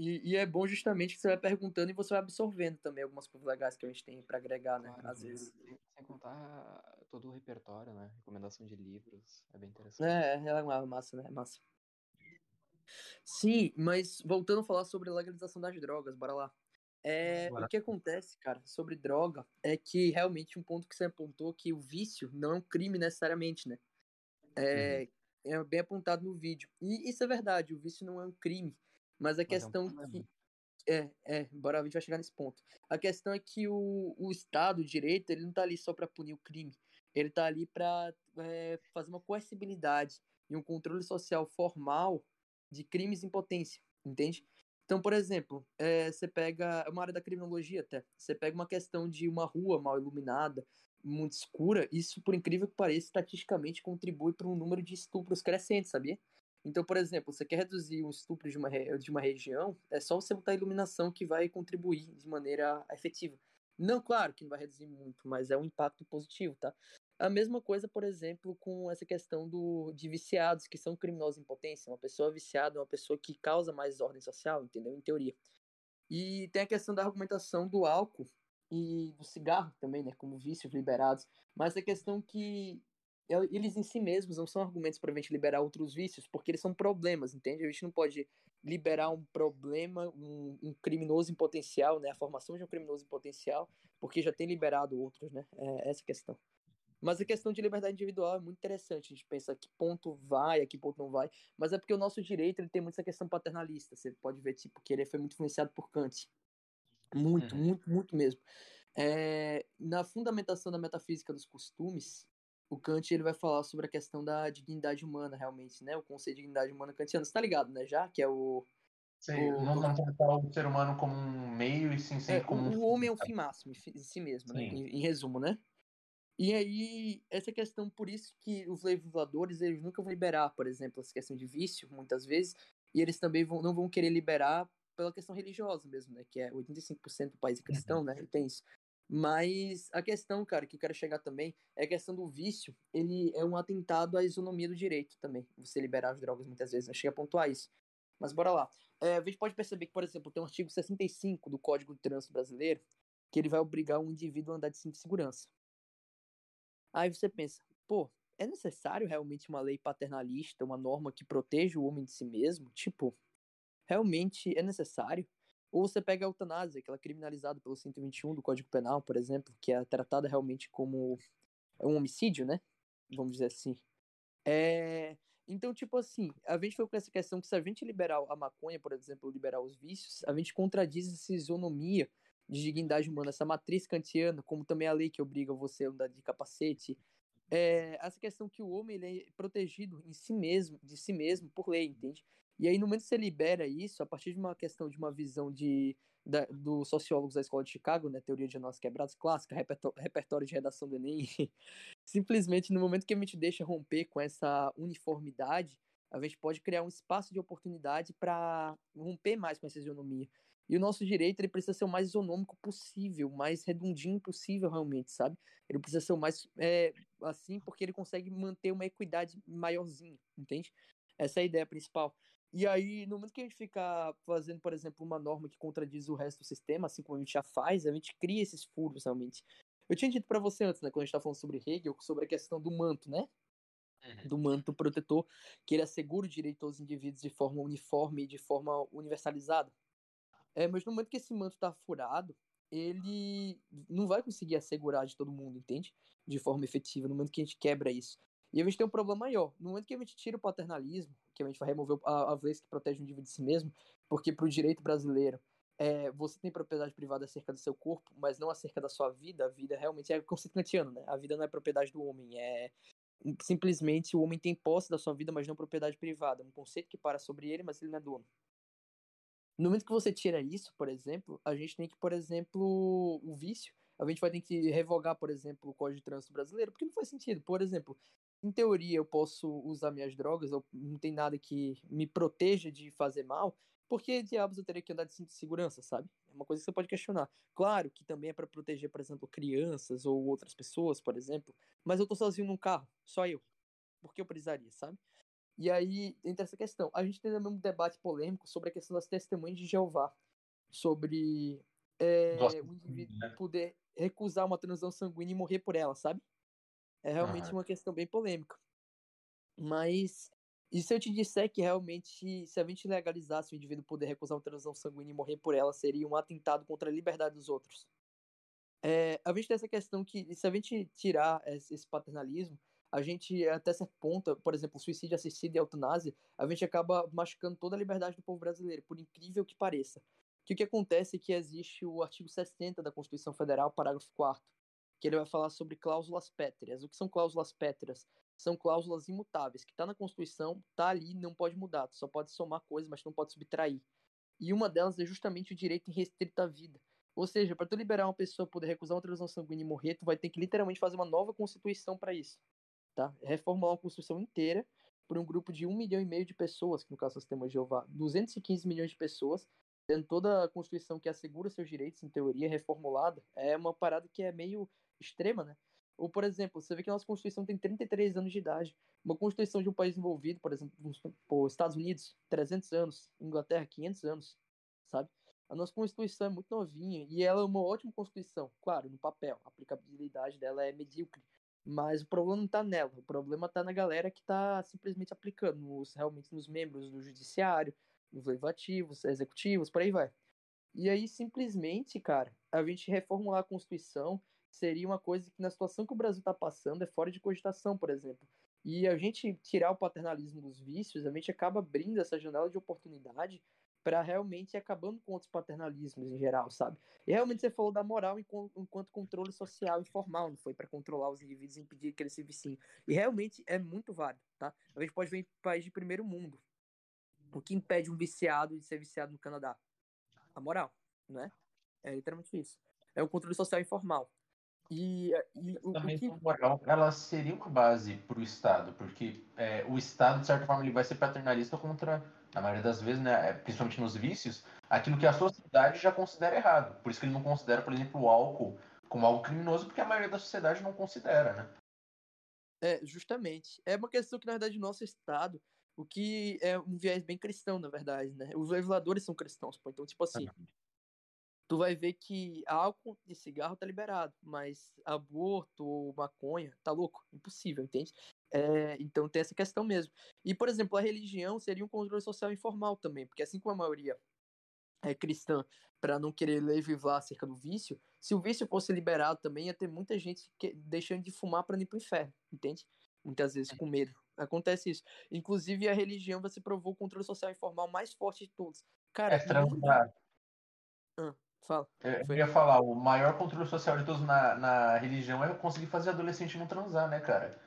E, e, é bom justamente que você vai perguntando e você vai absorvendo também algumas coisas legais que a gente tem para agregar, né? Claro, Às vezes. Sem contar todo o repertório, né? Recomendação de livros. É bem interessante. É, é massa, né? É massa. Sim, mas voltando a falar sobre a legalização das drogas, bora lá. É, o que acontece, cara, sobre droga é que realmente um ponto que você apontou que o vício não é um crime necessariamente, né? É, uhum. é bem apontado no vídeo. E isso é verdade, o vício não é um crime. Mas a mas questão é um que. É, é, bora, a gente vai chegar nesse ponto. A questão é que o, o Estado, o direito, ele não tá ali só para punir o crime. Ele tá ali para é, fazer uma coercibilidade e um controle social formal de crimes em potência, entende? Então, por exemplo, é, você pega uma área da criminologia até, você pega uma questão de uma rua mal iluminada, muito escura, isso, por incrível que pareça, estatisticamente contribui para um número de estupros crescente, sabia? Então, por exemplo, você quer reduzir o estupro de uma, de uma região, é só você botar iluminação que vai contribuir de maneira efetiva. Não, claro que não vai reduzir muito, mas é um impacto positivo, tá? A mesma coisa, por exemplo, com essa questão do, de viciados, que são criminosos em potência. Uma pessoa viciada é uma pessoa que causa mais ordem social, entendeu? Em teoria. E tem a questão da argumentação do álcool e do cigarro também, né? Como vícios liberados. Mas a questão que eles em si mesmos não são argumentos para a gente liberar outros vícios, porque eles são problemas, entende? A gente não pode liberar um problema, um, um, criminoso em potencial, né? A formação de um criminoso em potencial, porque já tem liberado outros, né? É essa a questão. Mas a questão de liberdade individual é muito interessante. A gente pensa a que ponto vai, a que ponto não vai. Mas é porque o nosso direito ele tem muito essa questão paternalista. Você pode ver tipo que ele foi muito influenciado por Kant. Muito, uhum. muito, muito mesmo. É, na fundamentação da metafísica dos costumes, o Kant ele vai falar sobre a questão da dignidade humana, realmente, né? O conceito de dignidade humana kantiano. Você tá ligado, né? Já que é o Sim, o... não, não tratar o ser humano como um meio e sim, sim é, como o, o homem é um fim máximo em si mesmo, né? Em, em, resumo, né? E aí, essa questão, por isso que os legisladores, eles nunca vão liberar, por exemplo, essa questão de vício, muitas vezes, e eles também vão, não vão querer liberar pela questão religiosa mesmo, né? Que é 85% do país é cristão, uhum. né? E tem isso. Mas a questão, cara, que eu quero chegar também é a questão do vício. Ele é um atentado à isonomia do direito também. Você liberar as drogas muitas vezes. Eu cheguei a pontuar isso. Mas bora lá. É, a gente pode perceber que, por exemplo, tem um artigo 65 do Código de Trânsito Brasileiro que ele vai obrigar um indivíduo a andar de cinto de segurança. Aí você pensa, pô, é necessário realmente uma lei paternalista, uma norma que proteja o homem de si mesmo? Tipo, realmente é necessário? Ou você pega a eutanásia, que ela é criminalizada pelo 121 do Código Penal, por exemplo, que é tratada realmente como um homicídio, né? Vamos dizer assim. É... Então, tipo assim, a gente foi com essa questão que se a gente liberar a maconha, por exemplo, liberar os vícios, a gente contradiz essa isonomia de dignidade humana, essa matriz kantiana, como também a lei que obriga você a andar de capacete, é, essa questão que o homem ele é protegido em si mesmo, de si mesmo por lei, entende? E aí no momento que você libera isso, a partir de uma questão de uma visão de da, dos sociólogos da escola de Chicago, né, teoria de nós quebrados clássica, repertório de redação do Enem, simplesmente no momento que a gente deixa romper com essa uniformidade, a gente pode criar um espaço de oportunidade para romper mais com essa isonomia. E o nosso direito ele precisa ser o mais isonômico possível, mais redondinho possível, realmente, sabe? Ele precisa ser o mais é, assim, porque ele consegue manter uma equidade maiorzinha, entende? Essa é a ideia principal. E aí, no momento que a gente fica fazendo, por exemplo, uma norma que contradiz o resto do sistema, assim como a gente já faz, a gente cria esses furos realmente. Eu tinha dito para você antes, né, quando a gente tá falando sobre Hegel, sobre a questão do manto, né? Uhum. Do manto protetor, que ele assegura o direito aos indivíduos de forma uniforme e de forma universalizada. É, mas no momento que esse manto tá furado, ele não vai conseguir assegurar de todo mundo, entende? De forma efetiva, no momento que a gente quebra isso. E a gente tem um problema maior. No momento que a gente tira o paternalismo, que a gente vai remover a, a vez que protege o indivíduo de si mesmo, porque para o direito brasileiro, é, você tem propriedade privada acerca do seu corpo, mas não acerca da sua vida. A vida realmente é kantiano, né? A vida não é propriedade do homem, é simplesmente o homem tem posse da sua vida, mas não propriedade privada. Um conceito que para sobre ele, mas ele não é dono. No momento que você tira isso, por exemplo, a gente tem que, por exemplo, o vício, a gente vai ter que revogar, por exemplo, o Código de Trânsito Brasileiro, porque não faz sentido. Por exemplo, em teoria eu posso usar minhas drogas, eu, não tem nada que me proteja de fazer mal, por que diabos eu teria que andar de cinto de segurança, sabe? É uma coisa que você pode questionar. Claro que também é para proteger, por exemplo, crianças ou outras pessoas, por exemplo, mas eu tô sozinho num carro, só eu. Por que eu precisaria, sabe? E aí entra essa questão. A gente tem também um debate polêmico sobre a questão das testemunhas de Jeová, sobre é, o indivíduo né? poder recusar uma transão sanguínea e morrer por ela, sabe? É realmente uma questão bem polêmica. Mas e se eu te disser que realmente, se a gente legalizasse o indivíduo poder recusar uma transão sanguínea e morrer por ela, seria um atentado contra a liberdade dos outros? É, a gente tem essa questão que, se a gente tirar esse paternalismo, a gente, até certo ponto, por exemplo, suicídio assistido e eutanásia, a gente acaba machucando toda a liberdade do povo brasileiro, por incrível que pareça. Que o que acontece é que existe o artigo 60 da Constituição Federal, parágrafo 4 que ele vai falar sobre cláusulas pétreas. O que são cláusulas pétreas? São cláusulas imutáveis, que está na Constituição, está ali, não pode mudar, só pode somar coisas, mas não pode subtrair. E uma delas é justamente o direito em restrita vida. Ou seja, para tu liberar uma pessoa poder recusar uma transfusão sanguínea e morrer, tu vai ter que literalmente fazer uma nova constituição para isso, tá? Reformular uma constituição inteira por um grupo de um milhão e meio de pessoas, que no caso é o sistema de Jeová, 215 milhões de pessoas, tendo toda a constituição que assegura seus direitos, em teoria, reformulada, é uma parada que é meio extrema, né? Ou, por exemplo, você vê que a nossa Constituição tem 33 anos de idade. Uma Constituição de um país envolvido, por exemplo, os Estados Unidos, 300 anos. Inglaterra, 500 anos, sabe? A nossa Constituição é muito novinha e ela é uma ótima Constituição. Claro, no papel, a aplicabilidade dela é medíocre. Mas o problema não está nela. O problema está na galera que está simplesmente aplicando, nos, realmente nos membros do judiciário, nos legislativos, executivos, por aí vai. E aí, simplesmente, cara, a gente reformular a Constituição seria uma coisa que, na situação que o Brasil está passando, é fora de cogitação, por exemplo. E a gente tirar o paternalismo dos vícios, a gente acaba abrindo essa janela de oportunidade para realmente ir acabando com outros paternalismos em geral, sabe? E realmente você falou da moral enquanto controle social informal, não foi para controlar os indivíduos e impedir que eles se viciem. E realmente é muito válido, tá? A gente pode ver em país de primeiro mundo. O que impede um viciado de ser viciado no Canadá? A moral, né? É literalmente isso. É um controle social informal. E, e o, também que... moral, ela seria uma base para o Estado, porque é, o Estado, de certa forma, ele vai ser paternalista contra, na maioria das vezes, né, é, principalmente nos vícios, aquilo que a sociedade já considera errado. Por isso que ele não considera, por exemplo, o álcool como algo criminoso, porque a maioria da sociedade não considera, né? É, justamente. É uma questão que, na verdade, o nosso Estado, o que é um viés bem cristão, na verdade, né? Os legisladores são cristãos, pô. Então, tipo assim, tu vai ver que álcool e cigarro tá liberado, mas aborto ou maconha, tá louco, impossível, entende? É, então tem essa questão mesmo. E, por exemplo, a religião seria um controle social informal também, porque assim como a maioria é cristã para não querer legislar acerca do vício, se o vício fosse liberado também ia ter muita gente que, deixando de fumar para ir pro inferno, entende? Muitas vezes com medo. Acontece isso. Inclusive a religião vai se provou o controle social informal mais forte de todos. Cara, é transar. Ah. Fala. Eu ia falar, o maior controle social de todos na, na religião é conseguir fazer adolescente não transar, né, cara?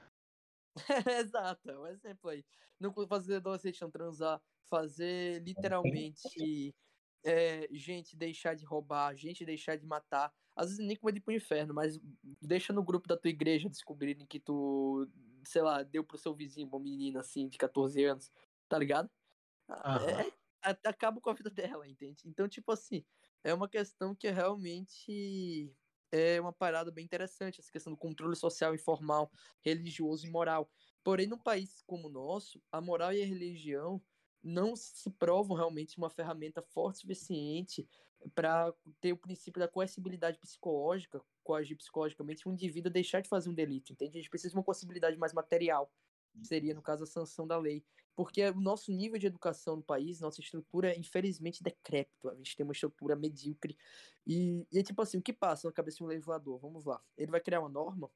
Exato, é um exemplo aí. Não fazer adolescente não transar, fazer literalmente é, gente deixar de roubar, gente deixar de matar. Às vezes nem com medo de ir pro inferno, mas deixa no grupo da tua igreja descobrirem que tu, sei lá, deu pro seu vizinho uma menina assim de 14 anos, tá ligado? Uhum. É, acaba com a vida dela, entende? Então, tipo assim, é uma questão que realmente é uma parada bem interessante, essa questão do controle social informal, religioso e moral. Porém, num país como o nosso, a moral e a religião não se provam realmente uma ferramenta forte o suficiente para ter o princípio da coercibilidade psicológica, coagir psicologicamente um indivíduo a deixar de fazer um delito, entende? A gente precisa de uma possibilidade mais material, seria, no caso, a sanção da lei porque o nosso nível de educação no país, nossa estrutura infelizmente decrépito. A gente tem uma estrutura medíocre. E, e é tipo assim, o que passa na cabeça de um legislador? Vamos lá. Ele vai criar uma norma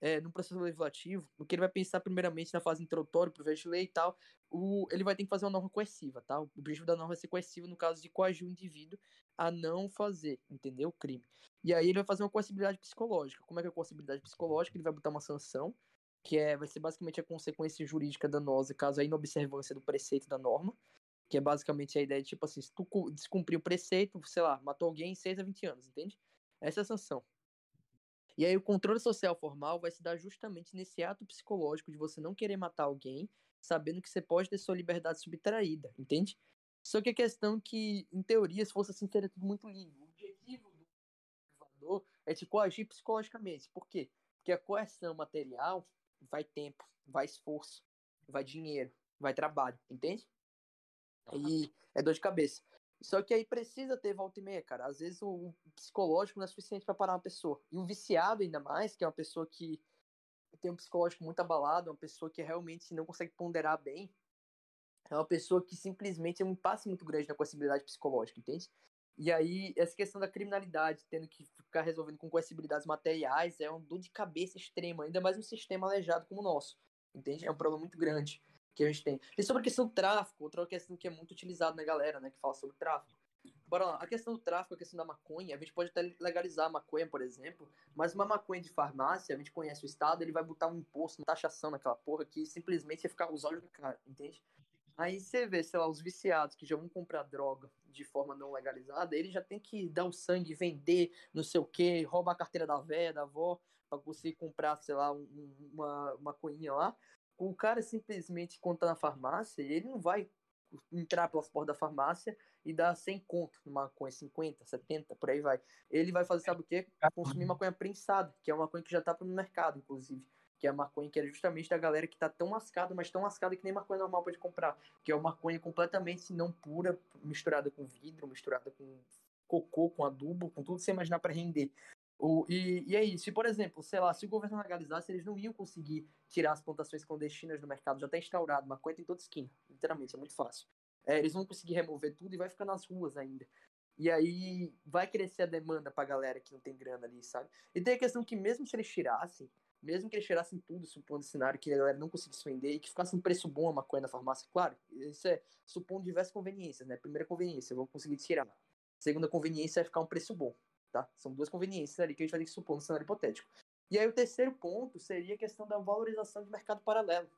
é, no processo legislativo, o que ele vai pensar primeiramente na fase introdutória, projeto de lei e tal, o, ele vai ter que fazer uma norma coerciva, tá? O objetivo da norma é ser coerciva no caso de coagir o indivíduo a não fazer, entendeu? O crime. E aí ele vai fazer uma coercibilidade psicológica. Como é que é a coercibilidade psicológica? Ele vai botar uma sanção que é, vai ser basicamente a consequência jurídica danosa caso a inobservância do preceito da norma, que é basicamente a ideia de, tipo assim, se tu descumprir o preceito, sei lá, matou alguém em 6 a 20 anos, entende? Essa é a sanção. E aí o controle social formal vai se dar justamente nesse ato psicológico de você não querer matar alguém, sabendo que você pode ter sua liberdade subtraída, entende? Só que a questão que, em teoria, se fosse assim, seria tudo muito lindo. O objetivo do privador é te coagir psicologicamente. Por quê? Porque a coerção material vai tempo, vai esforço, vai dinheiro, vai trabalho, entende? E é dor de cabeça. Só que aí precisa ter volta e meia, cara. Às vezes o psicológico não é suficiente para parar uma pessoa. E um viciado, ainda mais, que é uma pessoa que tem um psicológico muito abalado, uma pessoa que realmente não consegue ponderar bem, é uma pessoa que simplesmente é um impasse muito grande na coercibilidade psicológica, entende? E aí, essa questão da criminalidade, tendo que ficar resolvendo com coercibilidades materiais, é um dor de cabeça extrema, ainda mais um sistema aleijado como o nosso, entende? É um problema muito grande que a gente tem. E sobre a questão do tráfico, outra questão que é muito utilizada na galera, né, que fala sobre tráfico. Bora lá, a questão do tráfico, a questão da maconha, a gente pode até legalizar a maconha, por exemplo, mas uma maconha de farmácia, a gente conhece o Estado, ele vai botar um imposto, uma taxação naquela porra que simplesmente ia ficar os olhos do cara, entende? Aí você vê, sei lá, os viciados que já vão comprar droga de forma não legalizada, ele já tem que dar o sangue, vender, não sei o que, roubar a carteira da véia, da avó, pra conseguir comprar, sei lá, um, uma maconhinha lá. O cara simplesmente, quando tá na farmácia, ele não vai entrar pelas portas da farmácia e dar 100 conto numa maconha, 50, 70, por aí vai. Ele vai fazer, sabe o quê? Consumir maconha prensada, que é uma maconha que já tá no mercado, inclusive que é a maconha que é justamente da galera que tá tão lascada, mas tão lascada que nem maconha normal pode comprar, que é uma maconha completamente não pura, misturada com vidro, misturada com cocô, com adubo, com tudo que você imaginar para render. O, e, e é isso. Por exemplo, sei lá, se o governo legalizasse, eles não iam conseguir tirar as plantações clandestinas do mercado. Já está instaurado, maconha em toda esquina. Literalmente, é muito fácil. É, eles vão conseguir remover tudo e vai ficar nas ruas ainda. E aí vai crescer a demanda pra galera que não tem grana ali, sabe? E tem a questão que mesmo se eles tirassem, mesmo que eles tirassem tudo, supondo o cenário que a galera não conseguisse vender e que ficasse um preço bom a maconha na farmácia, claro, isso é supondo diversas conveniências, né? Primeira conveniência, vão conseguir tirar. Segunda conveniência é ficar um preço bom, tá? São duas conveniências ali que a gente vai ter que supor no cenário hipotético. E aí o terceiro ponto seria a questão da valorização de mercado paralelo.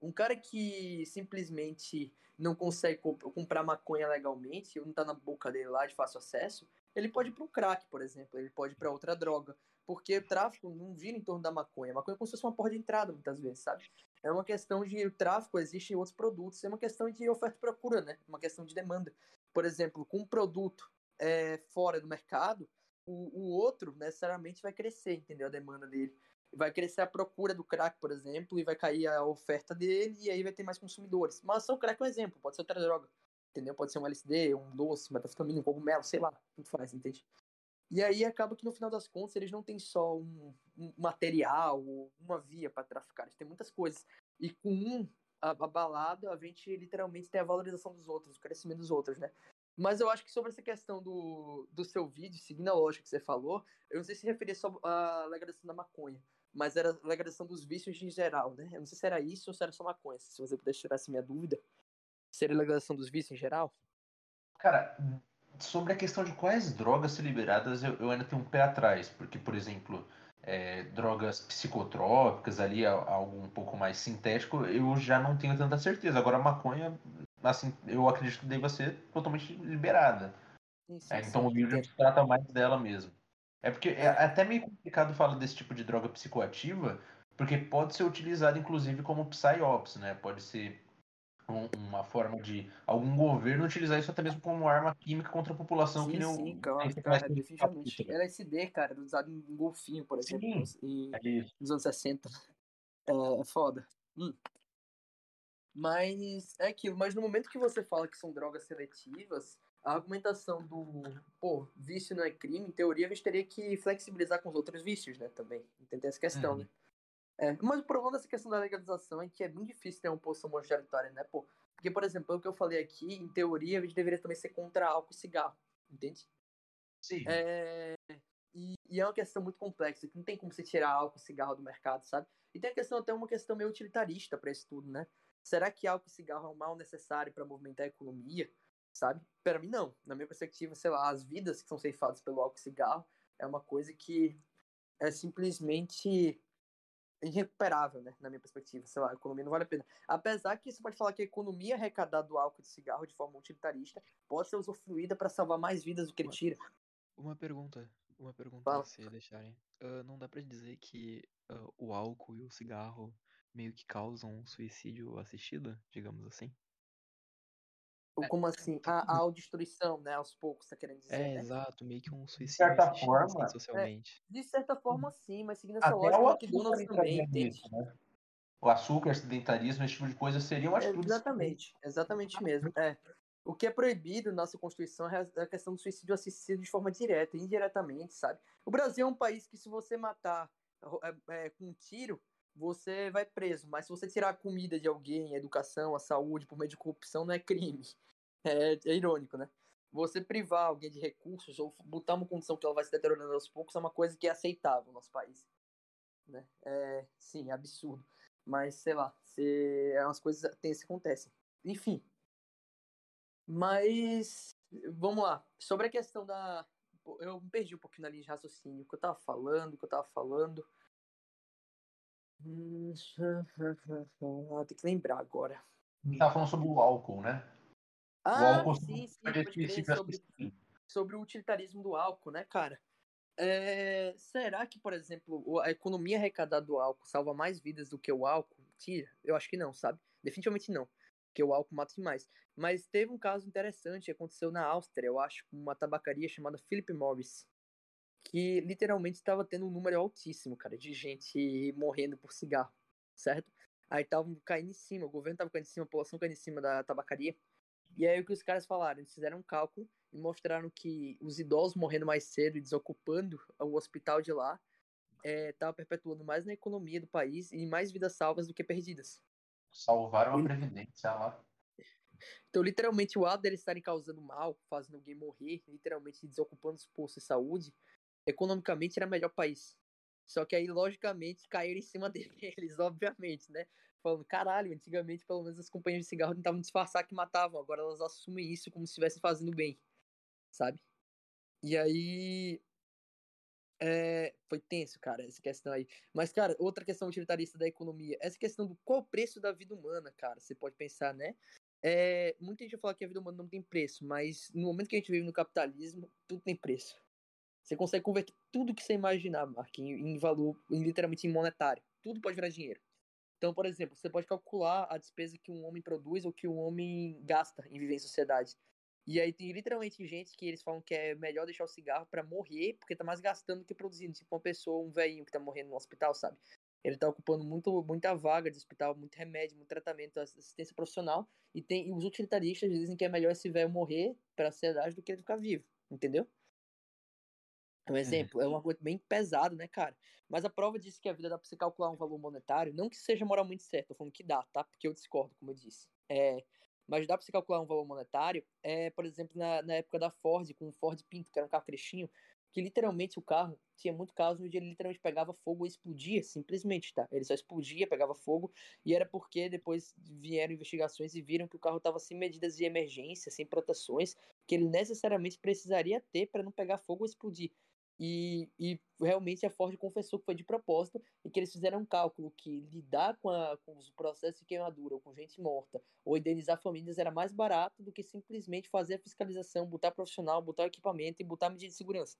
Um cara que simplesmente não consegue comp comprar maconha legalmente, ou não tá na boca dele lá de fácil acesso, ele pode ir para um crack, por exemplo, ele pode ir para outra droga, porque tráfico não vira em torno da maconha. A maconha é como se fosse uma porta de entrada, muitas vezes, sabe? É uma questão de tráfico existe em outros produtos, é uma questão de oferta e procura, né? Uma questão de demanda. Por exemplo, com um produto é, fora do mercado, o, o outro necessariamente vai crescer, entendeu? A demanda dele. Vai crescer a procura do crack, por exemplo, e vai cair a oferta dele, e aí vai ter mais consumidores. Mas só o crack é um exemplo, pode ser outra droga, entendeu? Pode ser um LSD, um doce, metafetamina, um cogumelo, sei lá, tudo faz, entende? E aí acaba que no final das contas eles não têm só um, um material, uma via para traficar, eles têm muitas coisas. E com um abalado, a gente literalmente tem a valorização dos outros, o crescimento dos outros, né? Mas eu acho que sobre essa questão do, do seu vídeo, seguindo a lógica que você falou, eu não sei se referia só à legalização da maconha, mas era a legalização dos vícios em geral, né? Eu não sei se era isso ou se era só maconha. Se você pudesse tirar essa minha dúvida, seria a legalização dos vícios em geral? Cara, sobre a questão de quais drogas ser liberadas, eu, eu ainda tenho um pé atrás, porque, por exemplo, é, drogas psicotrópicas ali, algo um pouco mais sintético, eu já não tenho tanta certeza. Agora, a maconha, assim, eu acredito que deva ser totalmente liberada. Sim, é, então sim, o vídeo trata mais dela mesmo. É porque é, até meio complicado falar desse tipo de droga psicoativa, porque pode ser utilizado inclusive como psyops, né? Pode ser uma forma de algum governo utilizar isso até mesmo como arma química contra a população sim, que não. Sim, claro, cara, definitivamente. LSD, cara, usado em golfinho, por exemplo, sim, em, é nos anos 60. É, foda. Hum. Mas é aquilo, mas no momento que você fala que são drogas seletivas, a argumentação do, pô, vício não é crime, em teoria a gente teria que flexibilizar com os outros vícios, né, também. Entender essa questão, uhum. né? É, mas o problema dessa questão da legalização é que é muito difícil ter uma posição majoritária, né, pô? Porque, por exemplo, o que eu falei aqui, em teoria, a gente deveria também ser contra álcool e cigarro, entende? Sim. É, e, e, é uma questão muito complexa, que não tem como você tirar álcool e cigarro do mercado, sabe? E tem a questão até uma questão meio utilitarista para isso tudo, né? Será que álcool e cigarro é um mal necessário para movimentar a economia, sabe? Para mim, não. Na minha perspectiva, sei lá, as vidas que são ceifadas pelo álcool e cigarro é uma coisa que é simplesmente irrecuperável, né? Na minha perspectiva, sei lá, a economia não vale a pena. Apesar que você pode falar que a economia arrecadada do álcool de cigarro de forma utilitarista pode ser usufruída para salvar mais vidas do que ele tira. Uma pergunta, uma pergunta Fala. se deixarem. Uh, não dá para dizer que uh, o álcool e o cigarro meio que causam um suicídio assistido, digamos assim? É, como assim? A, a destruição, né? Aos poucos, tá querendo dizer. É, né? exato, meio que um suicídio. De certa forma. Assim, socialmente. É, de certa forma, sim, mas seguindo essa Até lógica, o McDonald's também, entende? Né? o açúcar, sedentarismo, esse tipo de coisa seriam atitudes. Exatamente, exatamente mesmo. É. O que é proibido na nossa Constituição é a questão do suicídio assistido de forma direta, indiretamente, sabe? O Brasil é um país que, se você matar é, é, com um tiro, você vai preso. Mas se você tirar a comida de alguém, a educação, a saúde, por meio de corrupção, não é crime. É, é irônico, né? Você privar alguém de recursos ou botar uma condição que ela vai se deteriorando aos poucos é uma coisa que é aceitável no nosso país. Né? É, sim, é absurdo. Mas, sei lá, se, é umas coisas tensas que acontecem. Enfim, mas, vamos lá. Sobre a questão da. Eu me perdi um pouquinho na linha de raciocínio. O que eu tava falando, o que eu tava falando. Tem que lembrar agora. Você tava falando sobre o álcool, né? Ah, o álcool sim, sim. Sobre, sobre o utilitarismo do álcool, né, cara? É, será que, por exemplo, a economia arrecadada do álcool salva mais vidas do que o álcool? Tira? Eu acho que não, sabe? Definitivamente não porque o álcool mata demais. Mas teve um caso interessante que aconteceu na Áustria, eu acho, com uma tabacaria chamada Philip Morris, que literalmente estava tendo um número altíssimo, cara, de gente morrendo por cigarro, certo? Aí estavam caindo em cima, o governo estava caindo em cima, a população caindo em cima da tabacaria. E aí o que os caras falaram? Eles fizeram um cálculo e mostraram que os idosos morrendo mais cedo e desocupando o hospital de lá estava é, perpetuando mais na economia do país e mais vidas salvas do que perdidas. Salvaram a Previdência lá. Então, literalmente, o ato deles estarem causando mal, fazendo alguém morrer, literalmente desocupando os postos de saúde, economicamente era o melhor país. Só que aí, logicamente, caíram em cima deles, obviamente, né? Falando, caralho, antigamente, pelo menos as companhias de cigarro tentavam disfarçar que matavam, agora elas assumem isso como se estivessem fazendo bem, sabe? E aí, é, foi tenso, cara, essa questão aí. Mas, cara, outra questão utilitarista da economia, essa questão do qual o preço da vida humana, cara, você pode pensar, né? É, muita gente fala que a vida humana não tem preço, mas no momento que a gente vive no capitalismo, tudo tem preço. Você consegue converter tudo que você imaginar, Mark, em, valor, em, literalmente em monetário. Tudo pode virar dinheiro. Então, por exemplo, você pode calcular a despesa que um homem produz ou que um homem gasta em viver em sociedade. E aí tem literalmente gente que eles falam que é melhor deixar o cigarro para morrer, porque tá mais gastando do que produzindo. Tipo uma pessoa, um velhinho que tá morrendo no hospital, sabe? Ele tá ocupando muito, muita vaga de hospital, muito remédio, muito tratamento, assistência profissional. E tem e os utilitaristas dizem que é melhor esse velho morrer para a sociedade do que ele ficar vivo, entendeu? Um uhum. exemplo, é. é uma coisa bem pesado, né, cara? Mas a prova disso que a vida dá pra você calcular um valor monetário, não que seja moralmente certo, tô falando que dá, tá? Porque eu discordo, como eu disse. É, mas dá para você calcular um valor monetário, é, por exemplo, na, na época da Ford, com o Ford Pinto, que era um carro crescinho, que literalmente o carro tinha muito caso onde ele literalmente pegava fogo e explodia, simplesmente, tá? Ele só explodia, pegava fogo, e era porque depois vieram investigações e viram que o carro estava sem medidas de emergência, sem proteções, que ele necessariamente precisaria ter para não pegar fogo ou explodir. E, e, realmente a Ford confessou que foi de propósito e que eles fizeram um cálculo que lidar com, a, com os processos de queimadura ou com gente morta ou indenizar famílias era mais barato do que simplesmente fazer a fiscalização, botar profissional, botar equipamento e botar medida de segurança.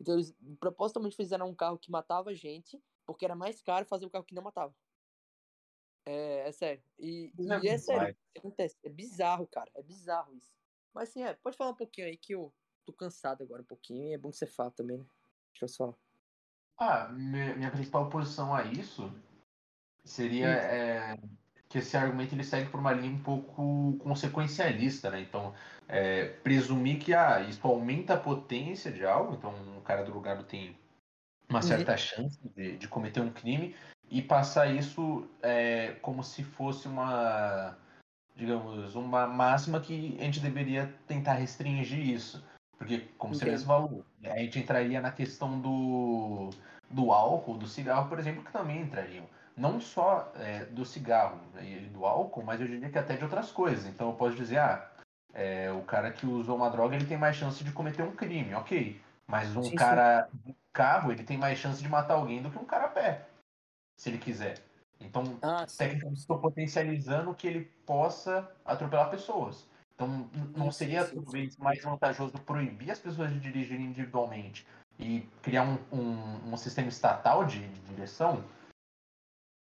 Então eles propositalmente fizeram um carro que matava gente porque era mais caro fazer o carro que não matava. É, é sério. E, é, e é sério. Acontece. É bizarro, cara. É bizarro isso. Mas sim, é. Pode falar um pouquinho aí que eu tô cansado agora um pouquinho e é bom que você fala também, né? Deixa eu só. Ah, minha principal oposição a isso seria é, que esse argumento ele segue por uma linha um pouco consequencialista, né? Então, é, presumir que ah, isso aumenta a potência de algo, então um cara do lugar tem uma certa uhum. chance de, de, cometer um crime e passar isso é, como se fosse uma, digamos, uma máxima que a gente deveria tentar restringir isso. Porque, como Entendo. você mesmo falou, a gente entraria na questão do, do álcool, do cigarro, por exemplo, que também entrariam. Não só é, do cigarro e do álcool, mas eu diria que até de outras coisas. Então eu posso dizer, ah, é, o cara que usou uma droga ele tem mais chance de cometer um crime, ok. Mas um sim, cara sim. carro, ele tem mais chance de matar alguém do que um cara a pé, se ele quiser. Então, ah, tecnicamente, estou potencializando que ele possa atropelar pessoas. Então, não seria talvez mais vantajoso proibir as pessoas de dirigirem individualmente e criar um, um, um sistema estatal de, de, direção?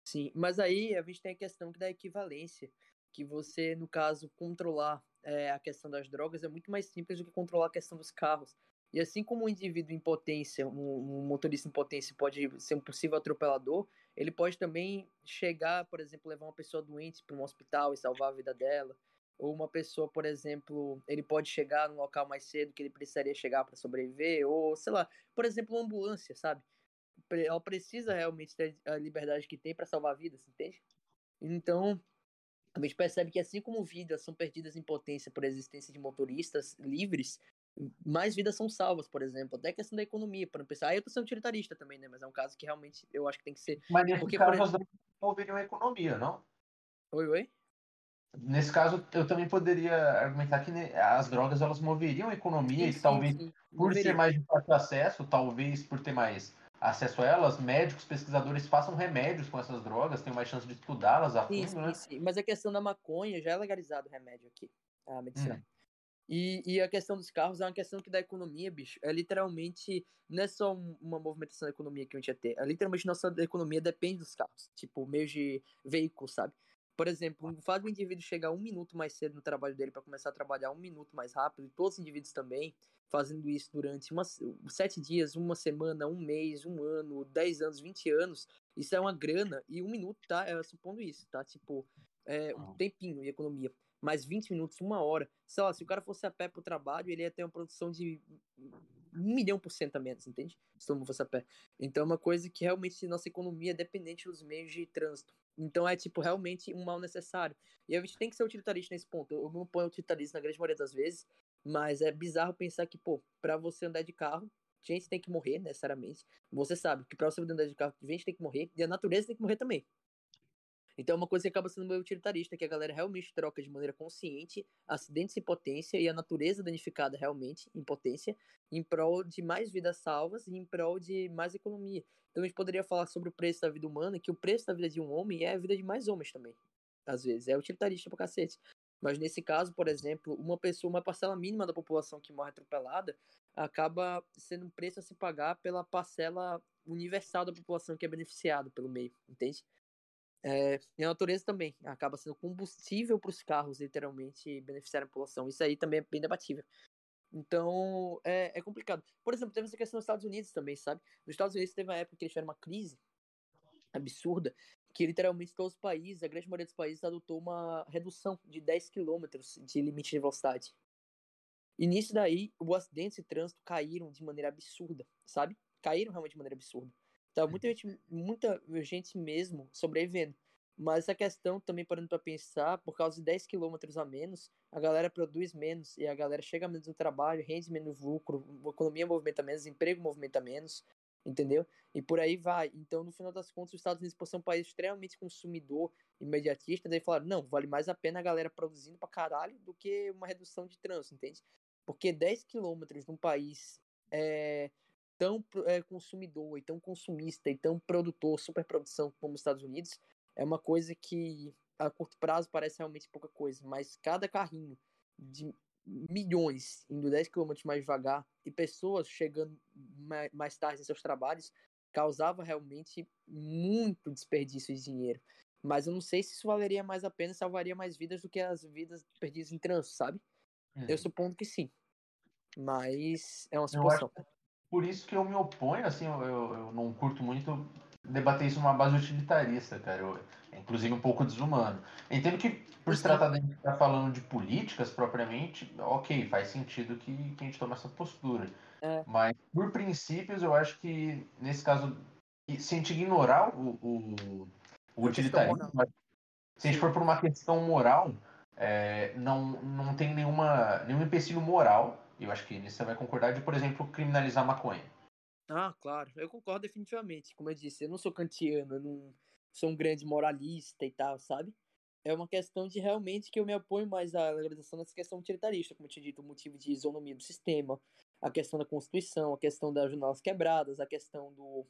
Sim, mas aí a gente tem a questão da equivalência, que você, no caso, controlar é, a questão das drogas é muito mais simples do que controlar a questão dos carros. E assim como um indivíduo em potência, um, um motorista em potência pode ser um possível atropelador, ele pode também chegar, por exemplo, levar uma pessoa doente para um hospital e salvar a vida dela. Ou uma pessoa, por exemplo, ele pode chegar no local mais cedo que ele precisaria chegar para sobreviver, ou sei lá, por exemplo, uma ambulância, sabe? Ela precisa realmente ter a liberdade que tem para salvar vidas, entende? Então, a gente percebe que assim como vidas são perdidas em potência por existência de motoristas livres, mais vidas são salvas, por exemplo. Até a questão da economia, para não pensar. Aí eu tô sendo utilitarista também, né? Mas é um caso que realmente eu acho que tem que ser. Mas nesse Porque, caso, exemplo... moveriam a economia, não? Oi, oi? Nesse caso, eu também poderia argumentar que as drogas elas moveriam a economia sim, e sim, talvez sim. por Moveria. ter mais de fácil acesso, talvez por ter mais acesso a elas, médicos, pesquisadores façam remédios com essas drogas, tenham mais chance de estudá-las a fundo, sim, né? Sim, mas a questão da maconha já é legalizado o remédio aqui, a medicina. Hum. E, e a questão dos carros é uma questão que da economia, bicho, é literalmente, não é só uma movimentação da economia que a gente ia ter, é literalmente nossa economia depende dos carros, tipo, meios de veículo, sabe? Por exemplo, o fato do indivíduo chegar um minuto mais cedo no trabalho dele para começar a trabalhar um minuto mais rápido, e todos os indivíduos também, fazendo isso durante uma, sete dias, uma semana, um mês, um ano, dez anos, vinte anos, isso é uma grana, e um minuto, tá? É supondo isso, tá? Tipo, é um tempinho de economia. Mais 20 minutos, uma hora. Sei lá, se o cara fosse a pé pro trabalho, ele ia ter uma produção de um milhão por cento a menos, entende? Se todo mundo fosse a pé. Então é uma coisa que realmente nossa economia é dependente dos meios de trânsito. Então é, tipo, realmente um mal necessário. E a gente tem que ser utilitarista nesse ponto. Eu não ponho utilitarista na grande maioria das vezes, mas é bizarro pensar que, pô, pra você andar de carro, gente tem que morrer, necessariamente. Você sabe que pra você andar de carro, gente tem que morrer, e a natureza tem que morrer também. Então é uma coisa que acaba sendo meio utilitarista, que a galera realmente troca de maneira consciente acidentes em potência e a natureza danificada realmente em potência, em prol de mais vidas salvas e em prol de mais economia. Então a gente poderia falar sobre o preço da vida humana, que o preço da vida de um homem é a vida de mais homens também. Às vezes, é utilitarista pra cacete. Mas nesse caso, por exemplo, uma pessoa, uma parcela mínima da população que morre atropelada, acaba sendo um preço a se pagar pela parcela universal da população que é beneficiada pelo meio, entende? É, e a natureza também acaba sendo combustível para os carros, literalmente, beneficiar a população. Isso aí também é bem debatível. Então, é, é, complicado. Por exemplo, teve essa questão nos Estados Unidos também, sabe? Nos Estados Unidos teve uma época que eles tiveram uma crise absurda, que literalmente todos os países, a grande maioria dos países, adotou uma redução de 10 km de limite de velocidade. E nisso daí, os acidentes de trânsito caíram de maneira absurda, sabe? Caíram realmente de maneira absurda. Tá muita gente, muita gente mesmo sobrevivendo. Mas essa questão também parando para pensar, por causa de 10 quilômetros a menos, a galera produz menos e a galera chega menos no trabalho, rende menos lucro, a economia movimenta menos, emprego movimenta menos, entendeu? E por aí vai. Então, no final das contas, os Estados Unidos, por ser um país extremamente consumidor, imediatista, daí falaram, não, vale mais a pena a galera produzindo pra caralho do que uma redução de trânsito, entende? Porque 10 quilômetros num país é, tão é, consumidor e tão consumista e tão produtor, superprodução como os Estados Unidos, é uma coisa que a curto prazo parece realmente pouca coisa, mas cada carrinho de milhões indo 10 km mais devagar e pessoas chegando mais tarde em seus trabalhos causava realmente muito desperdício de dinheiro. Mas eu não sei se isso valeria mais a pena, salvaria mais vidas do que as vidas perdidas em trânsito, sabe? Eu uhum. supondo que sim. Mas é uma situação. Por isso que eu me oponho, assim, eu, eu não curto muito debater isso numa base utilitarista, cara. Eu, é inclusive um pouco desumano. Entendo que, por se tratar de estar tá falando de políticas propriamente, ok, faz sentido que, que a gente tome essa postura. É. Mas, por princípios, eu acho que, nesse caso, se a gente ignorar o, o, o utilitarismo, se a gente for por uma questão moral, é, não, não tem nenhuma, nenhum empecilho moral, eu acho que nisso você vai concordar, de, por exemplo, criminalizar maconha. Ah, claro, eu concordo definitivamente. Como eu disse, eu não sou kantiano, eu não sou um grande moralista e tal, sabe? É uma questão de realmente que eu me apoio mais à legalização nessa questão utilitarista, como eu tinha dito, o motivo de isonomia do sistema, a questão da Constituição, a questão das janelas quebradas, a questão do,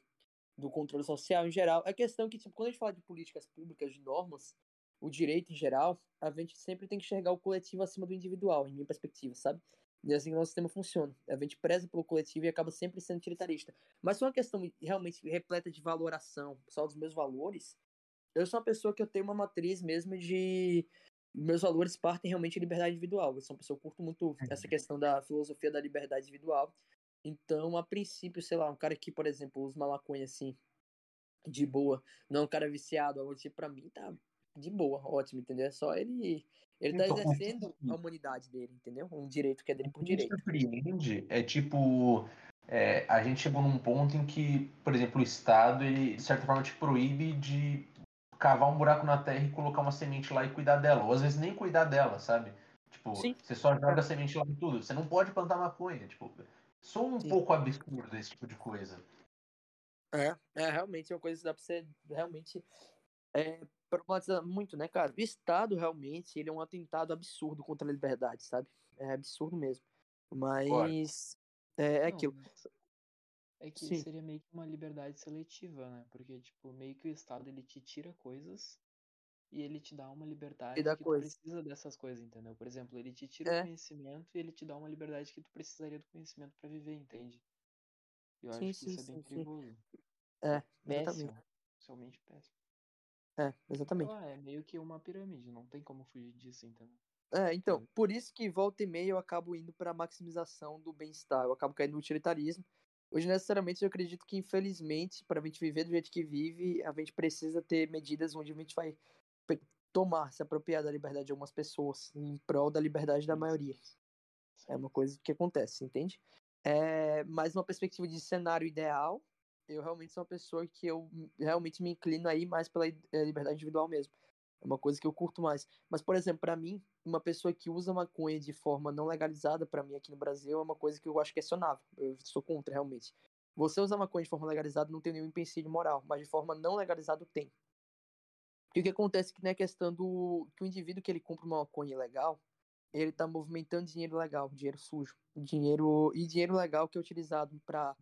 do controle social em geral. A questão que, tipo, quando a gente fala de políticas públicas, de normas, o direito em geral, a gente sempre tem que enxergar o coletivo acima do individual, em minha perspectiva, sabe? E é assim que o nosso sistema funciona. A gente preza pelo coletivo e acaba sempre sendo utilitarista. Mas é uma questão realmente repleta de valoração, só dos meus valores, eu sou uma pessoa que eu tenho uma matriz mesmo de. Meus valores partem realmente de liberdade individual. Eu sou uma pessoa que curto muito essa questão da filosofia da liberdade individual. Então, a princípio, sei lá, um cara que, por exemplo, usa uma maconha assim, de boa, não é um cara viciado, algo tipo, pra mim tá de boa, ótimo, entendeu? É só ele. Ele tá então, exercendo a humanidade dele, entendeu? Um direito que é dele por direito. O que me surpreende é tipo. É, a gente chegou num ponto em que, por exemplo, o Estado, ele, de certa forma, te proíbe de cavar um buraco na terra e colocar uma semente lá e cuidar dela. Ou às vezes nem cuidar dela, sabe? Tipo, Sim. você só joga a semente lá em tudo. Você não pode plantar maconha. Tipo, sou um Sim. pouco absurdo esse tipo de coisa. É, é realmente é uma coisa que dá pra você realmente é, problematizar muito, né, cara? O Estado realmente ele é um atentado absurdo contra a liberdade, sabe? É absurdo mesmo. Mas é, é não, aquilo. É que Sim. seria meio que uma liberdade seletiva, né? Porque, tipo, meio que o Estado ele te tira coisas e ele te dá uma liberdade que coisa. tu precisa dessas coisas, entendeu? Por exemplo, ele te tira é. o conhecimento e ele te dá uma liberdade que tu precisaria do conhecimento para viver, entende? Eu sim, acho que sim, isso é bem sim, perigoso. É, exatamente. Péssimo. Socialmente péssimo. É, exatamente. Então, é meio que uma pirâmide, não tem como fugir disso, entendeu? É, então, por isso que volta e meia eu acabo indo para maximização do bem-estar, eu acabo caindo no utilitarismo. Hoje, necessariamente, eu acredito que, infelizmente, para a gente viver do jeito que vive, a gente precisa ter medidas onde a gente vai tomar, se apropriar da liberdade de algumas pessoas em prol da liberdade da maioria. É uma coisa que acontece, entende? É, mas uma perspectiva de cenário ideal, eu realmente sou uma pessoa que eu realmente me inclino aí mais pela eh, liberdade individual mesmo. É uma coisa que eu curto mais. Mas, por exemplo, para mim, uma pessoa que usa maconha de forma não legalizada, para mim aqui no Brasil, é uma coisa que eu acho questionável. Eu sou contra, realmente. Você usar maconha de forma legalizada não tem nenhum empecilho moral, mas de forma não legalizada tem. E o que acontece é que na questão do que o indivíduo que ele compra uma maconha ilegal, ele está movimentando dinheiro legal, dinheiro sujo, dinheiro e dinheiro legal que é utilizado para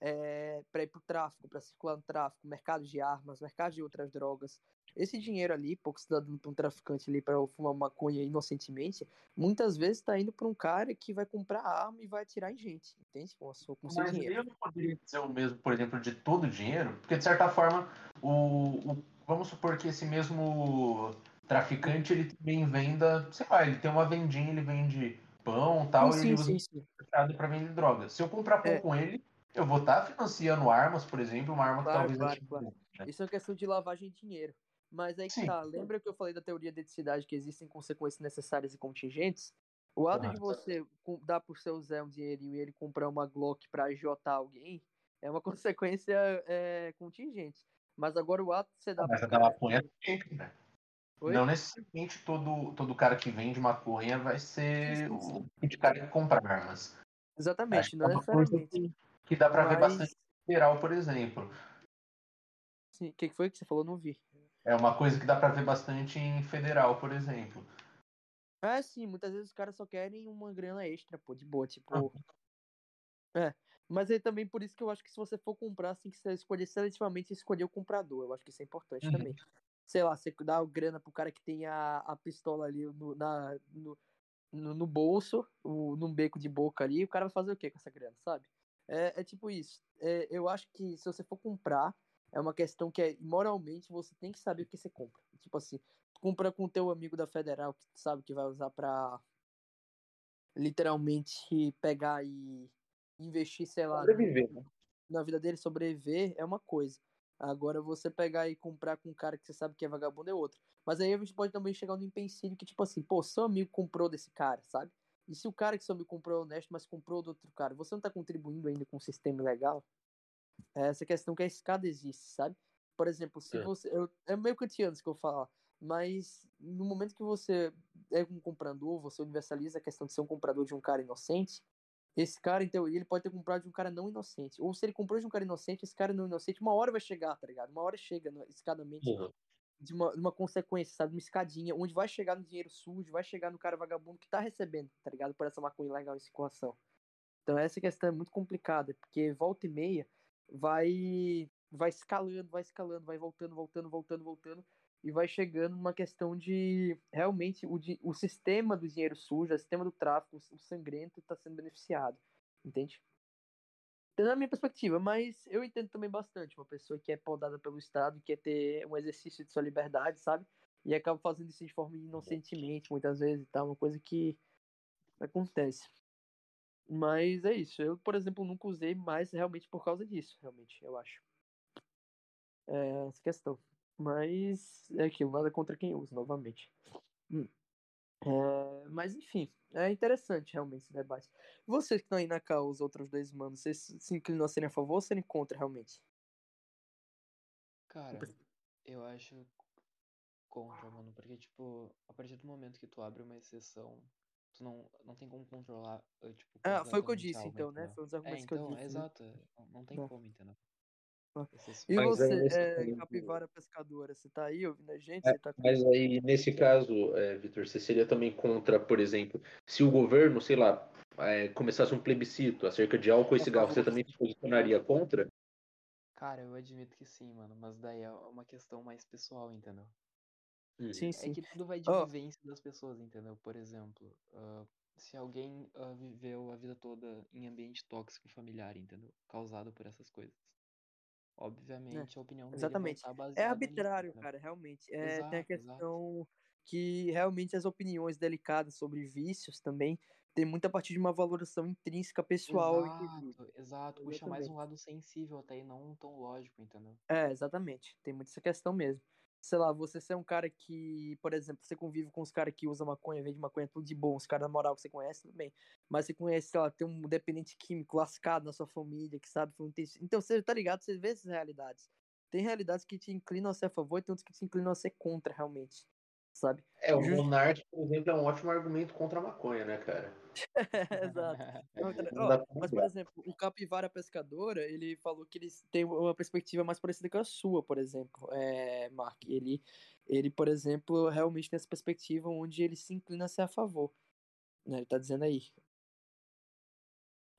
é, para ir para o tráfico, para circular no tráfico, mercado de armas, mercado de outras drogas. Esse dinheiro ali, pouco dá dando para um traficante ali para fumar maconha inocentemente, muitas vezes está indo para um cara que vai comprar arma e vai atirar em gente, entende? Com, a sua, com Mas dinheiro. eu não poderia dizer o mesmo, por exemplo, de todo o dinheiro, porque de certa forma, o, o vamos supor que esse mesmo traficante ele também venda, sei lá, ele tem uma vendinha, ele vende pão tal, sim, e ele sim, usa para vender droga. Se eu comprar pão é. com ele, eu vou estar tá financiando armas, por exemplo, uma arma claro, que talvez. Claro, claro. Né? Isso é uma questão de lavagem de dinheiro. Mas aí que Sim. tá. Lembra que eu falei da teoria da eticidade que existem consequências necessárias e contingentes? O ato ah. de você dar pro seu Zé um dinheirinho e ele comprar uma Glock pra ajotar alguém é uma consequência é, contingente. Mas agora o ato de você dar Mas a maconha é sempre, né? Oi? Não necessariamente todo, todo cara que vende maconha vai ser o tipo de cara que compra armas. Exatamente, não é necessariamente que dá para Mas... ver bastante federal, por exemplo. Sim, o que foi que você falou? Não vi. É uma coisa que dá para ver bastante em federal, por exemplo. É, sim, muitas vezes os caras só querem uma grana extra, pô, de boa, tipo. Ah. É. Mas aí também por isso que eu acho que se você for comprar, assim, que você escolher seletivamente escolher o comprador. Eu acho que isso é importante uhum. também. Sei lá, você dá grana pro cara que tem a, a pistola ali no, na, no, no, no bolso, o, num beco de boca ali, o cara vai fazer o que com essa grana, sabe? É, é tipo isso. É, eu acho que se você for comprar, é uma questão que é, moralmente você tem que saber o que você compra. Tipo assim, compra com teu amigo da Federal que sabe que vai usar pra literalmente pegar e investir, sei lá, sobreviver, né? na vida dele, sobreviver é uma coisa. Agora você pegar e comprar com um cara que você sabe que é vagabundo é outra. Mas aí a gente pode também chegar no empecilho que, tipo assim, pô, seu amigo comprou desse cara, sabe? E se o cara que só me comprou é honesto, mas comprou do outro cara, você não está contribuindo ainda com o sistema legal? É essa questão que a escada existe, sabe? Por exemplo, se é. você. Eu, é meio kantiano isso que eu falar, mas no momento que você é um comprador, você universaliza a questão de ser um comprador de um cara inocente, esse cara, então, ele pode ter comprado de um cara não inocente. Ou se ele comprou de um cara inocente, esse cara não inocente, uma hora vai chegar, tá ligado? Uma hora chega, escadamente. Uhum de uma, uma consequência, sabe? Uma escadinha, onde vai chegar no dinheiro sujo, vai chegar no cara vagabundo que tá recebendo, tá ligado? Por essa maconha legal em circulação. Então essa questão é muito complicada, porque volta e meia vai vai escalando, vai escalando, vai voltando, voltando, voltando, voltando, e vai chegando numa questão de realmente o, o sistema do dinheiro sujo, o sistema do tráfico, o sangrento está sendo beneficiado, entende? Na minha perspectiva, mas eu entendo também bastante uma pessoa que é podada pelo Estado, quer ter um exercício de sua liberdade, sabe? E acaba fazendo isso de forma inocentemente, muitas vezes e tal, uma coisa que acontece. Mas é isso. Eu, por exemplo, nunca usei mais realmente por causa disso, realmente, eu acho. É essa questão. Mas é aquilo, nada contra quem usa, novamente. Hum. É, mas enfim, é interessante realmente esse debate. Vocês que estão aí na causa, os outros dois manos, vocês se inclinam a serem a favor ou serem contra realmente? Cara, eu acho contra, mano, porque tipo, a partir do momento que tu abre uma exceção, tu não, não tem como controlar, eh, tipo, Ah, foi o que eu disse, então, né? Foi um dos argumentos é, então, que eu disse. É, exato, não, não tem como, entendeu? E mas você, é, capivara pescadora, você tá aí ouvindo a gente? É, tá mas aí, nesse caso, é, Vitor, você seria também contra, por exemplo, se o governo, sei lá, é, começasse um plebiscito acerca de álcool e cigarro, você também se posicionaria contra? Cara, eu admito que sim, mano, mas daí é uma questão mais pessoal, entendeu? Sim, sim. É que tudo vai de oh. vivência das pessoas, entendeu? Por exemplo, uh, se alguém uh, viveu a vida toda em ambiente tóxico familiar, entendeu? Causado por essas coisas. Obviamente, é. a opinião Exatamente. É arbitrário, nisso, cara, realmente. É, exato, tem a questão exato. que realmente as opiniões delicadas sobre vícios também tem muita parte de uma valoração intrínseca pessoal. Exato, exato. Puxa mais um lado sensível até e não tão lógico, entendeu? É, exatamente. Tem muita essa questão mesmo sei lá, você ser um cara que, por exemplo, você convive com os caras que usam maconha, vende maconha, tudo de bom, os caras na moral que você conhece, tudo bem. Mas você conhece, sei lá, tem um dependente químico lascado na sua família, que sabe. Então você tá ligado, você vê essas realidades. Tem realidades que te inclinam a ser a favor e tem outras que te inclinam a ser contra, realmente. Sabe? É, o Just... Monark, por exemplo, é um ótimo argumento contra a maconha, né, cara? Exato. oh, mas, por exemplo, o Capivara Pescadora, ele falou que eles têm uma perspectiva mais parecida com a sua, por exemplo, é, Mark. Ele, ele, por exemplo, realmente tem essa perspectiva onde ele se inclina a ser a favor. Né? Ele tá dizendo aí.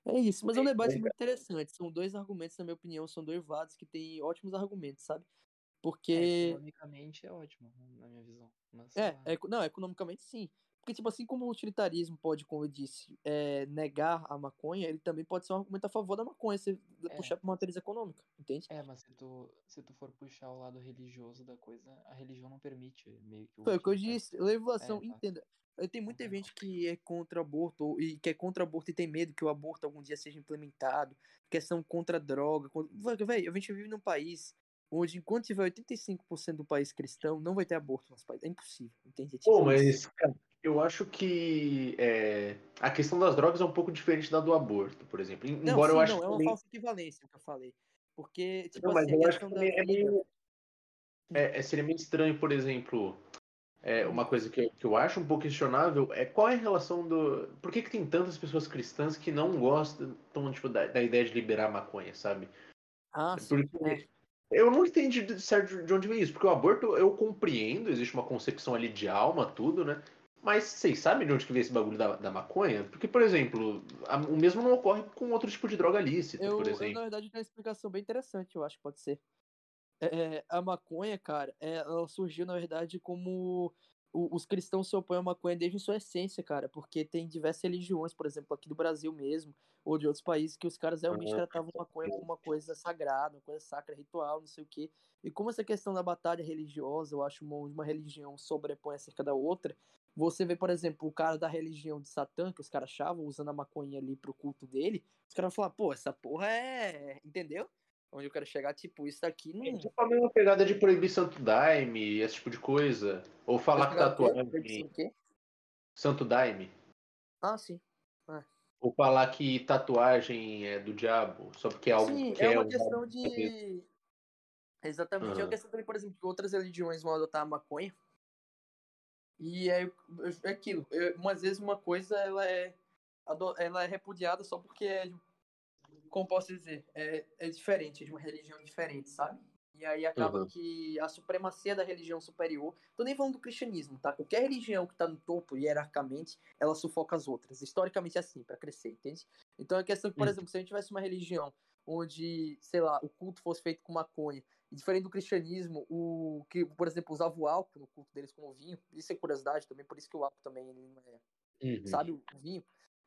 É isso, mas é um debate muito interessante. São dois argumentos, na minha opinião, são dois lados que têm ótimos argumentos, sabe? Porque. É, economicamente é ótimo, na minha visão. Mas, é, é, não, economicamente sim. Porque, tipo, assim como o utilitarismo pode, como eu disse, é, negar a maconha, ele também pode ser um argumento a favor da maconha, se é. puxar por uma matriz econômica, entende? É, mas se tu, se tu for puxar o lado religioso da coisa, a religião não permite meio que o. Foi o que eu disse, legislação, é, entenda. Tem muita gente que é contra aborto e que é contra aborto e tem medo que o aborto algum dia seja implementado, questão contra a droga. Contra... Velho, a gente vive num país onde enquanto tiver 85% do país cristão, não vai ter aborto no nosso país. É impossível, entende? É tipo Pô, mas, cara, eu acho que é, a questão das drogas é um pouco diferente da do aborto, por exemplo. Embora não, sim, eu acho não, é uma falsa equivalência que eu falei. Porque, tipo não, assim, mas eu acho que é meio... É, é, seria meio estranho, por exemplo, é, uma coisa que, que eu acho um pouco questionável é qual é a relação do. Por que, que tem tantas pessoas cristãs que não gostam tipo, da, da ideia de liberar maconha, sabe? Ah, Porque sim. É. Eu não entendi certo de onde vem isso, porque o aborto eu compreendo, existe uma concepção ali de alma, tudo, né? Mas vocês sabem de onde que vem esse bagulho da, da maconha? Porque, por exemplo, a, o mesmo não ocorre com outro tipo de droga lícita, eu, por exemplo. Eu, na verdade, tenho uma explicação bem interessante, eu acho que pode ser. É, a maconha, cara, é, ela surgiu, na verdade, como os cristãos se opõem à maconha desde sua essência, cara, porque tem diversas religiões, por exemplo, aqui do Brasil mesmo, ou de outros países, que os caras realmente tratavam maconha como uma coisa sagrada, uma coisa sacra, ritual, não sei o quê. E como essa questão da batalha religiosa, eu acho uma, uma religião sobrepõe acerca da outra, você vê, por exemplo, o cara da religião de Satã, que os caras achavam, usando a maconha ali pro culto dele, os caras falam, pô, essa porra é. Entendeu? Onde eu quero chegar, tipo, isso daqui não. É tipo a mesma pegada de proibir Santo Daime, esse tipo de coisa. Ou falar que tatuagem. Santo Daime. Ah, sim. Ah. Ou falar que tatuagem é do diabo, só porque é algo sim, que é. uma questão de. Exatamente. Uhum. É uma questão também, por exemplo, que outras religiões vão adotar a maconha. E é, é aquilo. É, umas vezes uma coisa ela é, ela é repudiada só porque é como posso dizer, é, é diferente, é de uma religião diferente, sabe? E aí acaba uhum. que a supremacia da religião superior, tô nem falando do cristianismo, tá? Qualquer religião que tá no topo, hierarquicamente, ela sufoca as outras. Historicamente é assim, para crescer, entende? Então a questão que, por uhum. exemplo, se a gente tivesse uma religião onde, sei lá, o culto fosse feito com maconha, e diferente do cristianismo, o que, por exemplo, usava o álcool no culto deles como vinho, isso é curiosidade também, por isso que o álcool também ele não é, uhum. sabe, o vinho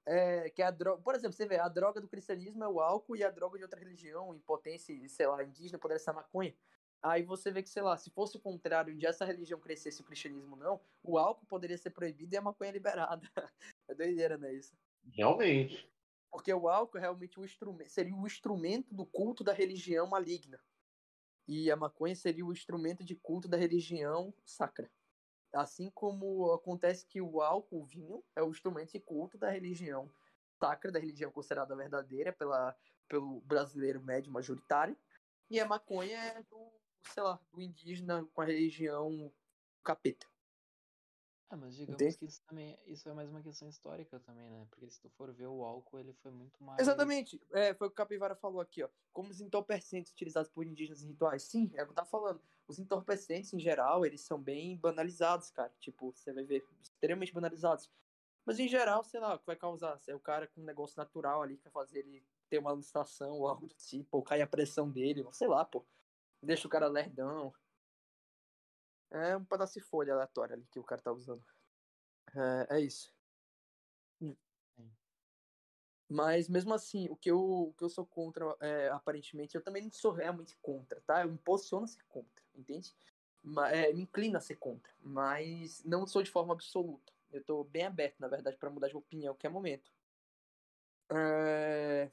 é, que é a droga. Por exemplo, você vê, a droga do cristianismo é o álcool e a droga de outra religião, em potência, sei lá, indígena, poderia ser a maconha. Aí você vê que, sei lá, se fosse o contrário, de essa religião crescesse o cristianismo não, o álcool poderia ser proibido e a maconha liberada. é doideira, não é isso? Realmente. Porque o álcool é realmente o instrumento, seria o instrumento do culto da religião maligna. E a maconha seria o instrumento de culto da religião sacra. Assim como acontece que o álcool, o vinho, é o instrumento de culto da religião sacra, da religião considerada verdadeira pela, pelo brasileiro médio majoritário. E a maconha é do, sei lá, do indígena com a religião capeta. Ah, mas digamos Entende? que isso também isso é mais uma questão histórica também, né? Porque se tu for ver o álcool, ele foi muito mais. Exatamente. É, foi o que o Capivara falou aqui, ó. Como os entorpecentes utilizados por indígenas em rituais. Sim, é o que eu tava falando. Os entorpecentes, em geral, eles são bem banalizados, cara. Tipo, você vai ver, extremamente banalizados. Mas em geral, sei lá, o que vai causar? Se é o cara com um negócio natural ali que vai fazer ele ter uma alucinação ou algo do tipo, ou cair a pressão dele, sei lá, pô. Deixa o cara lerdão. É um pedaço de folha aleatória ali que o cara tá usando. É, é isso. Hum. Mas mesmo assim, o que eu, o que eu sou contra, é, aparentemente, eu também não sou realmente contra, tá? Eu me posiciono a ser contra, entende? Mas, é, me inclino a ser contra, mas não sou de forma absoluta. Eu tô bem aberto, na verdade, para mudar de opinião a qualquer momento. É...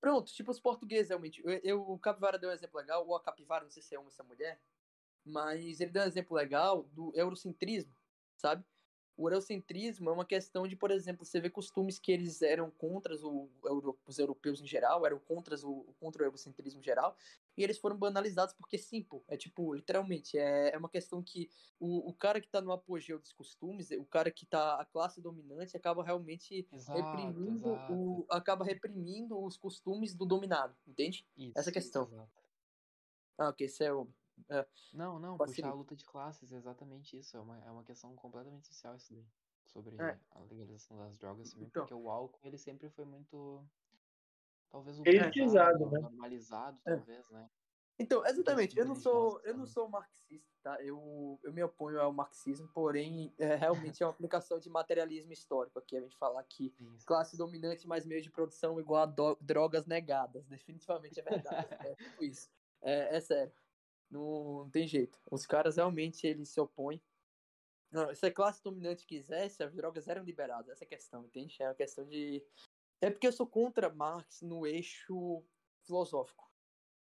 Pronto, tipo os portugueses, realmente. Eu, eu, o Capivara deu um exemplo legal, ou a Capivara, não sei se é ou se é mulher, mas ele deu um exemplo legal do eurocentrismo, sabe? O eurocentrismo é uma questão de, por exemplo, você vê costumes que eles eram contra os europeus em geral, eram contra o, contra o eurocentrismo em geral, e eles foram banalizados porque, sim, pô, é tipo, literalmente, é, é uma questão que o, o cara que tá no apogeu dos costumes, o cara que tá a classe dominante, acaba realmente exato, reprimindo exato. o acaba reprimindo os costumes do dominado, entende? Isso, Essa é a questão. Exato. Ah, ok, isso é o é. Não, não, puxar a luta de classes, é exatamente isso. É uma, é uma questão completamente social isso daí. Sobre é. a legalização das drogas também, então. porque o álcool ele sempre foi muito. Talvez o elitizado, né? normalizado, é. talvez, né? Então, exatamente, eu não sou, eu não sou marxista, tá? Eu, eu me oponho ao marxismo, porém, é, realmente é uma aplicação de materialismo histórico aqui, a gente falar que Isso. classe dominante mais meio de produção igual a do, drogas negadas, definitivamente é verdade, é tipo isso, é, é sério. Não, não tem jeito. Os caras realmente eles se opõem. Não, se a classe dominante quisesse, as drogas eram liberadas. Essa é a questão, entende? É uma questão de. É porque eu sou contra Marx no eixo filosófico.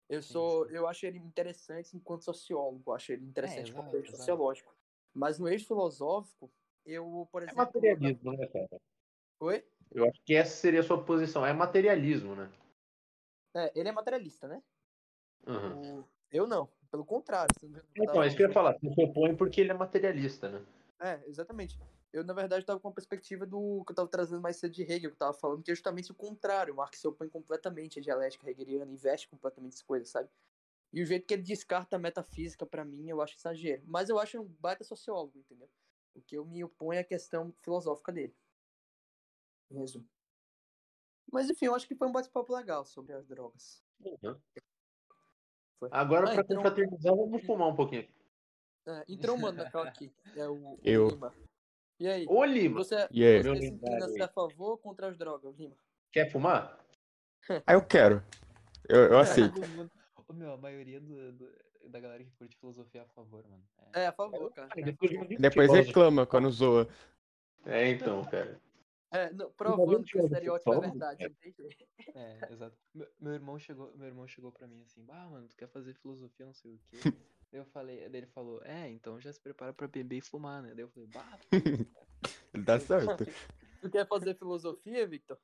Eu sou, eu acho ele interessante enquanto sociólogo, eu acho ele interessante é, enquanto eixo sociológico. Mas no eixo filosófico, eu, por é exemplo. É materialismo, né, cara? Oi? Eu acho que essa seria a sua posição. É materialismo, né? É, ele é materialista, né? Uhum. O... Eu não. Pelo contrário. Então, é isso que eu ia falar. Você se opõe porque ele é materialista, né? É, exatamente. Eu, na verdade, estava com a perspectiva do que eu estava trazendo mais cedo de Hegel, que eu estava falando, que é justamente o contrário. O Marx se opõe completamente à dialética hegeliana, investe completamente as coisas, sabe? E o jeito que ele descarta a metafísica, para mim, eu acho exagero. Mas eu acho um baita sociólogo, entendeu? O que eu me oponho é a questão filosófica dele. Em resumo. Mas, enfim, eu acho que foi um bate-papo legal sobre as drogas. Uhum. Agora, ah, pra então... confraternizar, vamos fumar um pouquinho. É, entrou um mano naquela aqui. É o, Eu. O Lima. E aí? Ô, Lima. Você, yeah. você se inclina a favor ou contra as drogas, Lima? Quer fumar? ah, eu quero. Eu, eu aceito. Ô, meu, a maioria do, do, da galera que curte filosofia é a favor, mano. É, é a favor, cara. Depois, depois reclama quando zoa. É, então, cara. É, não, provando que o estereótipo é verdade, entende? É, exato. Meu, meu, irmão chegou, meu irmão chegou pra mim assim, ah, mano, tu quer fazer filosofia, não sei o quê. Daí eu falei, daí ele falou, é, então já se prepara pra beber e fumar, né? Daí eu falei, bah. Ele tá certo. tu quer fazer filosofia, Victor?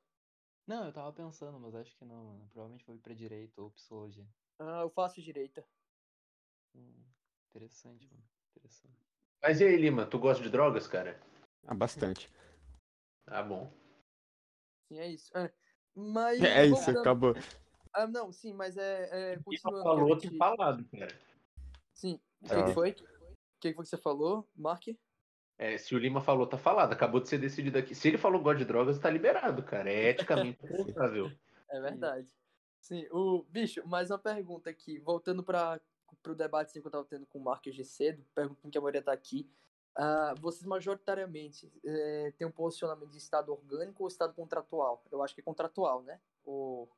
Não, eu tava pensando, mas acho que não, mano. Provavelmente foi pra direito ou psicologia. Ah, eu faço direita. Hum, interessante, mano. Interessante. Mas e aí, Lima, tu gosta de drogas, cara? Ah, bastante. Tá bom. Sim, é isso. É, mas, é isso, voltando... acabou. Ah, não, sim, mas é. é continuando. falou gente... falado, cara. Sim. O que, que, foi? O que, foi que você falou, Mark? É, se o Lima falou, tá falado. Acabou de ser decidido aqui. Se ele falou God de drogas, tá liberado, cara. É eticamente aceitável. É verdade. Sim, o bicho, mais uma pergunta aqui, voltando para o debate assim, que eu tava tendo com o Mark hoje cedo, perguntando que a maioria tá aqui. Uh, vocês majoritariamente é, têm um posicionamento de Estado orgânico ou Estado contratual? Eu acho que é contratual, né? Ou,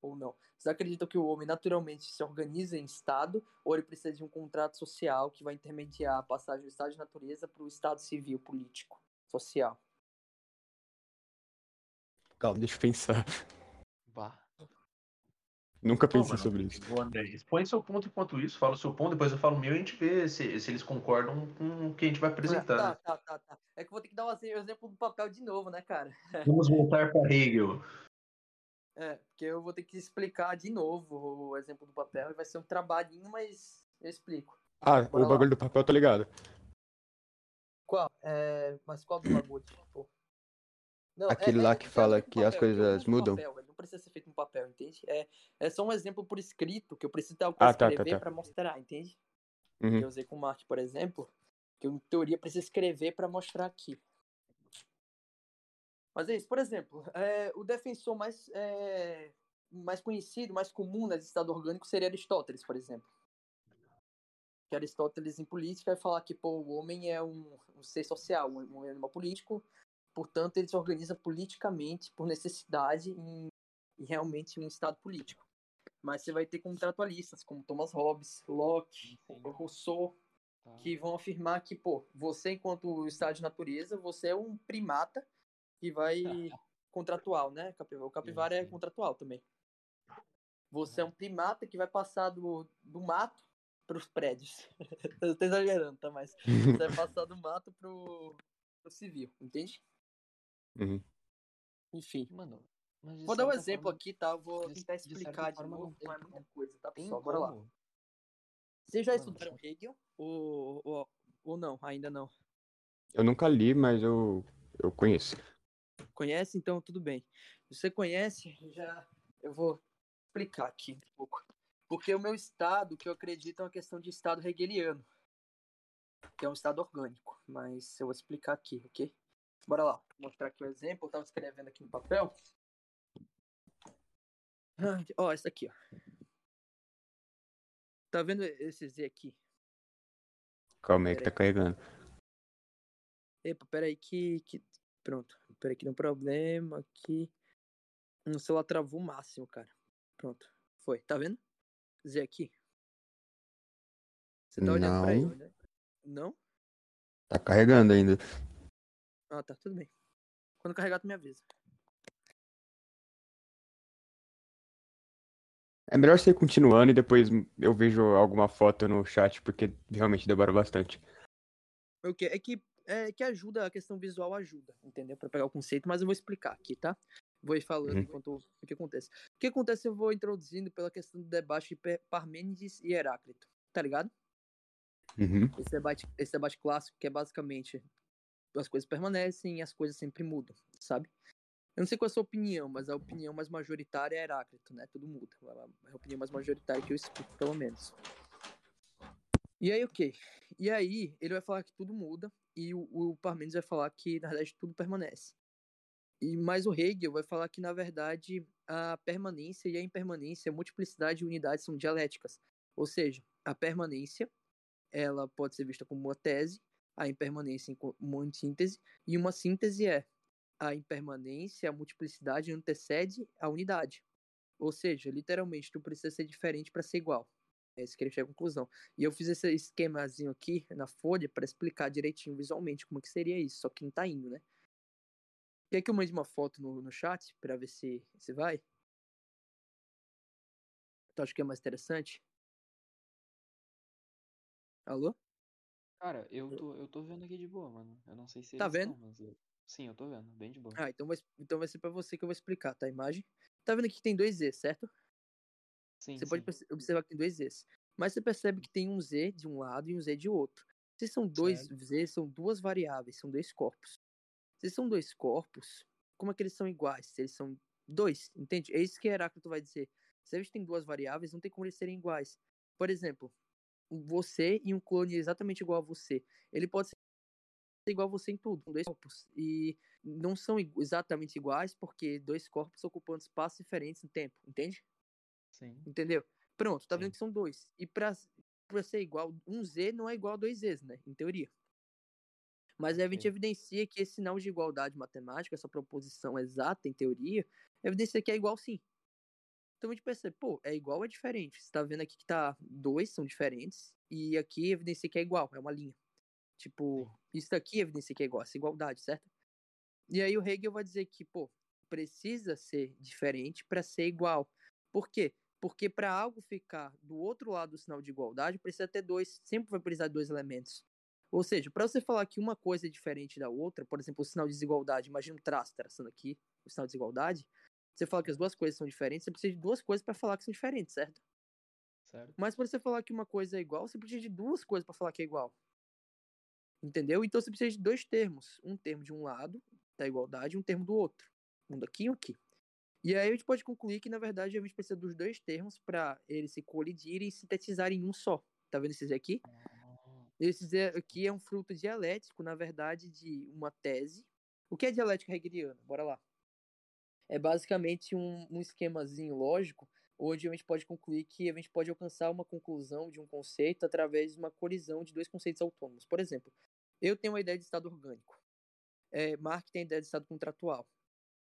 ou não? Vocês acreditam que o homem naturalmente se organiza em Estado ou ele precisa de um contrato social que vai intermediar a passagem do Estado de natureza para o Estado civil, político, social? Calma, deixa eu pensar. Bah. Nunca pensei sobre isso. Expõe seu ponto enquanto isso, fala o seu ponto, depois eu falo o meu e a gente vê se, se eles concordam com o que a gente vai apresentar. Tá, né? tá, tá, tá. É que eu vou ter que dar o exemplo do papel de novo, né, cara? Vamos voltar para Hegel. É, porque eu vou ter que explicar de novo o exemplo do papel e vai ser um trabalhinho, mas eu explico. Ah, Bora o lá. bagulho do papel, tá ligado? Qual? É, mas qual do bagulho? Pô? Não, Aquele lá que fala que as papel, coisas eu uso mudam. papel, não precisa ser feito no papel, entende? É, é só um exemplo por escrito, que eu preciso ter algo Ah, tá, tá, escrever tá. pra mostrar, entende? Uhum. Que eu usei com Marte, por exemplo, que eu, em teoria, preciso escrever pra mostrar aqui. Mas é isso, por exemplo, é, o defensor mais, é, mais conhecido, mais comum nesse estado orgânico seria Aristóteles, por exemplo. Que Aristóteles, em política, vai falar que pô, o homem é um, um ser social, um, um animal político, portanto, ele se organiza politicamente por necessidade em, em realmente um estado político. Mas você vai ter contratualistas, como Thomas Hobbes, Locke, Sim. Rousseau, Tá. que vão afirmar que, pô, você, enquanto estado de natureza, você é um primata que vai contratual, né? O capivara é contratual também. Você é um primata que vai passar do, do mato para os prédios. Eu tô exagerando, tá? Mas você vai passar do mato pro, pro civil, entende? Uhum. Enfim. Mano, mas de Vou dar um exemplo forma, aqui, tá? Eu Vou de- tentar de explicar de forma, novo, não é muita coisa, tá, pessoal? Bora lá. Vocês já Mano, estudaram Hegel? Ou, ou, ou não? Ainda não? Eu nunca li, mas eu, eu conheço. Conhece? Então tudo bem. Se você conhece, já eu vou explicar aqui um pouco. Porque o meu estado, que eu acredito, é uma questão de estado hegeliano. Que é um estado orgânico. Mas eu vou explicar aqui, ok? Bora lá. Vou mostrar aqui o exemplo. Eu tava escrevendo aqui no papel. Ah, Ó, esse aqui, ó. Tá vendo esse Z aqui? Calma aí que tá carregando. Epa, peraí que, que... Pronto. Peraí que deu um problema aqui. O celular travou o máximo, cara. Pronto. Foi. Tá vendo? Z aqui. Você tá olhando pra Não. ele, né? Não? Tá carregando ainda. Ah, tá. Tudo bem. Quando carregar, tu me avisa. É melhor você ir continuando e depois eu vejo alguma foto no chat, porque realmente demora bastante. O que? É que, é que ajuda, a questão visual ajuda, entendeu? Pra pegar o conceito, mas eu vou explicar aqui, tá? Vou ir falando Uhum. enquanto o que acontece. O que acontece eu vou introduzindo pela questão do debate de Parmênides e Heráclito, tá ligado? Uhum. Esse debate, esse debate clássico que é basicamente as coisas permanecem e as coisas sempre mudam, sabe? Eu não sei qual é a sua opinião, mas a opinião mais majoritária é Heráclito, né? Tudo muda. É a opinião mais majoritária que eu escuto, pelo menos. E aí, ok. E aí, ele vai falar que tudo muda e o, o Parmênides vai falar que, na verdade, tudo permanece. E mais o Hegel vai falar que, na verdade, a permanência e a impermanência, a multiplicidade e unidade são dialéticas. Ou seja, a permanência ela pode ser vista como uma tese, a impermanência uma antítese, e uma síntese é a impermanência, a multiplicidade antecede a unidade. Ou seja, literalmente, tu precisa ser diferente para ser igual. É isso que ele chega à conclusão. E eu fiz esse esquemazinho aqui na folha para explicar direitinho visualmente como que seria isso, só que não tá indo, né? Quer que eu mande uma foto no, no chat para ver se, se vai? Tu acha que é mais interessante? Alô? Cara, eu tô, eu tô vendo aqui de boa, mano. Eu não sei se Tá vendo? tão, mas eu... Sim, eu tô vendo, bem de boa. Ah, então vai, então vai ser pra você que eu vou explicar, tá? A imagem. Tá vendo aqui que tem dois Z, certo? sim, Você pode sim. perce- observar que tem dois Zs. Mas você percebe que tem um Z de um lado e um Z de outro. Se são dois Certo. Z, são duas variáveis, são dois corpos. Se são dois corpos, como é que eles são iguais? Se eles são dois, entende? É isso que Heráclito vai dizer. Se eles têm duas variáveis, não tem como eles serem iguais. Por exemplo, você e um clone exatamente igual a você. Ele pode ser igual a você em tudo, com dois corpos. E não são exatamente iguais porque dois corpos ocupando espaços diferentes no tempo, entende? Sim. Entendeu? Pronto, tá vendo Sim. que são dois. E pra, pra ser igual, um Z não é igual a dois Zs, né? Em teoria. Mas a gente Ok. evidencia que esse sinal de igualdade matemática, essa proposição exata, em teoria, evidencia que é igual sim. Então a gente percebe, pô, é igual ou é diferente? Você tá vendo aqui que tá dois são diferentes, e aqui evidencia que é igual, é uma linha. Tipo, isso daqui evidencia que é igual, essa igualdade, certo? E aí o Hegel vai dizer que, pô, precisa ser diferente para ser igual. Por quê? Porque para algo ficar do outro lado do sinal de igualdade, precisa ter dois, sempre vai precisar de dois elementos. Ou seja, para você falar que uma coisa é diferente da outra, por exemplo, o sinal de desigualdade, imagina um traço traçando aqui, o sinal de desigualdade, você fala que as duas coisas são diferentes, você precisa de duas coisas para falar que são diferentes, certo? Certo. Mas para você falar que uma coisa é igual, você precisa de duas coisas para falar que é igual. Entendeu? Então você precisa de dois termos. Um termo de um lado da igualdade e um termo do outro. Um daqui e um aqui. E aí a gente pode concluir que, na verdade, a gente precisa dos dois termos para eles se colidirem e sintetizarem em um só. Tá vendo esses aqui? Esse aqui é um fruto dialético, na verdade, de uma tese. O que é dialética hegeliana? Bora lá. É basicamente um, um esquemazinho lógico, onde a gente pode concluir que a gente pode alcançar uma conclusão de um conceito através de uma colisão de dois conceitos autônomos. Por exemplo, eu tenho uma ideia de estado orgânico. É, Mark tem a ideia de estado contratual.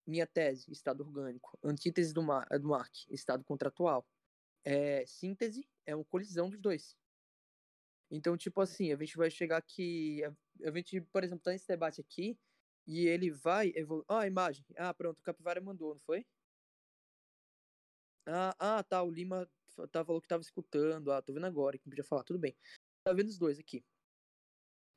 Minha tese, estado orgânico. Antítese do, Mar, do Mark, estado contratual. É, síntese é uma colisão dos dois. Então, tipo assim, a gente vai chegar aqui. A, gente, por exemplo, tá nesse debate aqui e ele vai evoluir. Ah, a imagem. Ah, pronto, o Capivara mandou, não foi? Ah, ah, tá. O Lima tá, falou que tava escutando. Ah, tô vendo agora que podia falar. Tudo bem. Tá vendo os dois aqui.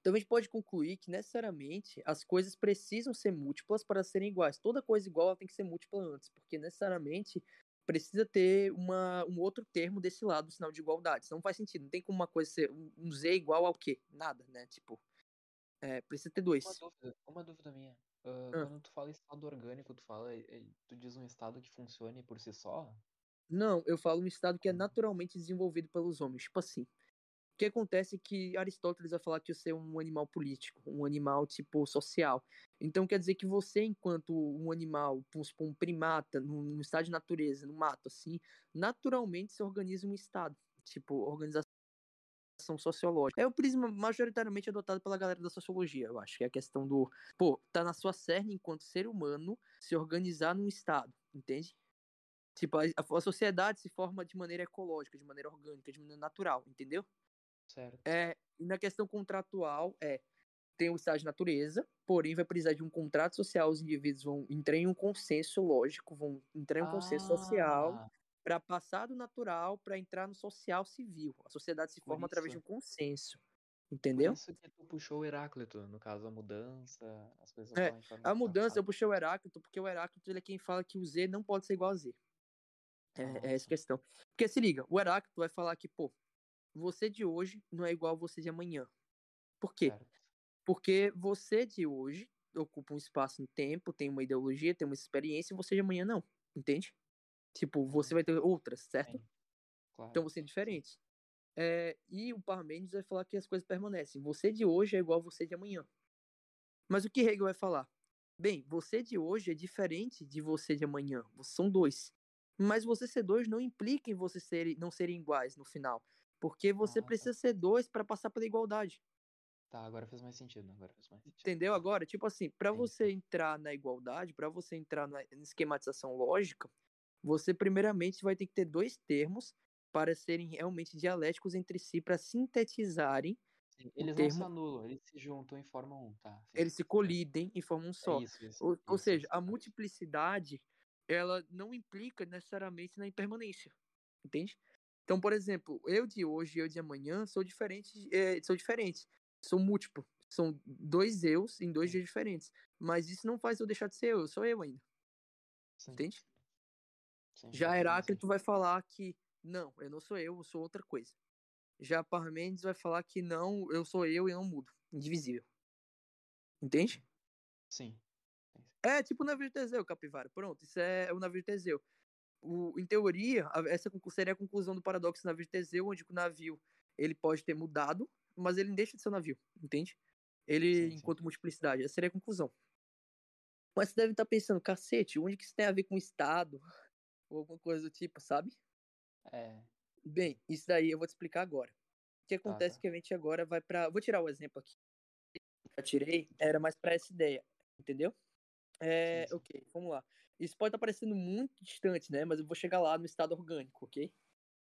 Então a gente pode concluir que necessariamente as coisas precisam ser múltiplas para serem iguais. Toda coisa igual tem que ser múltipla antes, porque necessariamente precisa ter uma, um outro termo desse lado do sinal de igualdade. Não faz sentido. Não tem como uma coisa ser um Z igual ao quê? Nada, né? Tipo, é, precisa ter dois. Uma dúvida, uma dúvida minha. Uh, ah. Quando tu fala estado orgânico, tu fala, tu diz um estado que funcione por si só? Não, eu falo um estado que é hum. naturalmente desenvolvido pelos homens. Tipo assim, o que acontece é que Aristóteles vai falar que você é um animal político, um animal tipo social. Então quer dizer que você, enquanto um animal, um primata, num estado de natureza, no mato, assim, naturalmente se organiza um estado, tipo organização sociológica. É o prisma majoritariamente adotado pela galera da sociologia, eu acho, que é a questão do, pô, tá na sua cerne enquanto ser humano se organizar num estado, entende? Tipo, a, a sociedade se forma de maneira ecológica, de maneira orgânica, de maneira natural, entendeu? Certo. É, e na questão contratual, é, tem o estado de natureza, porém vai precisar de um contrato social, os indivíduos vão entrar em um consenso lógico, vão entrar em um ah. consenso social para passar do natural para entrar no social civil. A sociedade se forma através de um consenso. Entendeu? Por isso que tu puxou o Heráclito, no caso a mudança, as coisas é, A mudança, eu puxei o Heráclito, porque o Heráclito ele é quem fala que o Z não pode ser igual a Z. É, é essa questão. Porque se liga, o Heráclito vai falar que, pô, você de hoje não é igual a você de amanhã. Por quê? Certo. Porque você de hoje ocupa um espaço no tempo, tem uma ideologia, tem uma experiência, e você de amanhã não. Entende? Tipo, você vai ter outras, certo? Claro. Então você é diferente. É, e o Parmênides vai falar que as coisas permanecem. Você de hoje é igual a você de amanhã. Mas o que Hegel vai falar? Bem, você de hoje é diferente de você de amanhã. São dois. Mas você ser dois não implica em você ser, não serem iguais no final. Porque você ah, tá. precisa ser dois para passar pela igualdade. Tá, agora fez mais sentido. Agora fez mais sentido. Entendeu? Agora, tipo assim, para você entrar na igualdade, para você entrar na esquematização lógica, você primeiramente vai ter que ter dois termos para serem realmente dialéticos entre si, para sintetizarem. Sim, eles termo... não se anulam, eles se juntam e formam um, tá? Sim. Eles se colidem e formam um é só. É isso, isso, ou, isso, ou seja, a multiplicidade, ela não implica necessariamente na impermanência, entende? Então, por exemplo, eu de hoje e eu de amanhã sou diferente, é, sou diferentes, sou múltiplo, são dois eus em dois dias diferentes. Mas isso não faz eu deixar de ser eu, eu sou eu ainda. Sim. Entende? Sim, Já Heráclito vai falar que não, eu não sou eu, eu sou outra coisa. Já Parmênides vai falar que não, eu sou eu e não mudo, indivisível. Entende? Sim. É tipo o navio de Teseu, Capivara. Pronto, isso é o navio de Teseu o, em teoria, essa seria a conclusão do paradoxo do navio de Teseu, onde o navio ele pode ter mudado, mas ele não deixa de ser um navio, entende? Ele, sim, sim. enquanto multiplicidade, essa seria a conclusão. Mas você deve estar pensando, cacete, onde que isso tem a ver com o Estado? Ou alguma coisa do tipo, sabe? É. Bem, isso daí eu vou te explicar agora. O que acontece tá, tá. que a gente agora vai para, Vou tirar o exemplo aqui. Eu tirei, era mais para essa ideia, entendeu? É, sim, sim. ok, vamos lá. Isso pode estar parecendo muito distante, né? Mas eu vou chegar lá no estado orgânico, ok?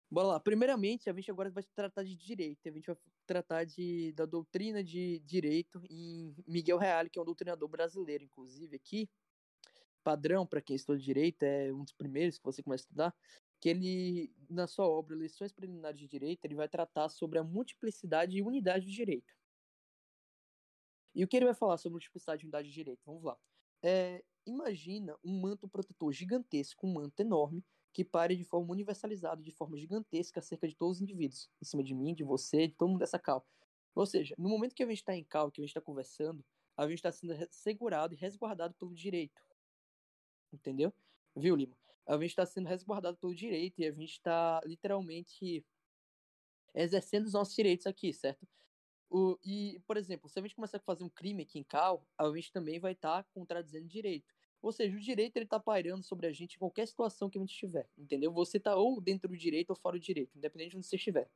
Bora lá. Primeiramente, a gente agora vai tratar de direito. A gente vai tratar de, da doutrina de direito em Miguel Reale, que é um doutrinador brasileiro, inclusive, aqui. Padrão para quem estuda direito, é um dos primeiros que você começa a estudar, que ele, na sua obra Lições Preliminares de Direito, ele vai tratar sobre a multiplicidade e unidade do direito. E o que ele vai falar sobre multiplicidade e unidade de direito? Vamos lá. É, imagina um manto protetor gigantesco, um manto enorme, que pare de forma universalizada, de forma gigantesca, acerca de todos os indivíduos. Em cima de mim, de você, de todo mundo dessa cal. Ou seja, no momento que a gente está em cal, que a gente está conversando, a gente está sendo segurado e resguardado pelo direito. Entendeu? Viu, Lima? A gente está sendo resguardado pelo direito e a gente está literalmente exercendo os nossos direitos aqui, certo? O, e, por exemplo, se a gente começar a fazer um crime aqui em Cal, a gente também vai estar tá contradizendo direito. Ou seja, o direito ele tá pairando sobre a gente em qualquer situação que a gente estiver, entendeu? Você tá ou dentro do direito ou fora do direito, independente de onde você estiver.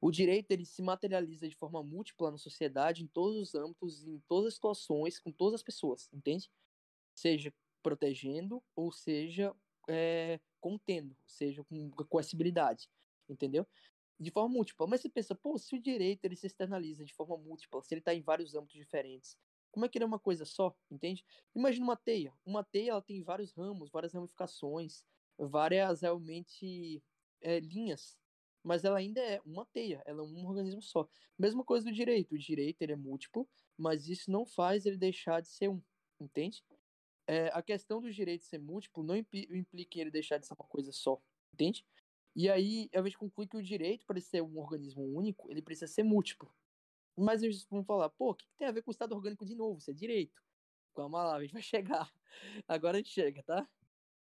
O direito ele se materializa de forma múltipla na sociedade, em todos os âmbitos, em todas as situações, com todas as pessoas, entende? Seja protegendo ou seja é, contendo, seja com coercibilidade, entendeu? De forma múltipla. Mas você pensa, pô, se o direito ele se externaliza de forma múltipla, se ele está em vários âmbitos diferentes, como é que ele é uma coisa só, entende? Imagina uma teia. Uma teia ela tem vários ramos, várias ramificações, várias realmente é, linhas, mas ela ainda é uma teia, ela é um organismo só. Mesma coisa do direito. O direito ele é múltiplo, mas isso não faz ele deixar de ser um, entende? É, a questão do direito ser múltiplo não implica ele deixar de ser uma coisa só, entende? E aí a gente conclui que o direito, para ser um organismo único, ele precisa ser múltiplo. Mas eles vão falar, pô, o que, tem a ver com o Estado orgânico de novo? Isso é direito. Calma lá, a gente vai chegar. Agora a gente chega, tá?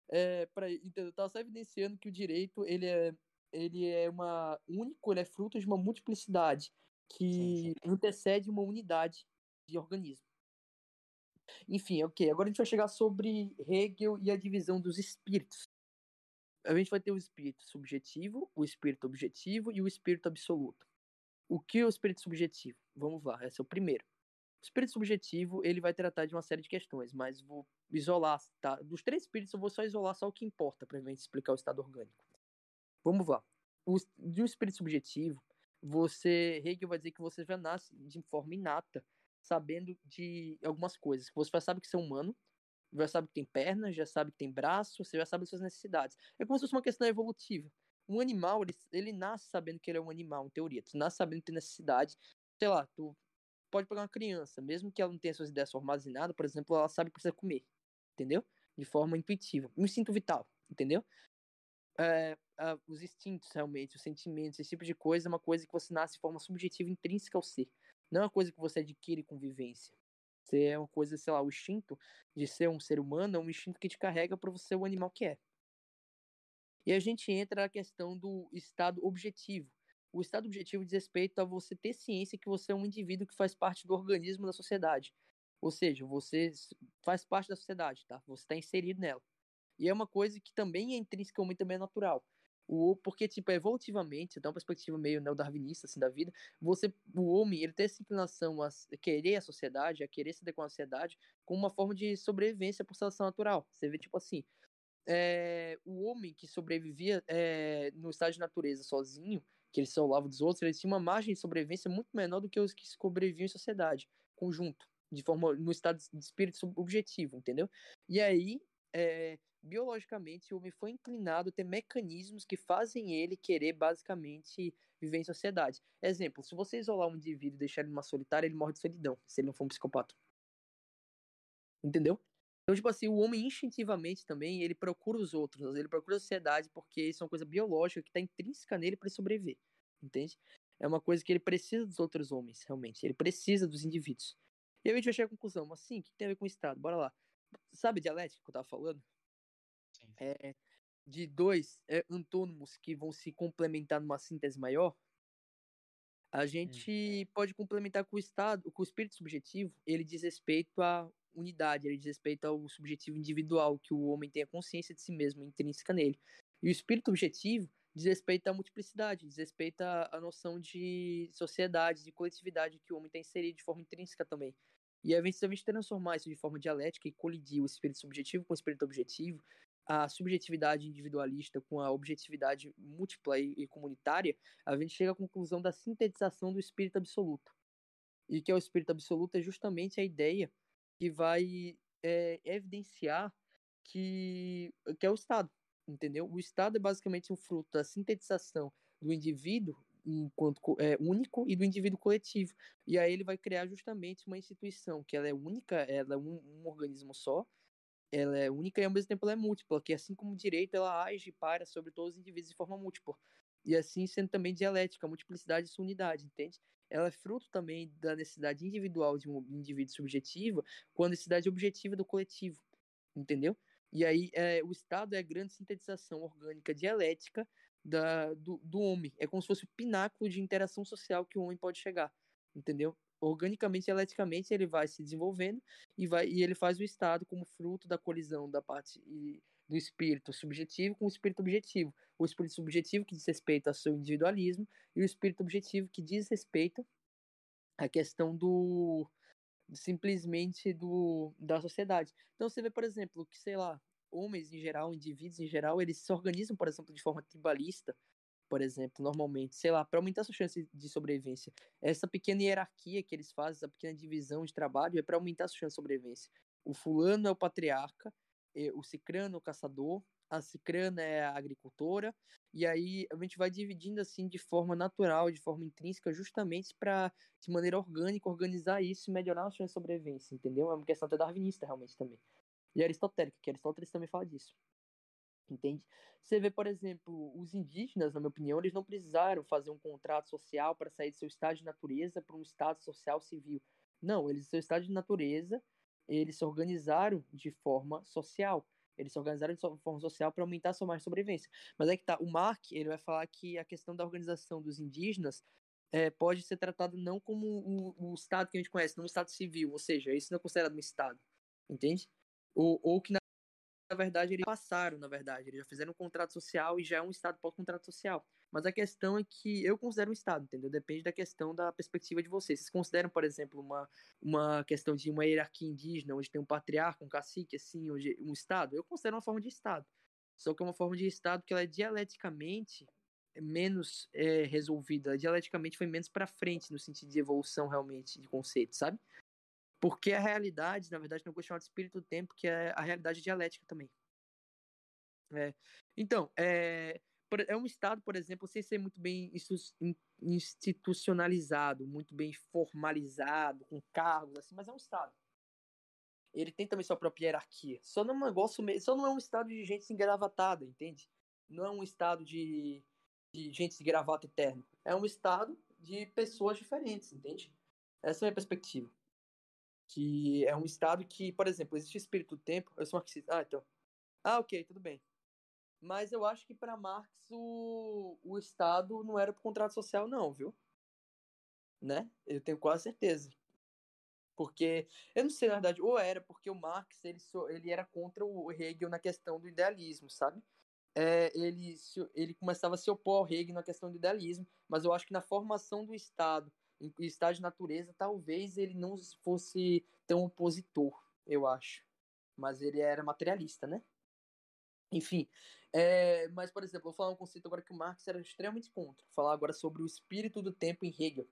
É, pra, então, eu tava só evidenciando que o direito, ele é, ele é uma único, ele é fruto de uma multiplicidade que sim, sim. antecede uma unidade de organismo. Enfim, ok. Agora a gente vai chegar sobre Hegel e a divisão dos espíritos. A gente vai ter o espírito subjetivo, o espírito objetivo e o espírito absoluto. O que é o espírito subjetivo? Vamos lá, esse é o primeiro. O espírito subjetivo, ele vai tratar de uma série de questões, mas vou isolar, tá? Dos três espíritos, eu vou só isolar só o que importa para gente explicar o estado orgânico. Vamos lá. O, de um espírito subjetivo, você, Hegel vai dizer que você já nasce de forma inata, sabendo de algumas coisas. Você já sabe que você é humano, já sabe que tem pernas, já sabe que tem braço, você já sabe das suas necessidades. É como se fosse uma questão evolutiva. Um animal, ele, ele nasce sabendo que ele é um animal, em teoria. Tu nasce sabendo que tem necessidade. Sei lá, tu pode pegar uma criança, mesmo que ela não tenha suas ideias formadas por exemplo, ela sabe que precisa comer. Entendeu? De forma intuitiva. Um instinto vital, entendeu? É, os instintos, realmente, os sentimentos, esse tipo de coisa é uma coisa que você nasce de forma subjetiva, intrínseca ao ser. Não é uma coisa que você adquire com vivência. Você é uma coisa, sei lá, o instinto de ser um ser humano é um instinto que te carrega para você ser o animal que é. E a gente entra na questão do estado objetivo. O estado objetivo diz respeito a você ter ciência que você é um indivíduo que faz parte do organismo da sociedade. Ou seja, você faz parte da sociedade, tá? Você está inserido nela. E é uma coisa que também é intrinsecamente também é natural. O, porque, tipo, evolutivamente, dá uma perspectiva meio neo-darwinista, assim, da vida, você, o homem, ele tem essa inclinação a querer a sociedade, a querer se adequar à sociedade, como uma forma de sobrevivência por seleção natural. Você vê, tipo assim, é, o homem que sobrevivia é, no estado de natureza sozinho, que ele se isolava dos outros, ele tinha uma margem de sobrevivência muito menor do que os que sobreviviam em sociedade, conjunto, de forma no estado de espírito objetivo, entendeu? E aí, é, biologicamente, o homem foi inclinado a ter mecanismos que fazem ele querer basicamente viver em sociedade. Exemplo, se você isolar um indivíduo e deixar ele numa solitária, ele morre de solidão, se ele não for um psicopata. Entendeu? Então, tipo assim, o homem instintivamente também, ele procura os outros, ele procura a sociedade porque isso é uma coisa biológica que está intrínseca nele para sobreviver, entende? É uma coisa que ele precisa dos outros homens, realmente. Ele precisa dos indivíduos. E aí a gente vai chegar à conclusão, mas sim, o que tem a ver com o Estado? Bora lá. Sabe a dialética que eu tava falando? É, de dois é, antônimos que vão se complementar numa síntese maior, a hum. gente hum. pode complementar com o Estado, com o espírito subjetivo, ele diz respeito a unidade, ele diz respeito ao subjetivo individual, que o homem tem a consciência de si mesmo, intrínseca nele. E o espírito objetivo diz respeito à multiplicidade, diz respeito à, à noção de sociedade, de coletividade que o homem tem inserido de forma intrínseca também. E a gente, se a gente transformar isso de forma dialética e colidir o espírito subjetivo com o espírito objetivo, a subjetividade individualista com a objetividade múltipla e, comunitária, a gente chega à conclusão da sintetização do espírito absoluto. E que é o espírito absoluto é justamente a ideia que vai é, evidenciar que, que é o Estado, entendeu? O Estado é basicamente um fruto da sintetização do indivíduo enquanto é, único e do indivíduo coletivo. E aí ele vai criar justamente uma instituição que ela é única, ela é um, um organismo só, ela é única e ao mesmo tempo ela é múltipla, que assim como o direito ela age e para sobre todos os indivíduos de forma múltipla. E assim sendo também dialética, multiplicidade e sua unidade, entende? Ela é fruto também da necessidade individual de um indivíduo subjetiva com a necessidade objetiva do coletivo, entendeu? E aí é, o Estado é a grande sintetização orgânica dialética da, do, do homem. É como se fosse o pináculo de interação social que o homem pode chegar, entendeu? Organicamente, dialeticamente, ele vai se desenvolvendo e, vai, e ele faz o Estado como fruto da colisão da parte do espírito subjetivo com o espírito objetivo. O espírito subjetivo que diz respeito ao seu individualismo e o espírito objetivo que diz respeito à questão do simplesmente do da sociedade. Então você vê, por exemplo, que sei lá, homens em geral, indivíduos em geral, eles se organizam, por exemplo, de forma tribalista, por exemplo, normalmente, sei lá, para aumentar sua chance de sobrevivência. Essa pequena hierarquia que eles fazem, essa pequena divisão de trabalho, é para aumentar sua chance de sobrevivência. O fulano é o patriarca, o cicrano é o caçador, a cicrana é a agricultora, e aí a gente vai dividindo assim de forma natural, de forma intrínseca, justamente para, de maneira orgânica, organizar isso e melhorar a chance de sobrevivência, entendeu? É uma questão até darwinista, realmente, também e aristotélica, que Aristóteles também fala disso. Entende? Você vê, por exemplo, os indígenas, na minha opinião, eles não precisaram fazer um contrato social para sair do seu estado de natureza para um estado social civil. Não, eles, seu estado de natureza, eles se organizaram de forma social. Eles se organizaram de forma social para aumentar a sua margem de sobrevivência. Mas é que tá, o Mark, ele vai falar que a questão da organização dos indígenas é, pode ser tratado não como o, o estado que a gente conhece, não um estado civil, ou seja, isso não é considerado um estado. Entende? Ou, ou que, na, na verdade, eles passaram, na verdade. Eles já fizeram um contrato social e já é um Estado pós-contrato social. Mas a questão é que eu considero um Estado, entendeu? Depende da questão da perspectiva de vocês. Vocês consideram, por exemplo, uma, uma questão de uma hierarquia indígena, onde tem um patriarca, um cacique, assim, onde, um Estado? Eu considero uma forma de Estado. Só que é uma forma de Estado que ela é dialeticamente menos é, resolvida. Dialeticamente foi menos para frente, no sentido de evolução, realmente, de conceito, sabe? Porque a realidade, na verdade, não é questão de espírito do tempo, que é a realidade dialética também. É. Então, é, é um Estado, por exemplo, sem ser muito bem institucionalizado, muito bem formalizado, com cargos, assim, mas é um Estado. Ele tem também sua própria hierarquia. Só não é um negócio, só não é um Estado de gente engravatada, entende? Não é um Estado de, de gente de gravata eterno. É um Estado de pessoas diferentes, entende? Essa é a minha perspectiva que é um estado que, por exemplo, existe espírito do tempo. Eu sou marxista. Ah, então. Ah, ok, tudo bem. Mas eu acho que para Marx o, o Estado não era pro contrato social, não, viu? Né? Eu tenho quase certeza. Porque, eu não sei, na verdade, ou era porque o Marx ele, ele era contra o Hegel na questão do idealismo, sabe? É, ele, ele começava a se opor ao Hegel na questão do idealismo, mas eu acho que na formação do Estado em estado de natureza, talvez ele não fosse tão opositor, eu acho. Mas ele era materialista, né? Enfim, é, mas, por exemplo, vou falar um conceito agora que o Marx era extremamente contra. Vou falar agora sobre o espírito do tempo em Hegel.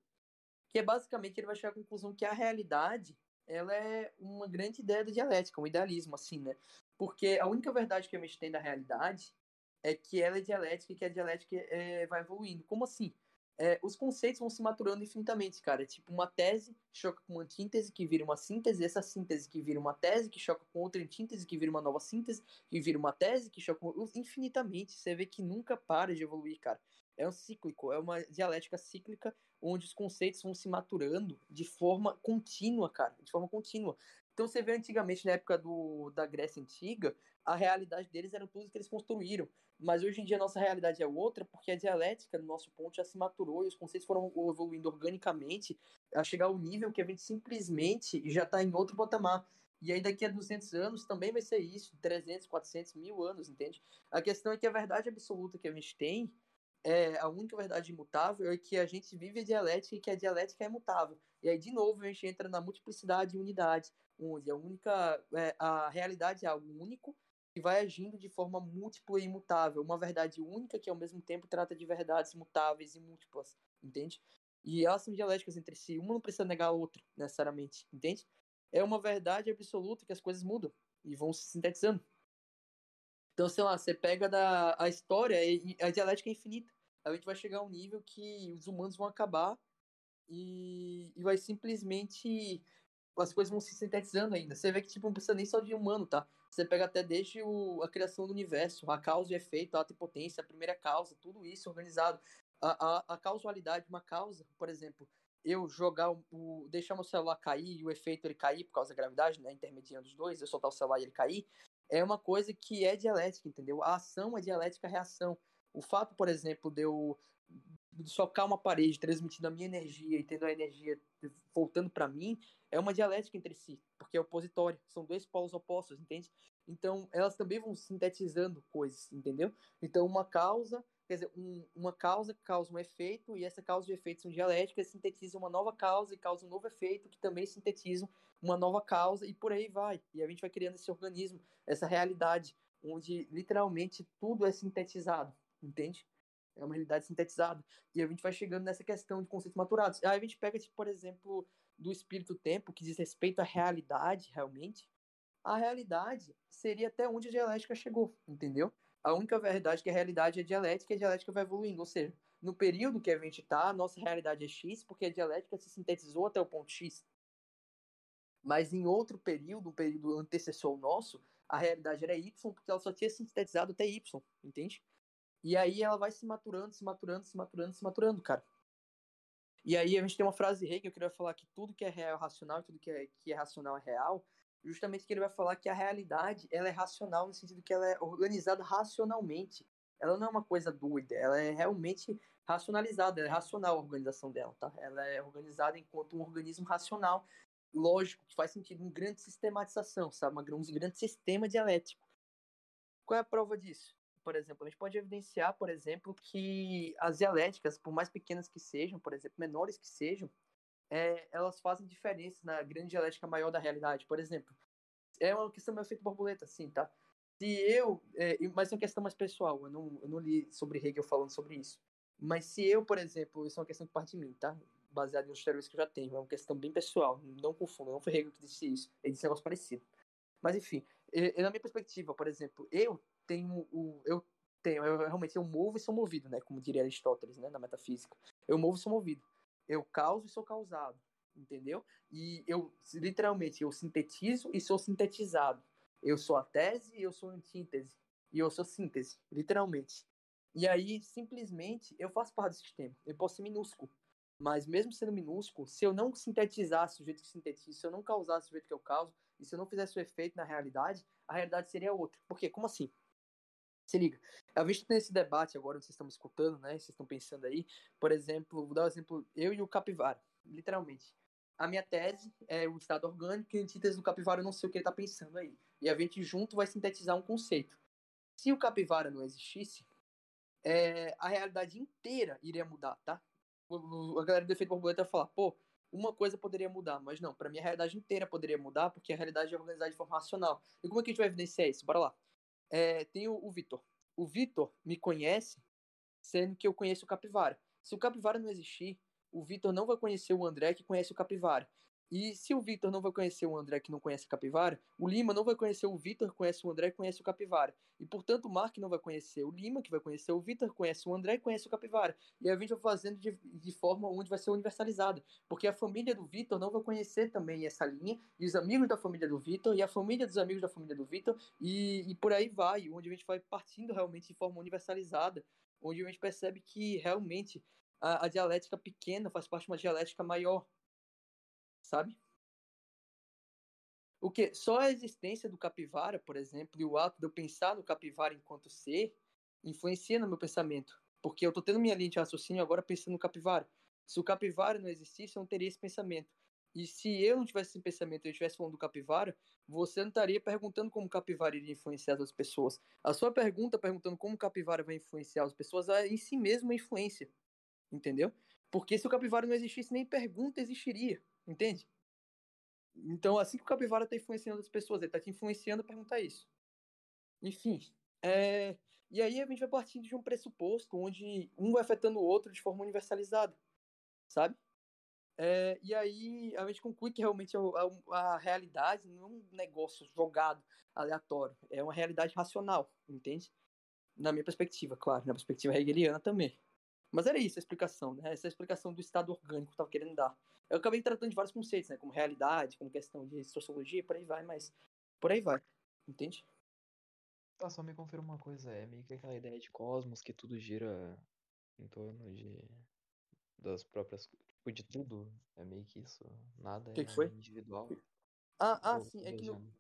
Que é basicamente, ele vai chegar à conclusão que a realidade ela é uma grande ideia da dialética, um idealismo, assim, né? Porque a única verdade que a gente tem da realidade é que ela é dialética e que a dialética é, vai evoluindo. Como assim? É, os conceitos vão se maturando infinitamente, cara. É tipo uma tese choca com uma antítese que vira uma síntese, essa síntese que vira uma tese que choca com outra antítese que vira uma nova síntese, que vira uma tese que choca com... infinitamente. Você vê que nunca para de evoluir, cara. É um cíclico, é uma dialética cíclica onde os conceitos vão se maturando de forma contínua, cara, de forma contínua. Então você vê antigamente, na época do, da Grécia Antiga, a realidade deles era tudo que eles construíram. Mas hoje em dia a nossa realidade é outra, porque a dialética do nosso ponto já se maturou e os conceitos foram evoluindo organicamente a chegar ao nível que a gente simplesmente já está em outro patamar. E aí daqui a 200 anos também vai ser isso, 300, 400, mil anos, entende? A questão é que a verdade absoluta que a gente tem é, a única verdade imutável é que a gente vive a dialética e que a dialética é imutável. E aí, de novo, a gente entra na multiplicidade e unidade, onde a única. É, a realidade é algo único que vai agindo de forma múltipla e imutável. Uma verdade única que, ao mesmo tempo, trata de verdades imutáveis e múltiplas, entende? E elas são dialéticas entre si. Uma não precisa negar a outra, necessariamente, entende? é uma verdade absoluta que as coisas mudam e vão se sintetizando. Então, sei lá, você pega da, a história, e a dialética é infinita. A gente vai chegar a um nível que os humanos vão acabar e, e vai simplesmente. As coisas vão se sintetizando ainda. Você vê que tipo, não precisa nem só de humano, tá? Você pega até desde o, a criação do universo, a causa e efeito, a potência, a primeira causa, tudo isso organizado. A, a, a causalidade, uma causa, por exemplo, eu jogar o, o, deixar meu celular cair e o efeito ele cair por causa da gravidade, né, intermediando os dois, eu soltar o celular e ele cair, é uma coisa que é dialética, entendeu? A ação é dialética, reação. O fato, por exemplo, de eu socar uma parede, transmitindo a minha energia e tendo a energia voltando para mim, é uma dialética entre si, porque é opositória, são dois polos opostos, entende? Então, elas também vão sintetizando coisas, entendeu? Então, uma causa quer dizer, um, uma causa causa um efeito, e essa causa e efeito são dialéticas, sintetizam uma nova causa e causam um novo efeito, que também sintetizam uma nova causa, e por aí vai. E a gente vai criando esse organismo, essa realidade, onde literalmente tudo é sintetizado, entende? É uma realidade sintetizada. E a gente vai chegando nessa questão de conceitos maturados. Aí a gente pega, tipo, por exemplo, do espírito-tempo, que diz respeito à realidade, realmente. A realidade seria até onde a dialética chegou, entendeu? a única verdade que a realidade é dialética e a dialética vai evoluindo. Ou seja, no período que a gente está, a nossa realidade é X, porque a dialética se sintetizou até o ponto X. Mas em outro período, um período antecessor nosso, a realidade era Y, porque ela só tinha sintetizado até Y, entende? E aí ela vai se maturando, se maturando, se maturando, se maturando, cara. E aí a gente tem uma frase rei que eu queria falar que tudo que é real é racional e tudo que é, que é racional é real justamente que ele vai falar que a realidade ela é racional no sentido que ela é organizada racionalmente. Ela não é uma coisa doida, ela é realmente racionalizada, é racional a organização dela, tá? Ela é organizada enquanto um organismo racional, lógico, que faz sentido, uma grande sistematização, sabe? Um grande sistema dialético. Qual é a prova disso? Por exemplo, a gente pode evidenciar, por exemplo, que as dialéticas, por mais pequenas que sejam, por exemplo, menores que sejam, é, elas fazem diferença na grande dialética maior da realidade. Por exemplo, é uma questão do efeito borboleta, assim, tá? Se eu, é, mas é uma questão mais pessoal, eu não, eu não li sobre Hegel falando sobre isso. Mas se eu, por exemplo, isso é uma questão que parte de mim, tá? Baseado nos teorias que eu já tenho, é uma questão bem pessoal, não confunda, não foi Hegel que disse isso, ele disse um negócio parecido. Mas enfim, eu, na minha perspectiva, por exemplo, eu tenho o, eu tenho, eu realmente eu movo e sou movido, né? Como diria Aristóteles, né? Na metafísica, eu movo e sou movido eu causo e sou causado, entendeu? E eu, literalmente, eu sintetizo e sou sintetizado. Eu sou a tese e eu sou a antítese. E eu sou síntese, literalmente. E aí, simplesmente, eu faço parte do sistema. Eu posso ser minúsculo. Mas mesmo sendo minúsculo, se eu não sintetizasse o jeito que sintetizo, se eu não causasse o jeito que eu causo, e se eu não fizesse o efeito na realidade, a realidade seria outra. Por quê? Como assim? Se liga. A gente tem esse debate agora, vocês estão me escutando, né? Vocês estão pensando aí. Por exemplo, vou dar um exemplo, eu e o capivara, literalmente. A minha tese é o estado orgânico e a antítese do capivara eu não sei o que ele está pensando aí. E a gente junto vai sintetizar um conceito. Se o capivara não existisse, é, a realidade inteira iria mudar, tá? A galera do efeito borboleta vai falar, pô, uma coisa poderia mudar, mas não, para mim a realidade inteira poderia mudar, porque a realidade é organizada de forma racional. E como é que a gente vai evidenciar isso? Bora lá. É, tem o, o Vitor. O Vitor me conhece, sendo que eu conheço o Capivara. Se o Capivara não existir, o Vitor não vai conhecer o André que conhece o Capivara. E se o Vitor não vai conhecer o André que não conhece a Capivara, o Lima não vai conhecer o Vitor conhece o André conhece o Capivara. E portanto o Mark não vai conhecer o Lima, que vai conhecer o Vitor, conhece o André conhece o Capivara. E a gente vai fazendo de, de forma onde vai ser universalizada. Porque a família do Vitor não vai conhecer também essa linha, e os amigos da família do Vitor, e a família dos amigos da família do Vitor, e, e por aí vai, onde a gente vai partindo realmente de forma universalizada, onde a gente percebe que realmente a, a dialética pequena faz parte de uma dialética maior sabe? O que só a existência do capivara, por exemplo, e o ato de eu pensar no capivara enquanto ser, influencia no meu pensamento, porque eu estou tendo minha linha de raciocínio agora pensando no capivara. Se o capivara não existisse, eu não teria esse pensamento. E se eu não tivesse esse pensamento e eu estivesse falando do capivara, você não estaria perguntando como o capivara iria influenciar as pessoas. A sua pergunta perguntando como o capivara vai influenciar as pessoas é em si mesmo uma influência. Entendeu? Porque se o capivara não existisse, nem pergunta existiria. Entende? Então, assim que o capivara está influenciando as pessoas, ele está te influenciando a perguntar isso. Enfim. É... E aí a gente vai partindo de um pressuposto onde um vai afetando o outro de forma universalizada. Sabe? É, e aí a gente conclui que realmente a, a, a, realidade não é um negócio jogado aleatório, é uma realidade racional, entende? Na minha perspectiva, claro, na perspectiva hegeliana também. Mas era isso a explicação, né? Essa é a explicação do estado orgânico que eu estava querendo dar. Eu acabei tratando de vários conceitos, né? Como realidade, como questão de sociologia, por aí vai, mas por aí vai, entende? Tá, só me confirma uma coisa, é meio que aquela ideia de cosmos que tudo gira em torno de das próprias tipo de tudo é meio que isso nada que é que foi? individual ah, ah sim é que no,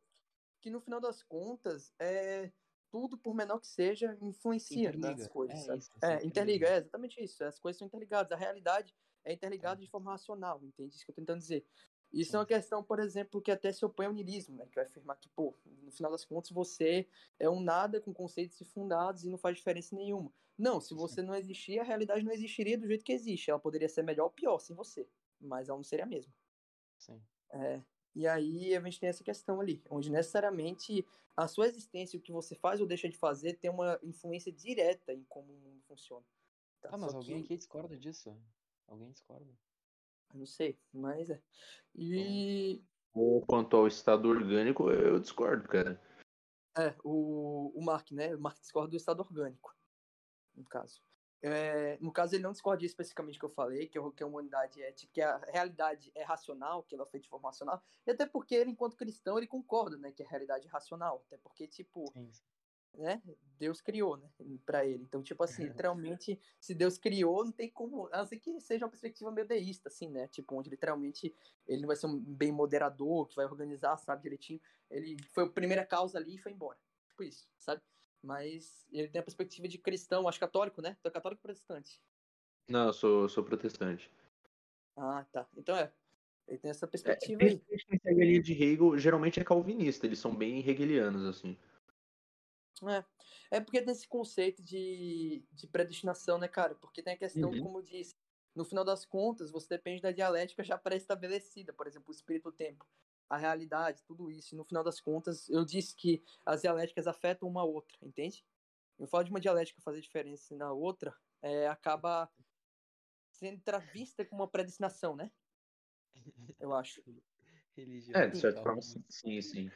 que no final das contas é tudo por menor que seja influencia interliga. nas coisas é, isso, é interliga. interliga é exatamente isso as coisas são interligadas a realidade é interligada tá. de forma racional entende isso que eu tô tentando dizer isso é uma questão, por exemplo, que até se opõe ao niilismo, né? Que vai afirmar que, pô, no final das contas, você é um nada com conceitos infundados e não faz diferença nenhuma. Não, se você não existir, a realidade não existiria do jeito que existe. Ela poderia ser melhor ou pior sem você, mas ela não seria a mesma. Sim. É, e aí a gente tem essa questão ali, onde necessariamente a sua existência, o que você faz ou deixa de fazer, tem uma influência direta em como o mundo funciona. Tá? Ah, mas Só alguém que... aqui discorda disso. Alguém discorda. Não sei, mas é. E. Quanto ao estado orgânico, eu discordo, cara. É, o, o Mark, né? O Mark discorda do estado orgânico, no caso. É, no caso, ele não discorda especificamente que eu falei, que, que a humanidade é, que a realidade é racional, que ela é feita de forma racional, e até porque ele, enquanto cristão, ele concorda, né, que a realidade é racional, até porque, tipo, Sim né? Deus criou, né? Para ele. Então, tipo assim, literalmente, se Deus criou, não tem como. A não ser que seja uma perspectiva meio deísta, assim, né? Tipo, onde literalmente ele não vai ser um bem moderador, que vai organizar, sabe, direitinho. Ele foi a primeira causa ali e foi embora. Tipo isso, sabe? Mas ele tem a perspectiva de cristão, acho católico, né? Tu é católico ou protestante? Não, eu sou, sou protestante. Ah, tá. Então é. Ele tem essa é, perspectiva é, aí. A linha de Hegel geralmente é calvinista, eles são bem hegelianos, assim. É. é porque tem esse conceito de, de predestinação, né, cara? Porque tem a questão, uhum. como eu disse, no final das contas, você depende da dialética já pré-estabelecida, por exemplo, o espírito-tempo, a realidade, tudo isso. E no final das contas, eu disse que as dialéticas afetam uma a outra, entende? Eu falo de uma dialética fazer diferença na outra, é, acaba sendo vista como uma predestinação, né? Eu acho. Religião. É, de certa forma, sim, sim.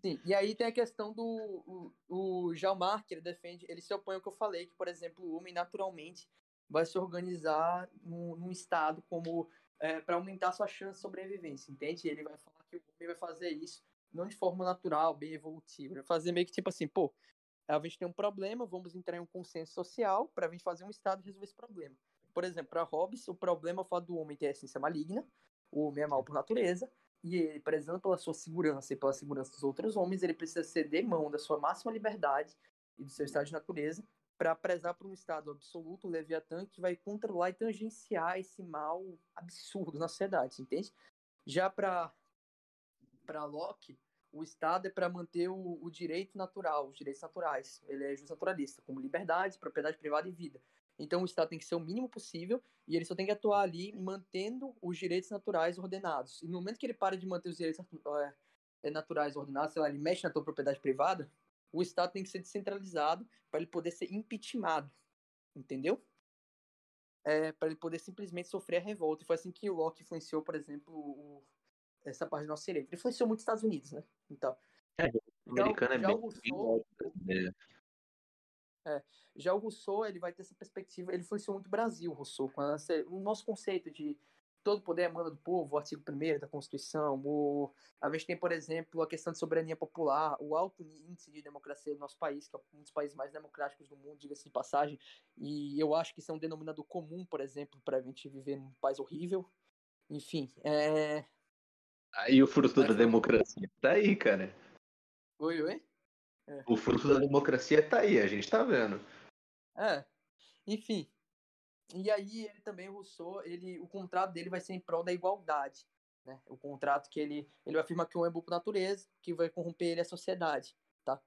Sim, e aí tem a questão do. O, o Jean Marc, ele defende, ele se opõe ao que eu falei, que, por exemplo, o homem naturalmente vai se organizar num, num estado como. É, para aumentar sua chance de sobrevivência, entende? Ele vai falar que o homem vai fazer isso não de forma natural, bem evolutiva, vai fazer meio que tipo assim, pô, a gente tem um problema, vamos entrar em um consenso social para a gente fazer um estado e resolver esse problema. Por exemplo, para Hobbes, o problema é o fato do homem ter a essência maligna, o homem é mal por natureza, e ele, prezando pela sua segurança e pela segurança dos outros homens, ele precisa ceder mão da sua máxima liberdade e do seu estado de natureza para prezar por um estado absoluto, Leviatã, que vai controlar e tangenciar esse mal absurdo na sociedade, entende? Já para para Locke, o Estado é para manter o, o, direito natural, os direitos naturais. Ele é justnaturalista, como liberdade, propriedade privada e vida. Então o Estado tem que ser o mínimo possível e ele só tem que atuar ali mantendo os direitos naturais ordenados. E no momento que ele para de manter os direitos é, naturais ordenados, sei lá, ele mexe na tua propriedade privada, o Estado tem que ser descentralizado para ele poder ser impeachmentado. Entendeu? É, para ele poder simplesmente sofrer a revolta. E foi assim que o Locke influenciou, por exemplo, o, essa parte do nosso. Ele influenciou muito os Estados Unidos, né? Então, é, o americano é bem, Rousseau, bem é, já o Rousseau, ele vai ter essa perspectiva, ele influenciou muito o Brasil, o Rousseau, com o nosso conceito de todo poder emana do povo, o artigo 1 da Constituição, o, a gente tem, por exemplo, a questão de soberania popular, o alto índice de democracia do nosso país, que é um dos países mais democráticos do mundo, diga-se de passagem, e eu acho que isso é um denominador comum, por exemplo, para a gente viver num país horrível. Enfim, é... Aí o fruto da democracia tá aí, cara. Oi, oi? É. O fruto da democracia tá aí, a gente tá vendo. É, enfim. E aí ele também, o Rousseau, ele, o contrato dele vai ser em prol da igualdade. Né? O contrato que ele, ele afirma que o homem é bom por natureza, que vai corromper ele a sociedade. Tá?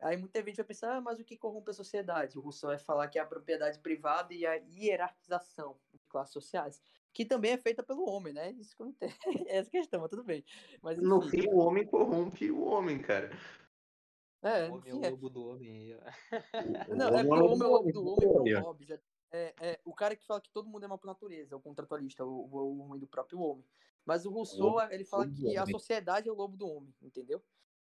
Aí muita gente vai pensar, ah, mas o que corrompe a sociedade? O Rousseau vai falar que é a propriedade privada e a hierarquização de classes sociais, que também é feita pelo homem, né? Isso que eu não entendo. Essa questão, mas tudo bem. Mas, enfim, no fim, o homem corrompe o homem, cara. É, o homem é o lobo do homem. Não, é porque o homem é o lobo do homem pro Hobbes. É, é, é, o cara que fala que todo mundo é mal por natureza, o contratualista, o, o, homem do próprio homem. Mas o Rousseau, ele fala que a sociedade é o lobo do homem, entendeu?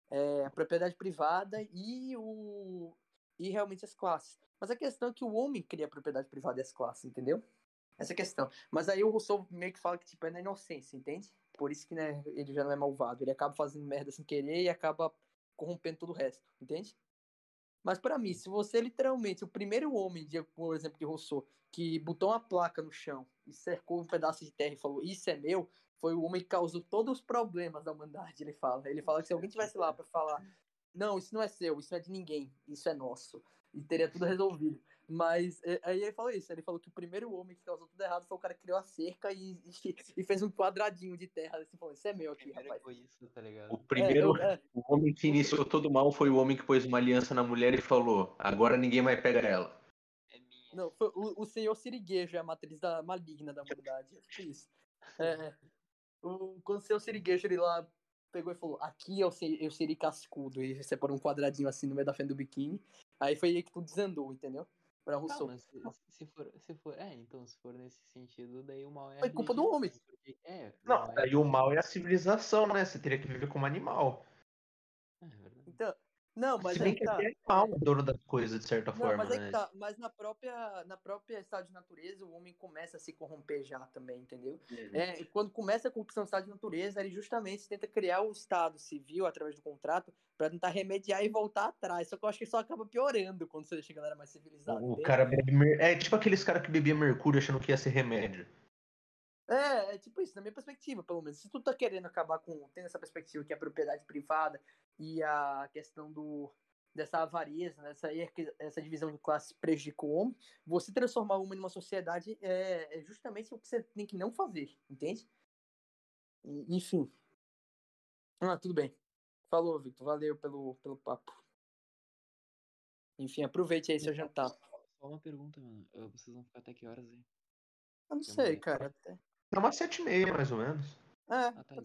É, a propriedade privada e o e realmente as classes. Mas a questão é que o homem cria a propriedade privada e as classes, entendeu? Essa questão. Mas aí o Rousseau meio que fala que tipo, é na inocência, entende? Por isso que né, ele já não é malvado. Ele acaba fazendo merda sem querer e acaba corrompendo todo o resto, entende? Mas para mim, se você literalmente, o primeiro homem, de, por exemplo, de Rousseau, que botou uma placa no chão e cercou um pedaço de terra e falou, isso é meu, foi o homem que causou todos os problemas da humanidade, ele fala. Ele fala que se alguém tivesse lá para falar, não, isso não é seu, isso não é de ninguém, isso é nosso, e teria tudo resolvido. Mas é, aí ele falou isso, ele falou que o primeiro homem que causou tudo errado foi o cara que criou a cerca e, e, e fez um quadradinho de terra, assim, falou, isso é meu aqui, rapaz. Isso, tá o primeiro é, é, o homem que iniciou todo mal foi o homem que pôs uma aliança na mulher e falou, agora ninguém vai pegar ela. É minha. Não, foi o, o senhor Siriguejo é a matriz da, maligna da humanidade, é isso. É, o, quando o senhor Siriguejo, ele lá pegou e falou, aqui eu, eu seria cascudo, e separou um quadradinho assim no meio da frente do biquíni, aí foi aí que tudo desandou, entendeu? Para Rousseau. Tá, se, se, for, se for, é, então se for nesse sentido, daí o mal é. É culpa do homem. Porque, é, não, é... daí o mal é a civilização, né? Você teria que viver como animal. Não, mas Se bem que tá. é o dono das coisas, de certa não, forma. Mas, né? tá. mas na própria, na própria estado de natureza, o homem começa a se corromper já também, entendeu? É, quando começa a corrupção do estado de natureza, ele justamente tenta criar o estado civil através do contrato para tentar remediar e voltar atrás. Só que eu acho que só acaba piorando quando você deixa a galera mais civilizada. O cara bebe. É tipo aqueles caras que bebia mercúrio achando que ia ser remédio. É, é tipo isso, na minha perspectiva, pelo menos. Se tu tá querendo acabar com. tendo essa perspectiva que é a propriedade privada e a questão do dessa avareza, né, essa divisão de classes prejudicou o homem, você transformar o homem numa sociedade é, é justamente o que você tem que não fazer, entende? Enfim. Ah, tudo bem. Falou, Victor. Valeu pelo, pelo papo. Enfim, aproveite aí seu jantar. Só uma pergunta, mano. Vocês vão ficar até que horas aí? Eu não sei, cara. Até... É umas sete e meia, mais ou menos. É, ah, tá,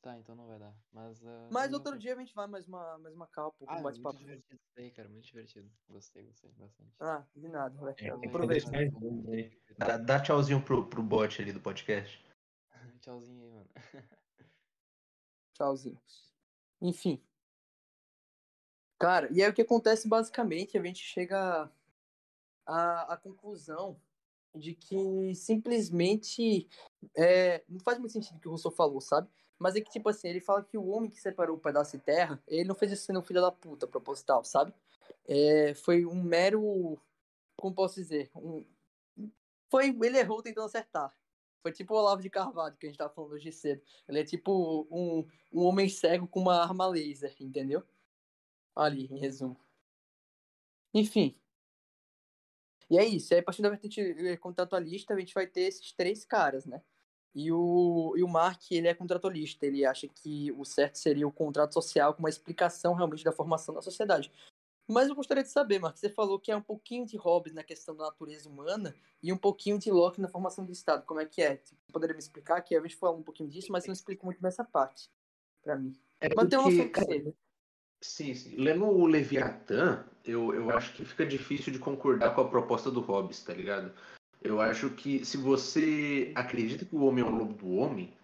Tá, então não vai dar. Mas. Uh, Mas outro vou... dia a gente vai mais uma, mais uma call, um ah, bate-papo. Muito divertido isso aí, cara. Muito divertido. Gostei, gostei bastante. Ah, de nada, velho. É, Aproveita. Dá, dá tchauzinho pro, pro bot ali do podcast. tchauzinho aí, mano. tchauzinho. Enfim. Cara, e aí o que acontece basicamente, a gente chega à, à conclusão de que simplesmente é, não faz muito sentido o que o Rousseau falou, sabe? Mas é que, tipo assim, ele fala que o homem que separou o pedaço de terra, ele não fez isso sendo um filho da puta proposital, sabe? É, foi um mero. Como posso dizer? Um, foi, ele errou tentando acertar. Foi tipo o Olavo de Carvalho que a gente tava falando hoje cedo. Ele é tipo um, um homem cego com uma arma laser, entendeu? Ali, em resumo. Enfim. E é isso. E aí, a partir da vertente eh, contratualista, a gente vai ter esses três caras, né? E o, e o Mark, ele é contratualista, ele acha que o certo seria o contrato social com uma explicação realmente da formação da sociedade. Mas eu gostaria de saber, Mark, você falou que é um pouquinho de Hobbes na questão da natureza humana e um pouquinho de Locke na formação do Estado. Como é que é? Você poderia me explicar? Que a gente falou um pouquinho disso, mas você não explica muito dessa parte, para mim. É mas tem uma noção que Sim, sim. Lendo o Leviatã, eu, eu acho que fica difícil de concordar com a proposta do Hobbes, tá ligado? Eu acho que se você acredita que o homem é o lobo do homem,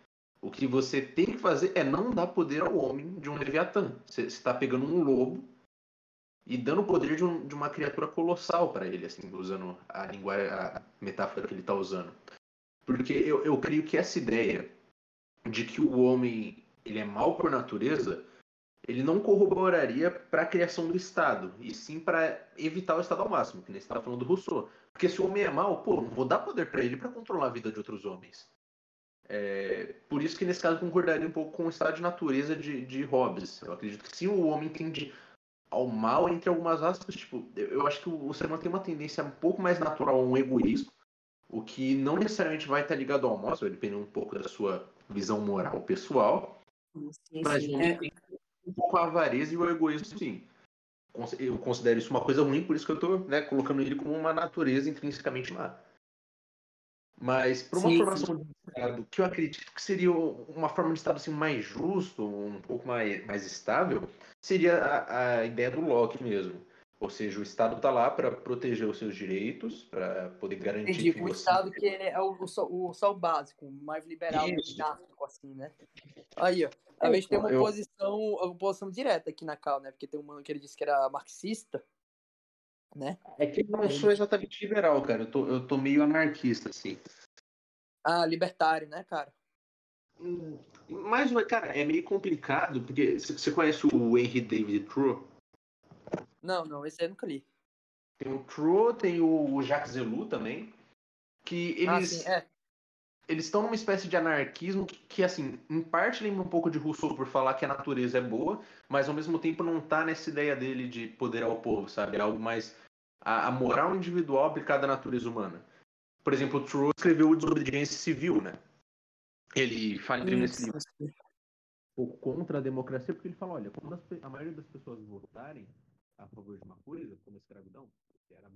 o que você tem que fazer é não dar poder ao homem de um Leviatã. Você está pegando um lobo e dando o poder de, um, de, uma criatura colossal para ele, assim, usando a linguagem, a metáfora que ele está usando. Porque eu, eu creio que essa ideia de que o homem ele é mal por natureza, ele não corroboraria para a criação do Estado, e sim para evitar o Estado ao máximo, que nem você estava falando do Rousseau. Porque se o homem é mal, pô, não vou dar poder para ele para controlar a vida de outros homens. É, por isso que nesse caso concordaria um pouco com o estado de natureza de, de Hobbes. Eu acredito que sim, o homem tende ao mal, entre algumas aspas, tipo, eu acho que o, ser humano tem uma tendência um pouco mais natural a um egoísmo, o que não necessariamente vai estar ligado ao mal, vai depender um pouco da sua visão moral pessoal, sim, mas sim, é. um pouco a avareza e o egoísmo, sim eu considero isso uma coisa ruim, por isso que eu estou né, colocando ele como uma natureza intrinsecamente má. Mas para uma sim, formação sim. de Estado, que eu acredito que seria uma forma de Estado assim, mais justo, um pouco mais, mais estável, seria a, a ideia do Locke mesmo. Ou seja, o Estado está lá para proteger os seus direitos, para poder garantir Entendi, que o você... Estado que é o, o, o, só o básico, mais liberal, dinámico, assim, né? Aí, ó. A gente tem uma eu... posição, uma posição direta aqui na Cal, né? Porque tem um que ele disse que era marxista, né? É que eu não sou exatamente liberal, cara. Eu tô, eu tô meio anarquista, assim. Ah, libertário, né, cara? Hum, mas, cara, é meio complicado, porque você conhece o Henry David Thoreau? Não, não, esse aí eu nunca li. Tem o Thoreau, tem o Jacques Zelou também, que eles... Ah, sim, é. Eles estão numa espécie de anarquismo que, que, assim, em parte lembra um pouco de Rousseau por falar que a natureza é boa, mas ao mesmo tempo não tá nessa ideia dele de poder ao povo, sabe? É algo mais a, a moral individual aplicada à natureza humana. Por exemplo, o Thoreau escreveu o Desobediência Civil, né? Ele fala nesse livro pouco contra a democracia, porque ele fala, olha, quando a maioria das pessoas votarem a favor de uma coisa, como a escravidão...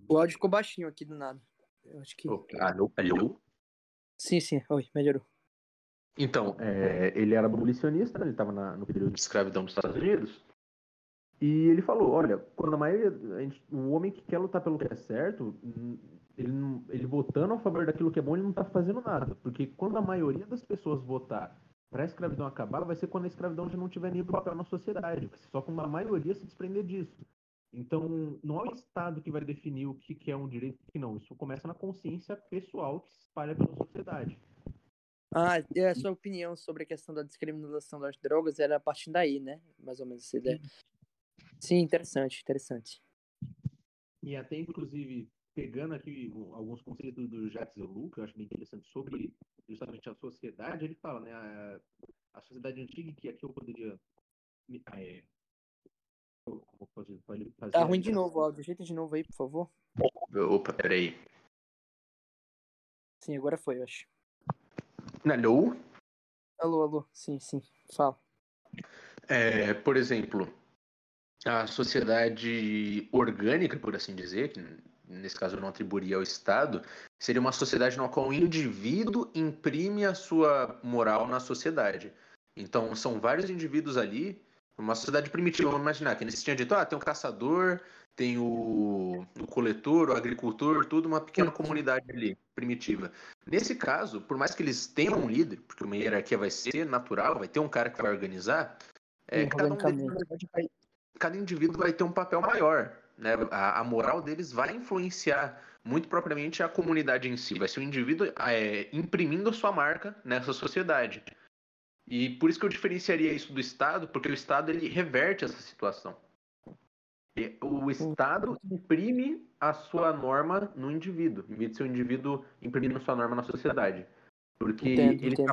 O áudio ficou baixinho aqui do nada. Eu acho que... alô? Alô? Sim, sim. Oi, melhorou. Então, é, ele era abolicionista, ele estava no período de escravidão dos Estados Unidos, e ele falou, olha, quando a maioria, a gente, o homem que quer lutar pelo que é certo, ele, ele votando a favor daquilo que é bom, ele não está fazendo nada. Porque quando a maioria das pessoas votar para a escravidão acabar, vai ser quando a escravidão já não tiver nenhum papel na sociedade. Vai ser só quando a maioria se desprender disso. Então, não é o Estado que vai definir o que, que é um direito e o que não. Isso começa na consciência pessoal que se espalha pela sociedade. Ah, e a sua opinião sobre a questão da descriminalização das drogas era a partir daí, né? Mais ou menos essa ideia. Sim, interessante, interessante. E até, inclusive, pegando aqui alguns conceitos do Jacques Ellul, que eu acho bem interessante sobre justamente a sociedade, ele fala, né, a, a sociedade antiga, que aqui eu poderia é, fazer, fazer, Tá ruim de novo, áudio. Ajeita de novo aí, por favor. Opa, peraí. Sim, agora foi, eu acho. Alô? Alô, alô. Sim, sim. Fala. É, por exemplo, a sociedade orgânica, por assim dizer, que nesse caso eu não atribuiria ao Estado, seria uma sociedade na qual o indivíduo imprime a sua moral na sociedade. Então, são vários indivíduos ali, uma sociedade primitiva, vamos imaginar, que nesse tinha dito, ah, tem um caçador, tem o, o coletor, o agricultor, tudo uma pequena comunidade ali, primitiva. Nesse caso, por mais que eles tenham um líder, porque uma hierarquia vai ser natural, vai ter um cara que vai organizar, é, cada, um deles, vai, cada indivíduo vai ter um papel maior. Né? A, a, moral deles vai influenciar muito propriamente a comunidade em si. Vai ser o indivíduo é, imprimindo a sua marca nessa sociedade. E por isso que eu diferenciaria isso do Estado, porque o Estado ele reverte essa situação. O Estado imprime a sua norma no indivíduo, em vez de ser o indivíduo imprimindo a sua norma na sociedade. Porque entendo, ele entendo.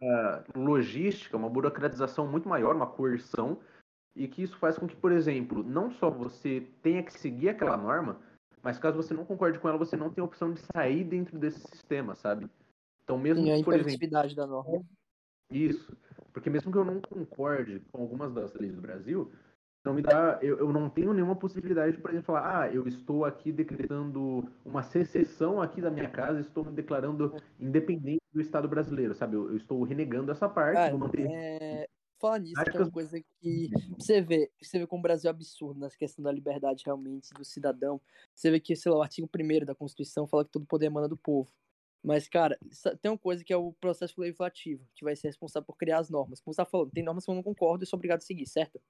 uma logística, uma burocratização muito maior, uma coerção, e que isso faz com que, por exemplo, não só você tenha que seguir aquela norma, mas caso você não concorde com ela, você não tem a opção de sair dentro desse sistema, sabe? Então, mesmo Sim, a por exemplo, da norma. Isso. Porque mesmo que eu não concorde com algumas das leis do Brasil, não me dá, eu, eu não tenho nenhuma possibilidade de, por exemplo, falar, ah, eu estou aqui decretando uma secessão aqui da minha casa, estou me declarando independente do Estado brasileiro, sabe? Eu, eu estou renegando essa parte. É, manter... é, Fala nisso, que é uma coisa que você vê, você vê como o Brasil é absurdo nessa questão da liberdade realmente do cidadão. Você vê que, sei lá, o artigo 1 da Constituição fala que todo poder emana do povo. Mas, cara, tem uma coisa que é o processo legislativo, que vai ser responsável por criar as normas. Como você tá falando, tem normas que eu não concordo e sou obrigado a seguir, certo?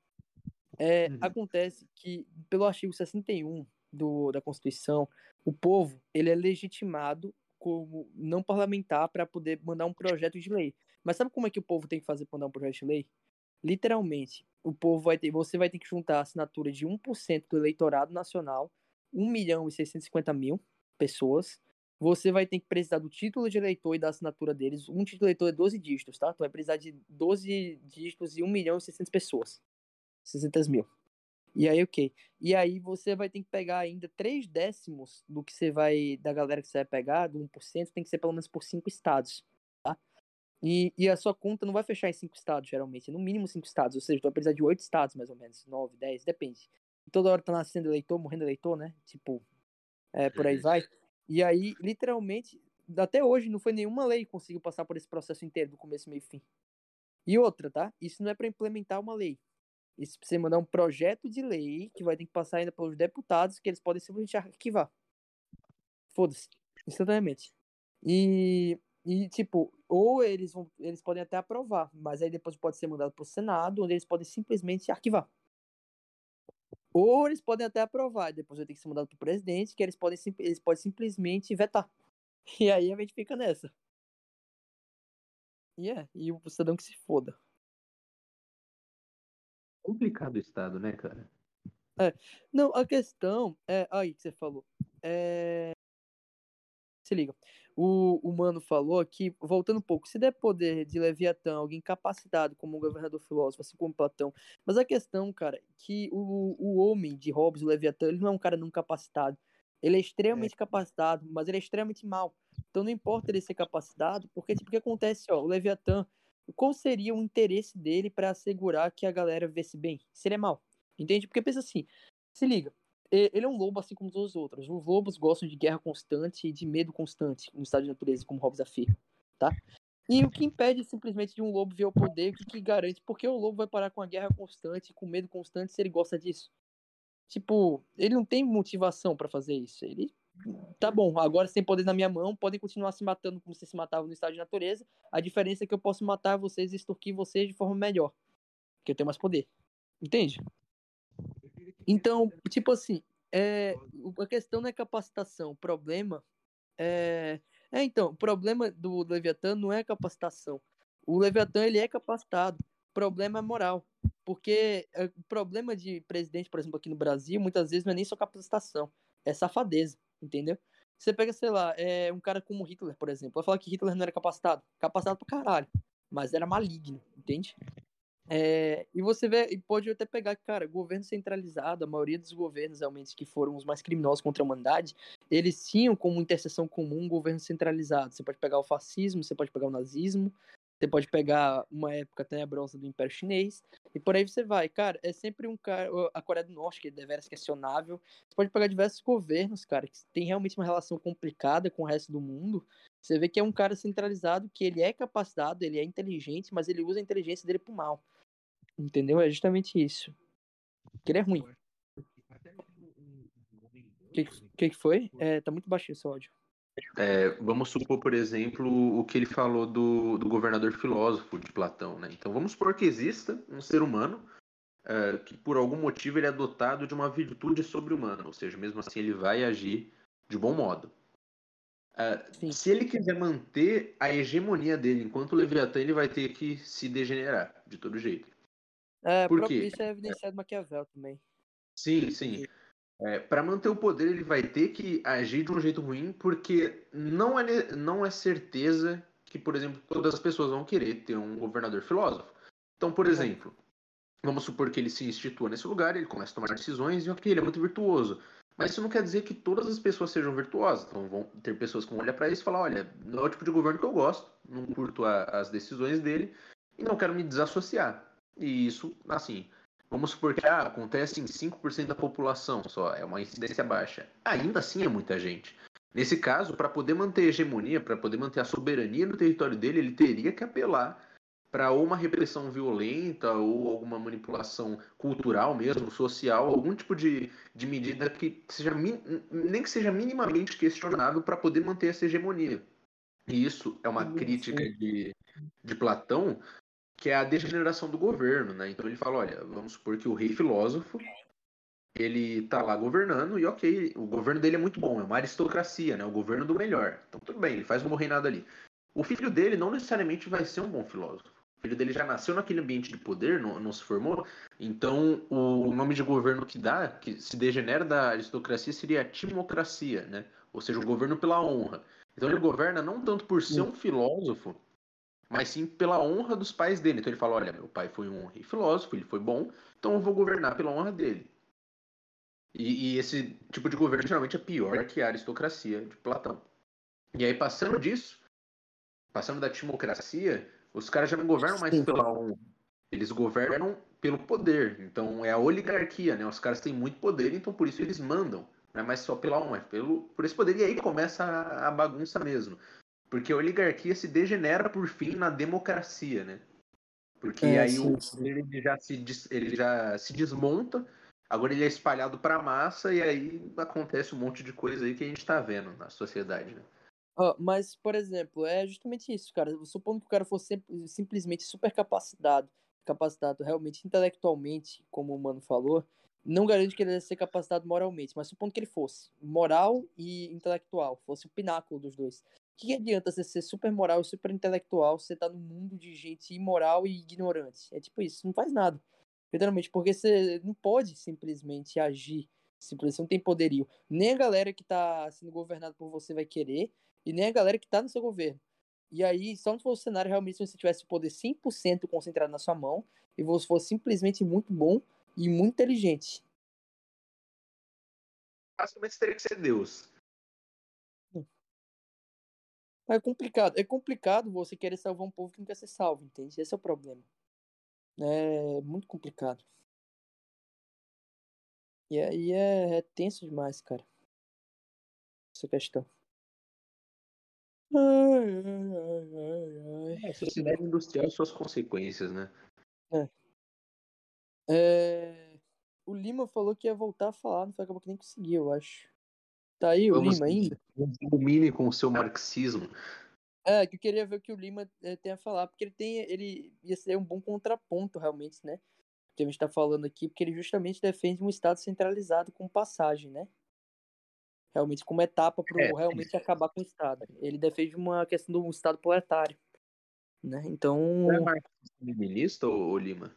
É, uhum. Acontece que, pelo artigo 61 do, da Constituição, o povo ele é legitimado como não parlamentar para poder mandar um projeto de lei. Mas sabe como é que o povo tem que fazer para mandar um projeto de lei? Literalmente, o povo vai ter, você vai ter que juntar a assinatura de 1% do eleitorado nacional, 1 milhão e 650 mil pessoas. Você vai ter que precisar do título de eleitor e da assinatura deles. Um título de eleitor é 12 dígitos, tá? Tu vai precisar de 12 dígitos e 1 milhão e 600 pessoas. 600 mil. E aí, ok. E aí você vai ter que pegar ainda 3 décimos do que você vai, da galera que você vai pegar, do 1%, tem que ser pelo menos por 5 estados. E, e a sua conta não vai fechar em cinco estados, geralmente. No mínimo cinco estados. Ou seja, tu vai precisar de oito estados, mais ou menos. Nove, dez, depende. toda hora tá nascendo eleitor, morrendo eleitor, né? Tipo, é, por aí vai. E aí, literalmente, até hoje não foi nenhuma lei que conseguiu passar por esse processo inteiro, do começo, meio e fim. E outra, tá? Isso não é para implementar uma lei. Isso precisa mandar um projeto de lei que vai ter que passar ainda pelos deputados, que eles podem simplesmente arquivar. Foda-se, instantaneamente. E, e, tipo, ou eles vão, eles podem até aprovar, mas aí depois pode ser mandado pro Senado, onde eles podem simplesmente arquivar. Ou eles podem até aprovar, depois vai ter que ser mandado pro presidente, que eles podem, eles podem simplesmente vetar. E aí a gente fica nessa. E é, e o cidadão que se foda. Complicado o Estado, né, cara? É. Não, a questão é. Aí que você falou. É. Se liga. O, o Mano falou aqui, voltando um pouco, se der poder de Leviatã, alguém capacitado como um governador filósofo, assim como Platão. Mas a questão, cara, é que o, o homem de Hobbes, o Leviatã, ele não é um cara não capacitado. Ele é extremamente é. capacitado, mas ele é extremamente mal. Então não importa ele ser capacitado, porque tipo, o que acontece, ó, o Leviatã, qual seria o interesse dele para assegurar que a galera vê-se bem? Se ele é mal. Entende? Porque pensa assim, se liga, ele é um lobo assim como todos os outros. Os lobos gostam de guerra constante e de medo constante no estado de natureza, como Hobbes afirma, tá? E o que impede simplesmente de um lobo ver o poder, o que, que garante? Porque o lobo vai parar com a guerra constante, com medo constante, se ele gosta disso. Tipo, ele não tem motivação para fazer isso. Ele tá bom, agora sem poder na minha mão, podem continuar se matando como vocês se matavam no estado de natureza. A diferença é que eu posso matar vocês e extorquir vocês de forma melhor. Porque eu tenho mais poder. Entende? Então, tipo assim, é, a questão não é capacitação. O problema é. É, então, o problema do Leviatã não é capacitação. O Leviatã, ele é capacitado. O problema é moral. Porque é, o problema de presidente, por exemplo, aqui no Brasil, muitas vezes não é nem só capacitação, é safadeza, entendeu? Você pega, sei lá, é, um cara como Hitler, por exemplo. Vai falar que Hitler não era capacitado. Capacitado pra caralho. Mas era maligno, entende? É, e você vê, e pode até pegar, cara, governo centralizado, a maioria dos governos realmente que foram os mais criminosos contra a humanidade, eles tinham como interseção comum um governo centralizado. Você pode pegar o fascismo, você pode pegar o nazismo, você pode pegar uma época tenebrosa do Império Chinês, e por aí você vai. Cara, é sempre um cara. A Coreia do Norte, que é deveras questionável. Você pode pegar diversos governos, cara, que tem realmente uma relação complicada com o resto do mundo. Você vê que é um cara centralizado, que ele é capacitado, ele é inteligente, mas ele usa a inteligência dele pro mal. Entendeu? É justamente isso. Que ele é ruim. O que, que, que foi? É, tá muito baixinho esse áudio. É, vamos supor, por exemplo, o que ele falou do, do governador filósofo de Platão, né? Então vamos supor que exista um ser humano é, que por algum motivo ele é dotado de uma virtude sobre-humana, ou seja, mesmo assim ele vai agir de bom modo. É, se ele quiser manter a hegemonia dele enquanto Leviatã, ele vai ter que se degenerar de todo jeito. É, Por quê? isso é evidenciado Maquiavel também. Sim, sim. É, para manter o poder, ele vai ter que agir de um jeito ruim, porque não é, não é certeza que, por exemplo, todas as pessoas vão querer ter um governador filósofo. Então, por exemplo, vamos supor que ele se institua nesse lugar, ele começa a tomar decisões e ok, ele é muito virtuoso. Mas isso não quer dizer que todas as pessoas sejam virtuosas. Então vão ter pessoas que vão olhar para isso e falar, olha, não é o tipo de governo que eu gosto, não curto a, as decisões dele e não quero me desassociar. E isso, assim, vamos supor que ah, acontece em 5% da população só, é uma incidência baixa. Ainda assim é muita gente. Nesse caso, para poder manter a hegemonia, para poder manter a soberania no território dele, ele teria que apelar para uma repressão violenta ou alguma manipulação cultural mesmo, social, algum tipo de, de medida que seja nem que seja minimamente questionável para poder manter essa hegemonia. E isso é uma crítica de, de Platão que é a degeneração do governo, né? Então ele fala, olha, vamos supor que o rei filósofo ele tá lá governando e ok, o governo dele é muito bom, é uma aristocracia, né? O governo do melhor. Então tudo bem, ele faz um bom reinado ali. O filho dele não necessariamente vai ser um bom filósofo. O filho dele já nasceu naquele ambiente de poder, não, não se formou. Então o nome de governo que dá, que se degenera da aristocracia, seria a timocracia, né? Ou seja, o governo pela honra. Então ele governa não tanto por ser um filósofo, mas sim pela honra dos pais dele. Então ele fala: olha, meu pai foi um rei filósofo, ele foi bom, então eu vou governar pela honra dele. E, e, esse tipo de governo geralmente é pior que a aristocracia de Platão. E aí, passando disso, passando da timocracia, os caras já não governam mais pela honra. Eles governam pelo poder. Então é a oligarquia, né? Os caras têm muito poder, então por isso eles mandam. Não é mais só pela honra, é pelo, por esse poder. E aí começa a, a bagunça mesmo. Porque a oligarquia se degenera por fim na democracia, né? Porque é, aí sim, o sim. ele já se ele já se desmonta, agora ele é espalhado para a massa e aí acontece um monte de coisa aí que a gente está vendo na sociedade, né? Uh, mas, por exemplo, é justamente isso, cara. Supondo que o cara fosse simplesmente super capacitado, capacitado realmente intelectualmente, como o mano falou, não garante que ele ia ser capacitado moralmente, mas supondo que ele fosse moral e intelectual, fosse o pináculo dos dois. Que adianta você ser super moral e super intelectual você tá num mundo de gente imoral e ignorante? É tipo isso, não faz nada. Literalmente, porque você não pode simplesmente agir, simplesmente você não tem poderio. Nem a galera que tá sendo governada por você vai querer, e nem a galera que tá no seu governo. E aí, só se fosse o cenário realmente se você tivesse o poder 100% concentrado na sua mão, e você fosse simplesmente muito bom e muito inteligente. Basicamente teria que ser Deus. É complicado. É complicado você querer salvar um povo que não quer ser salvo, entende? Esse é o problema. É muito complicado. E aí é, é tenso demais, cara. Essa questão. Ai, ai, ai, ai, É, sociedade industrial e suas consequências, né? É. É, o Lima falou que ia voltar a falar, não foi acabou que nem conseguiu, eu acho. Tá aí Vamos o Lima ainda? Ilumine com o seu marxismo. É, que eu queria ver o que o Lima é, tem a falar, porque ele tem. Ele ia ser um bom contraponto, realmente, né? Que a gente tá falando aqui, porque ele justamente defende um Estado centralizado com passagem, né? Realmente, como etapa para é, realmente acabar com o Estado. Ele defende uma questão do Estado proletário. Né? Então. Você é marxista ou Lima?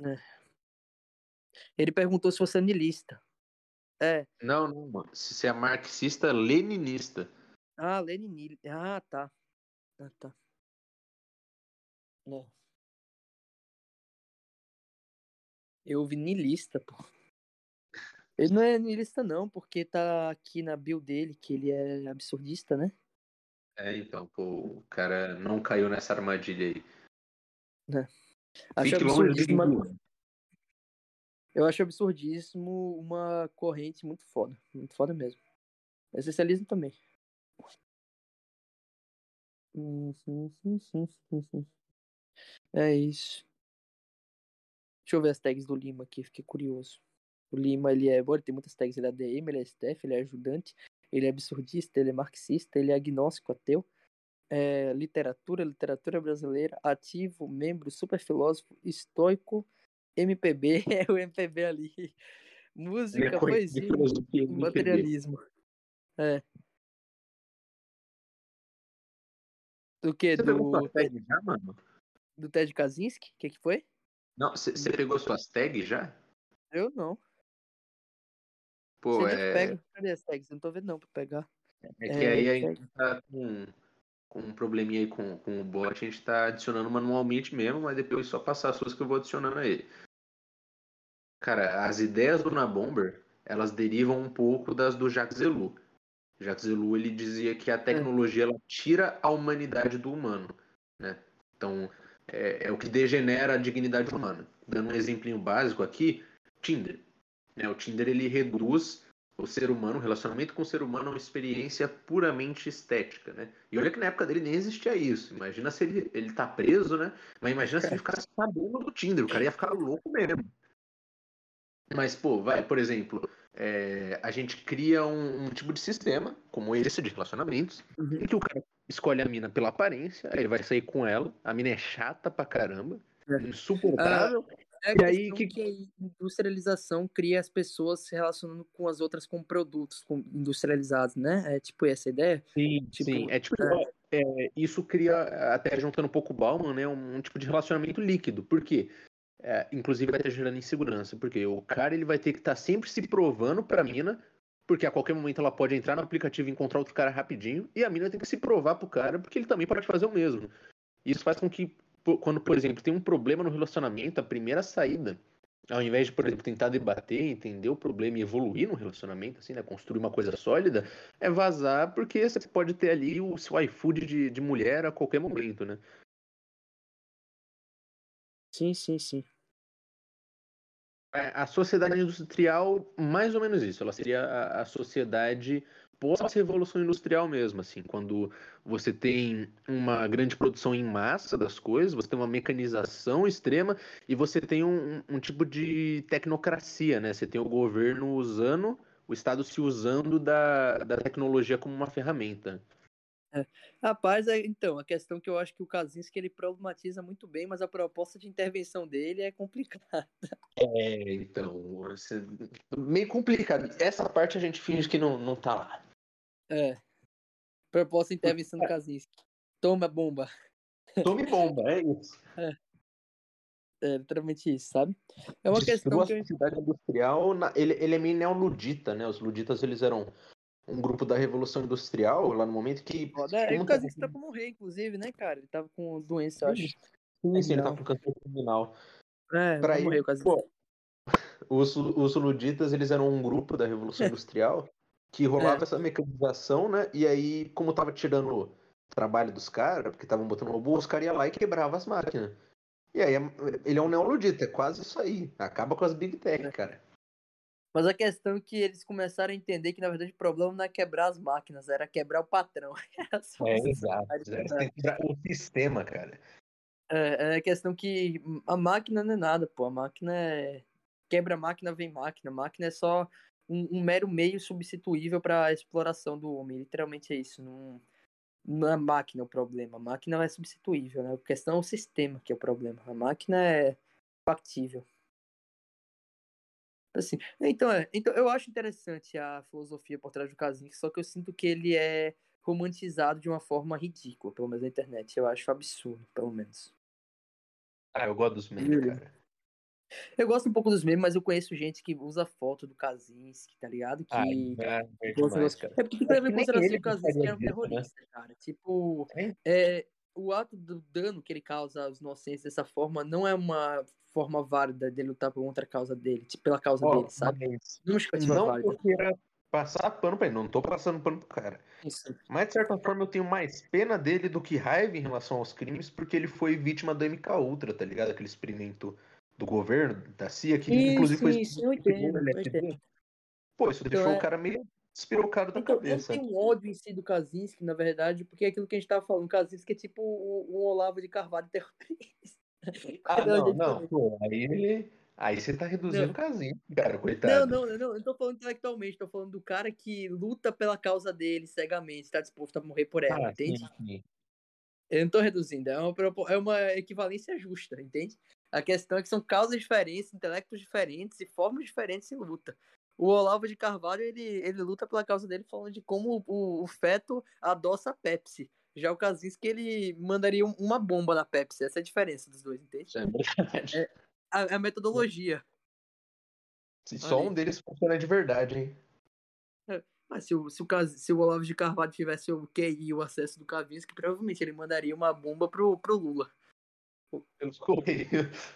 É. Ele perguntou se você é nilista. É. Não, não, mano. Se você é marxista, leninista. Ah, leninista. Ah, tá. Ah, tá. É. Eu ouvi nilista, pô. Ele não é nilista não, porque tá aqui na bio dele que ele é absurdista, né? É, então, pô, o cara não caiu nessa armadilha aí. É. Acho absurdismo uma... Eu acho absurdismo uma corrente muito foda. Muito foda mesmo. Essencialismo também. É isso. Deixa eu ver as tags do Lima aqui, fiquei curioso. O Lima, ele é. Bom, ele tem muitas tags. Ele é ADM, ele é STF, ele é ajudante, ele é absurdista, ele é marxista, ele é agnóstico, ateu é, literatura, literatura brasileira, ativo, membro, super filósofo, estoico, MPB, é o MPB ali. Música, poesia, materialismo. É. Do que? Do, tag já, mano? do Ted Kaczynski? O que, que foi? Não, você pegou suas tags já? Eu não. Pô, Você é... pega, cadê as tags? Eu não tô vendo não pra pegar. É que é, aí a gente tá com com um probleminha aí com, com o bot, a gente está adicionando manualmente mesmo, mas depois só passar as suas que eu vou adicionando a ele. Cara, as ideias do Nabomber, elas derivam um pouco das do Jacques Ellul. Jacques Ellul, ele dizia que a tecnologia ela tira a humanidade do humano, né? Então, é, é o que degenera a dignidade humana. Dando um exemplinho básico aqui, Tinder. Né? O Tinder, ele reduz o ser humano, o relacionamento com o ser humano é uma experiência puramente estética, né? E olha que na época dele nem existia isso. Imagina se ele, ele tá preso, né? Mas imagina se ele ficasse sabendo do Tinder, o cara ia ficar louco mesmo. Mas, pô, vai, por exemplo, é, a gente cria um, um, tipo de sistema, como esse de relacionamentos, uhum. em que o cara escolhe a mina pela aparência, aí ele vai sair com ela, a mina é chata pra caramba, é. insuportável, ah, é e aí que... que a industrialização cria as pessoas se relacionando com as outras com produtos industrializados, né? É tipo essa ideia? Sim, tipo, sim. É tipo, é. É, isso cria, até juntando um pouco o Bauman, né? Um, um tipo de relacionamento líquido. Por quê? É, inclusive vai estar gerando insegurança, porque o cara ele vai ter que estar tá sempre se provando pra mina, porque a qualquer momento ela pode entrar no aplicativo e encontrar outro cara rapidinho, e a mina tem que se provar pro cara, porque ele também pode fazer o mesmo. Isso faz com que quando, por exemplo, tem um problema no relacionamento, a primeira saída, ao invés de, por exemplo, tentar debater, entender o problema e evoluir no relacionamento, assim, né, construir uma coisa sólida, é vazar, porque você pode ter ali o seu iFood de, de mulher a qualquer momento, né? Sim, sim, sim. É, a sociedade industrial, mais ou menos isso. Ela seria a, a sociedade pós-revolução industrial mesmo, assim, quando você tem uma grande produção em massa das coisas, você tem uma mecanização extrema e você tem um, um tipo de tecnocracia, né? Você tem o governo usando, o Estado se usando da, da tecnologia como uma ferramenta. É. Rapaz, é, então, a questão que eu acho que o Kaczynski ele problematiza muito bem, mas a proposta de intervenção dele é complicada. É, então, meio complicado. Essa parte a gente finge que não, não tá lá. É. Proposta intervenção do Kaczynski. Toma bomba. Tome bomba, é isso. É. É literalmente isso, sabe? É uma questão que... a cidade industrial, ele, ele é meio neoludita, né? Os luditas, eles eram um grupo da Revolução Industrial, lá no momento que... É, o Kaczynski tá pra morrer, inclusive, né, cara? Ele tava com doença, eu acho. Sim, sim, ele tá com câncer terminal. É, pra morrer o Kaczynski. Os, os luditas, eles eram um grupo da Revolução Industrial que rolava é. essa mecanização, né? E aí, como tava tirando trabalho dos caras, porque estavam botando robô, os caras iam lá e quebravam as máquinas. E aí, ele é um neoludita, é quase isso aí. Acaba com as Big Tech, é. cara. Mas a questão é que eles começaram a entender que, na verdade, o problema não é quebrar as máquinas, era quebrar o patrão. é, exato. Era quebrar o sistema, cara. É, é a questão que a máquina não é nada, pô. A máquina é. Quebra máquina, vem máquina. A máquina é só um, um mero meio substituível para a exploração do homem. Literalmente é isso. Não, não é a máquina o problema. A máquina é substituível, né? A questão é o sistema que é o problema. A máquina é factível. Assim, então, é, então eu acho interessante a filosofia por trás do Kaczynski, só que eu sinto que ele é romantizado de uma forma ridícula, pelo menos na internet. Eu acho absurdo, pelo menos. Ah, eu gosto dos memes, cara. Eu gosto um pouco dos memes, mas eu conheço gente que usa foto do Kaczynski, tá ligado? Que. Ai, é, é, demais, cara. é porque tem que levar em consideração que o Kaczynski era um né? terrorista, né? cara. Tipo, é? é, o ato do dano que ele causa aos inocentes dessa forma não é uma forma válida de lutar por outra causa dele, tipo, pela causa oh, dele, sabe? Não, não eu queira passar pano pra ele, não tô passando pano pro cara. Isso. Mas de certa forma eu tenho mais pena dele do que raiva em relação aos crimes, porque ele foi vítima do MK Ultra, tá ligado? Aquele experimento do governo, da CIA, que isso, inclusive foi. Isso, entendo. Pô, isso então, deixou é... o cara meio despirocado da então, cabeça. Tenho um ódio em si do Kaczynski, na verdade, porque é aquilo que a gente tava falando, Kaczynski é tipo um, um Olavo de Carvalho terrorista. Ah, não, não, pô, aí ele... Aí você tá reduzindo o Kaczynski, cara, coitado. Não, não, não, eu tô falando intelectualmente, tô falando do cara que luta pela causa dele cegamente, tá disposto a morrer por ela, ah, entende? Sim, sim. Eu não tô reduzindo, é uma, é uma equivalência justa, entende? A questão é que são causas diferentes, intelectos diferentes e formas diferentes de luta. O Olavo de Carvalho, ele, ele luta pela causa dele falando de como o, o feto adoça a Pepsi. Já o Kaczynski, ele mandaria uma bomba na Pepsi. Essa é a diferença dos dois, entende? É. É, a, a metodologia. Se só um deles funciona de verdade, hein? É, mas se o, se, o, se o Olavo de Carvalho tivesse o QI e o acesso do Kaczynski, provavelmente ele mandaria uma bomba pro, pro Lula pelos correios.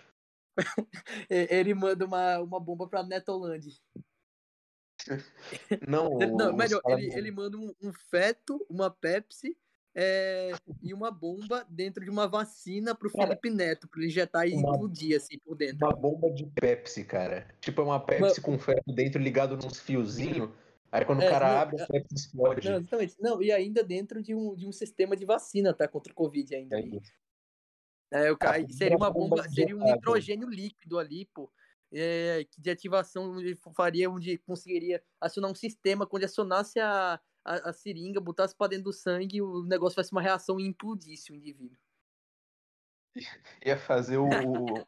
ele manda uma, uma bomba pra Netoland. Não, Não melhor, ele, ele manda um, um, feto, uma Pepsi é, e uma bomba dentro de uma vacina pro Felipe Neto, pra ele injetar e uma, implodir assim por dentro. Uma bomba de Pepsi, cara. Tipo, é uma Pepsi uma... com feto dentro ligado nos fiozinhos. Aí quando é, o cara não, abre, a Pepsi explode. Não, exatamente. Não, e ainda dentro de um, de um sistema de vacina, tá? Contra o Covid ainda. É. É, o cara, seria uma bomba, seria um nitrogênio líquido ali, pô. É, que de ativação ele faria onde conseguiria acionar um sistema quando acionasse a, a, a seringa, botasse para dentro do sangue, o negócio fosse uma reação e implodisse o indivíduo. Ia fazer o.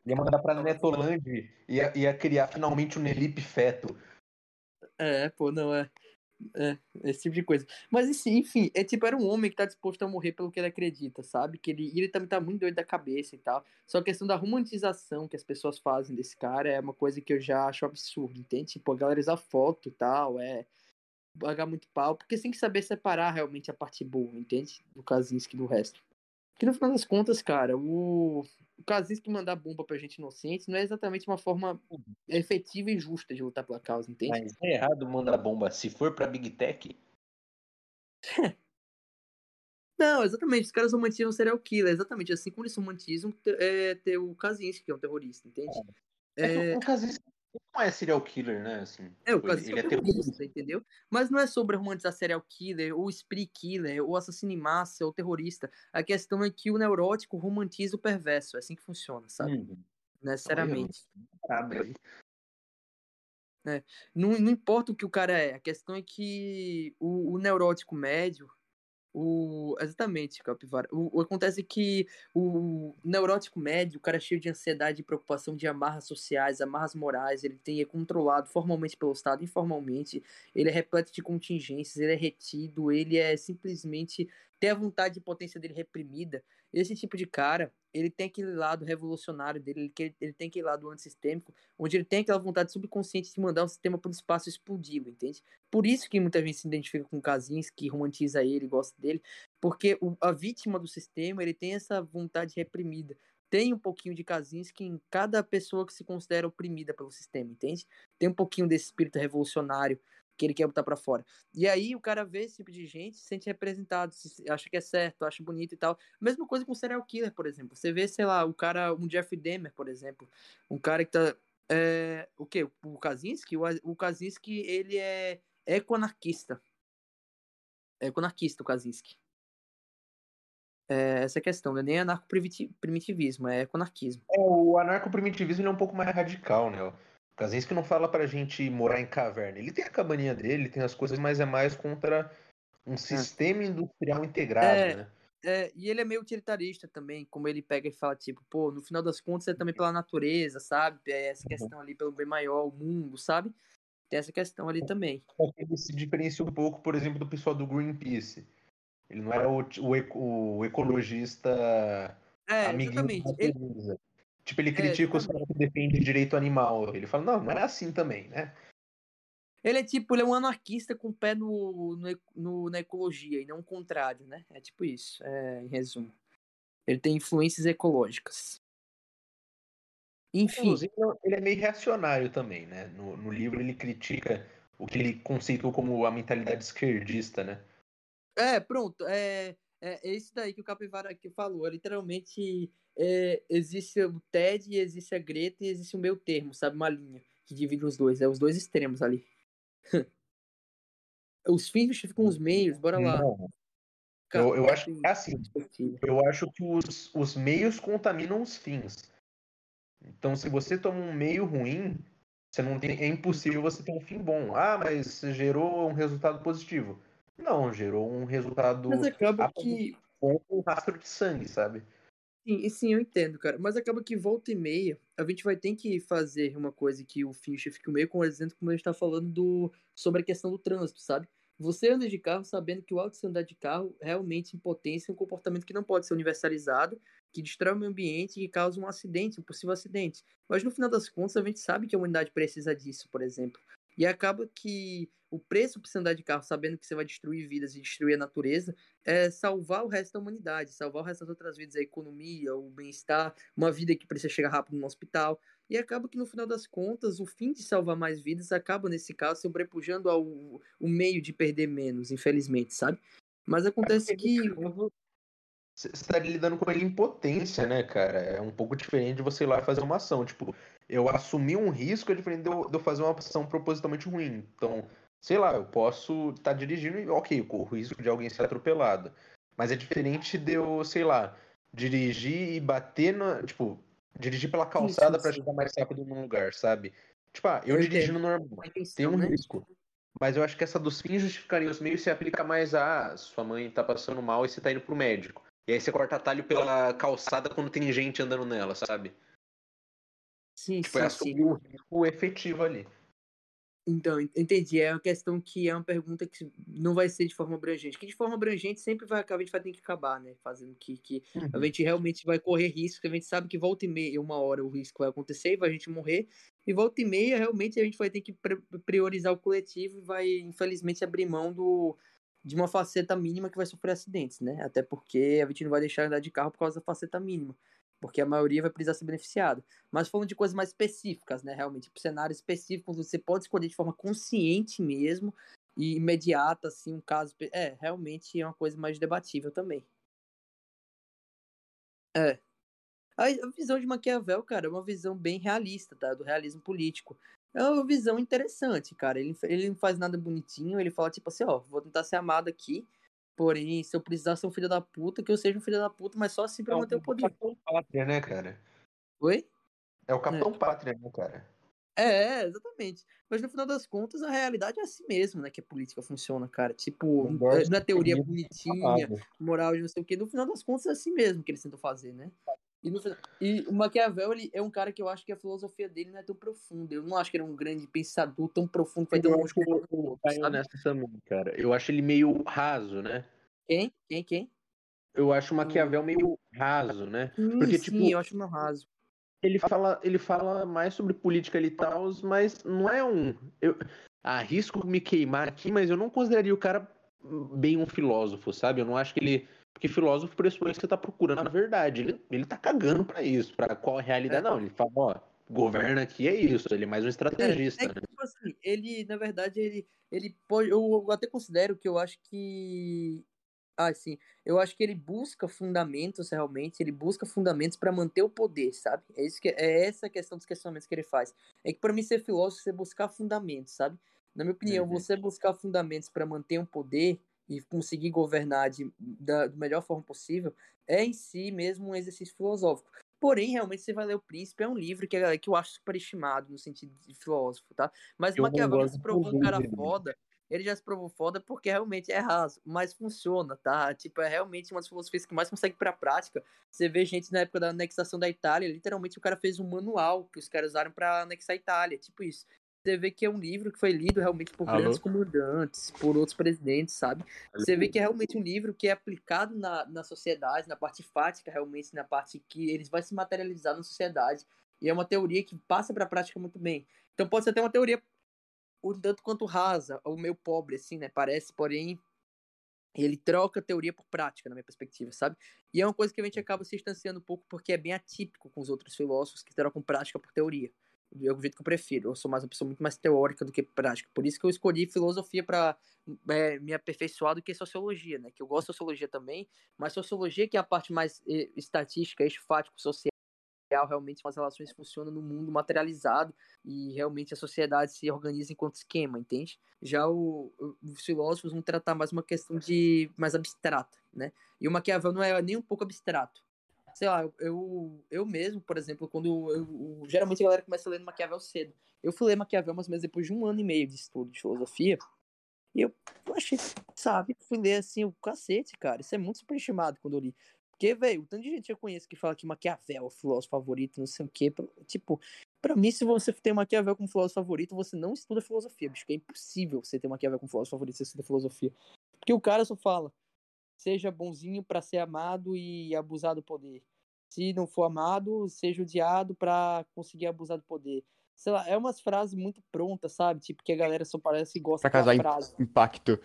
ia mandar pra Netoland, ia, ia criar finalmente o Nelip feto. É, pô, não é. É, esse tipo de coisa. Mas enfim, é tipo, era um homem que tá disposto a morrer pelo que ele acredita, sabe? Que ele, ele também tá muito doido da cabeça e tal. Só a questão da romantização que as pessoas fazem desse cara é uma coisa que eu já acho absurdo, entende? Tipo, a galerizar foto e tal, é pagar muito pau, porque tem que saber separar realmente a parte boa, entende? Do Kaczynski do resto. Porque no final das contas, cara, o, o Kaczynski mandar bomba pra gente inocente não é exatamente uma forma efetiva e justa de lutar pela causa, entende? Mas é errado mandar bomba se for pra Big Tech. Não, exatamente. Os caras romantizam o serial killer. Exatamente. Assim como eles romantizam é, ter o Kaczynski, que é um terrorista, entende? É, é... o Kaczynski não é serial killer, né? Assim, é, o tipo, caso ele, é terrorista, entendeu? Mas não é sobre romantizar serial killer, ou spree killer, ou assassino em massa, ou terrorista. A questão é que o neurótico romantiza o perverso. É assim que funciona, sabe? Uhum. Necessariamente. É. Não, não importa o que o cara é, a questão é que o, o neurótico médio, o, exatamente, Capivara. O, o, acontece que o neurótico médio, o cara é cheio de ansiedade e preocupação de amarras sociais, amarras morais, ele tem, é controlado formalmente pelo Estado, informalmente, ele é repleto de contingências, ele é retido, ele é simplesmente tem a vontade de potência dele reprimida. Esse tipo de cara, ele tem aquele lado revolucionário dele, ele, ele tem aquele lado antissistêmico, onde ele tem aquela vontade subconsciente de mandar o sistema para o espaço explodido, entende? Por isso que muita gente se identifica com Casins, que romantiza ele, gosta dele, porque o, a vítima do sistema, ele tem essa vontade reprimida. Tem um pouquinho de Kaczynski em cada pessoa que se considera oprimida pelo sistema, entende? Tem um pouquinho desse espírito revolucionário que ele quer botar para fora. E aí o cara vê esse tipo de gente, se sente representado, se acha que é certo, acha bonito e tal. Mesma coisa com o serial killer, por exemplo. Você vê, sei lá, o cara, um Jeff Dahmer, por exemplo, um cara que tá é, o que? O Kaczynski? O, o Kaczynski, ele é ecoanarquista. Ecoanarquista, o Kaczynski. É, essa é questão, não é nem anarco-primitivismo, é ecoanarquismo. É, o anarco-primitivismo é um pouco mais radical, né? Kaczynski não fala pra gente morar em caverna. Ele tem a cabaninha dele, tem as coisas, mas é mais contra um é. sistema industrial integrado, é, né? É, e ele é meio utilitarista também, como ele pega e fala, tipo, pô, no final das contas é também pela natureza, sabe? É essa uhum. questão ali pelo bem maior, o mundo, sabe? Tem essa questão ali também. Ele se diferencia um pouco, por exemplo, do pessoal do Greenpeace. Ele não era o, o, o ecologista é, amiguinho exatamente. Ele, Tipo, ele é, critica é, os caras que defendem direito animal. Ele fala, não, não é assim também, né? Ele é tipo, ele é um anarquista com o pé no, no, no, na ecologia e não o contrário, né? É tipo isso, é, em resumo. Ele tem influências ecológicas. Enfim. Inclusive, ele é meio reacionário também, né? No, no livro ele critica o que ele conceitua como a mentalidade esquerdista, né? É, pronto. É, é, é isso daí que o Capivara aqui falou. É literalmente é, existe o Ted, existe a Greta e existe o meio termo, sabe? Uma linha que divide os dois. É os dois extremos ali. os fins justificam os meios, bora lá. eu, eu acho que é assim. Eu acho que os, os meios contaminam os fins. Então, se você toma um meio ruim, você não tem, é impossível você ter um fim bom. Ah, mas gerou um resultado positivo. Não, gerou um resultado. Mas acaba que. Com um rastro de sangue, sabe? Sim, e sim, eu entendo, cara. Mas acaba que volta e meia, a gente vai ter que fazer uma coisa que o Fincher fique meio com o exemplo, como a gente tá falando do, sobre a questão do trânsito, sabe? Você anda de carro sabendo que o alto de andar de carro realmente em potência é um comportamento que não pode ser universalizado, que destrói o meio ambiente e que causa um acidente, um possível acidente. Mas no final das contas, a gente sabe que a humanidade precisa disso, por exemplo. E acaba que o preço por você andar de carro sabendo que você vai destruir vidas e destruir a natureza é salvar o resto da humanidade, salvar o resto das outras vidas, a economia, o bem-estar, uma vida que precisa chegar rápido no hospital. E acaba que no final das contas, o fim de salvar mais vidas acaba, nesse caso, sobrepujando ao o meio de perder menos, infelizmente, sabe? Mas acontece que. Você está lidando com ele em potência, né, cara? É um pouco diferente de você ir lá fazer uma ação. Tipo, eu assumir um risco é diferente de eu, de eu fazer uma ação propositalmente ruim. Então, sei lá, eu posso estar tá dirigindo e, ok, corro o risco de alguém ser atropelado. Mas é diferente de eu, sei lá, dirigir e bater na. Tipo, dirigir pela calçada para chegar mais rápido num lugar, sabe? Tipo, ah, eu, eu dirigindo normal, tem um né? risco. Mas eu acho que essa dos fins justificaria os meios se aplica mais a ah, sua mãe tá passando mal e você tá indo pro médico. E aí você corta atalho pela calçada quando tem gente andando nela, sabe? Sim, tipo, é sim, é o risco efetivo ali. Então, entendi. É uma questão que é uma pergunta que não vai ser de forma abrangente. Que de forma abrangente sempre vai acabar, a gente vai ter que acabar, né? Fazendo que, que uhum. a gente realmente vai correr risco, a gente sabe que volta e meia, uma hora o risco vai acontecer e vai a gente morrer. E volta e meia, realmente, a gente vai ter que priorizar o coletivo e vai, infelizmente, abrir mão do, de uma faceta mínima que vai sofrer acidentes, né? Até porque a gente não vai deixar andar de carro por causa da faceta mínima porque a maioria vai precisar ser beneficiada. Mas falando de coisas mais específicas, né, realmente, tipo, cenários específicos, você pode escolher de forma consciente mesmo e imediata, assim, um caso... É, realmente é uma coisa mais debatível também. É. A, visão de Maquiavel, cara, é uma visão bem realista, tá? Do realismo político. É uma visão interessante, cara. Ele, ele não faz nada bonitinho, ele fala tipo assim, ó, vou tentar ser amado aqui, porém, se eu precisar ser um filho da puta, que eu seja um filho da puta, mas só assim pra é manter o poder. É o Capitão Pátria, né, cara? Oi? É o Capitão é. Pátria, né, cara? É, exatamente. Mas no final das contas, a realidade é assim mesmo, né? Que a política funciona, cara. Tipo, na teoria bonitinha, moral de não sei o quê. No final das contas, é assim mesmo que eles tentam fazer, né? E, no, e o Maquiavel, ele é um cara que eu acho que a filosofia dele não é tão profunda. Eu não acho que ele é um grande pensador tão profundo que vai ter um monte de nessa também, cara. Eu acho ele meio raso, né? Quem? Quem? Quem? Eu acho o Maquiavel meio raso, né? Sim, Porque, sim, tipo, eu acho meio raso. Ele fala, ele fala mais sobre política e tal, mas não é um. Eu arrisco me queimar aqui, mas eu não consideraria o cara bem um filósofo, sabe? Eu não acho que ele porque filósofo pressupõe que você tá procurando a verdade. Ele, ele tá cagando para isso, para qual a realidade. É. Não, ele fala, ó, governa aqui é isso. Ele é mais um estrategista. É, é que, né? tipo assim, ele, na verdade, ele, ele pode. Eu até considero que eu acho que. Ah, sim. Eu acho que ele busca fundamentos realmente, ele busca fundamentos para manter o poder, sabe? É, isso que, é essa a questão dos questionamentos que ele faz. É que para mim ser filósofo, você buscar fundamentos, sabe? Na minha opinião, uhum. você buscar fundamentos para manter um poder e conseguir governar de, da, da melhor forma possível, é em si mesmo um exercício filosófico. Porém, realmente, você vai ler O Príncipe, é um livro que, é, que eu acho superestimado no sentido de filósofo, tá? Mas eu Maquiavel se provou um cara foda, ele já se provou foda porque realmente é raso, mas funciona, tá? Tipo, é realmente uma das filosofias que mais consegue pra prática. Você vê gente na época da anexação da Itália, literalmente o cara fez um manual que os caras usaram para anexar a Itália, tipo isso você vê que é um livro que foi lido realmente por Alô? grandes comandantes, por outros presidentes, sabe? Você vê que é realmente um livro que é aplicado na, na sociedade, na parte fática, realmente, na parte que eles vai se materializar na sociedade. E é uma teoria que passa para a prática muito bem. Então pode ser até uma teoria um tanto quanto rasa, ou meio pobre, assim, né? Parece, porém, ele troca teoria por prática, na minha perspectiva, sabe? E é uma coisa que a gente acaba se distanciando um pouco porque é bem atípico com os outros filósofos que trocam prática por teoria é o jeito que eu prefiro. Eu sou mais uma pessoa muito mais teórica do que prática. Por isso que eu escolhi filosofia para é, me aperfeiçoar do que sociologia, né? Que eu gosto de sociologia também, mas sociologia que é a parte mais é, estatística, eixo fático, social, realmente as relações funcionam no mundo materializado e realmente a sociedade se organiza enquanto esquema, entende? Já o, os filósofos vão tratar mais uma questão de mais abstrata, né? E o Maquiavel não é nem um pouco abstrato sei lá, eu, eu mesmo, por exemplo, quando eu, eu, geralmente a galera começa lendo Maquiavel cedo. Eu fui ler Maquiavel umas meses depois de um ano e meio de estudo de filosofia. E eu, eu achei, sabe, fui ler assim, o cacete, cara. Isso é muito superestimado quando eu li. Porque, velho, o tanto de gente que eu conheço que fala que Maquiavel é o filósofo favorito, não sei o quê. Tipo, pra mim, se você tem Maquiavel como filósofo favorito, você não estuda filosofia, bicho. Que é impossível você ter Maquiavel como filósofo favorito você estuda filosofia. Porque o cara só fala, seja bonzinho para ser amado e abusar do poder. Se não for amado, seja odiado para conseguir abusar do poder. Sei lá, é umas frases muito prontas, sabe? Tipo, que a galera só parece que gosta pra causar frase. impacto.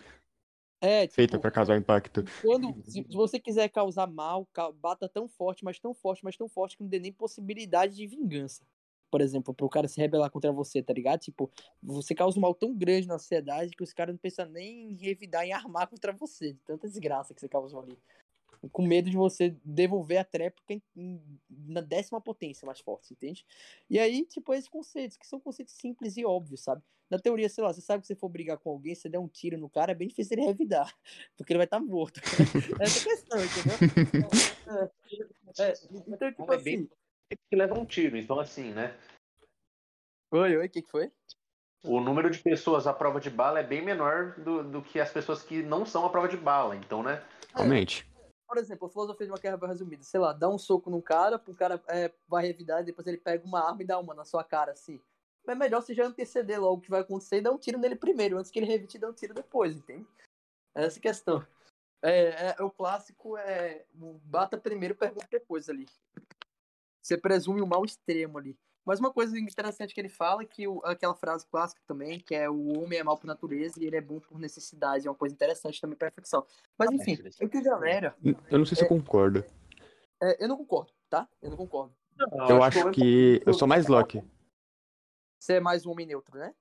É, tipo, Feita para causar impacto. Quando, se você quiser causar mal, bata tão forte, mas tão forte, mas tão forte que não dê nem possibilidade de vingança. Por exemplo, pro cara se rebelar contra você, tá ligado? Tipo, você causa um mal tão grande na sociedade que os caras não pensam nem em revidar, em armar contra você, de tanta desgraça que você causou ali com medo de você devolver a tréplica na décima potência mais forte, entende? E aí, tipo, esses conceitos, que são conceitos simples e óbvios, sabe? Na teoria, sei lá, você sabe que se for brigar com alguém, você der um tiro no cara, é bem difícil ele revidar, porque ele vai estar tá morto. Essa é questão, entendeu? É, é, então, tipo é assim... que leva um tiro, então assim, né? Oi, oi, o que, que foi? O número de pessoas à prova de bala é bem menor do, do que as pessoas que não são à prova de bala, então, né? Realmente por exemplo, a filosofia de uma guerra resumida, sei lá, dá um soco num cara, o cara é, vai revidar e depois ele pega uma arma e dá uma na sua cara, assim. É melhor você já anteceder logo o que vai acontecer e dar um tiro nele primeiro, antes que ele revite e dê um tiro depois, entende? É essa questão. É, é, o clássico é bata primeiro, pergunta depois ali. Você presume o mal extremo ali. Mas uma coisa interessante que ele fala é que o, aquela frase clássica também, que é o homem é mal por natureza e ele é bom por necessidade, é uma coisa interessante também para reflexão. Mas enfim, é que galera. Eu não sei se é, eu concordo. É, eu não concordo, tá? Eu não concordo. Não, eu acho que eu sou mais Loki. Você é mais um homem neutro, né?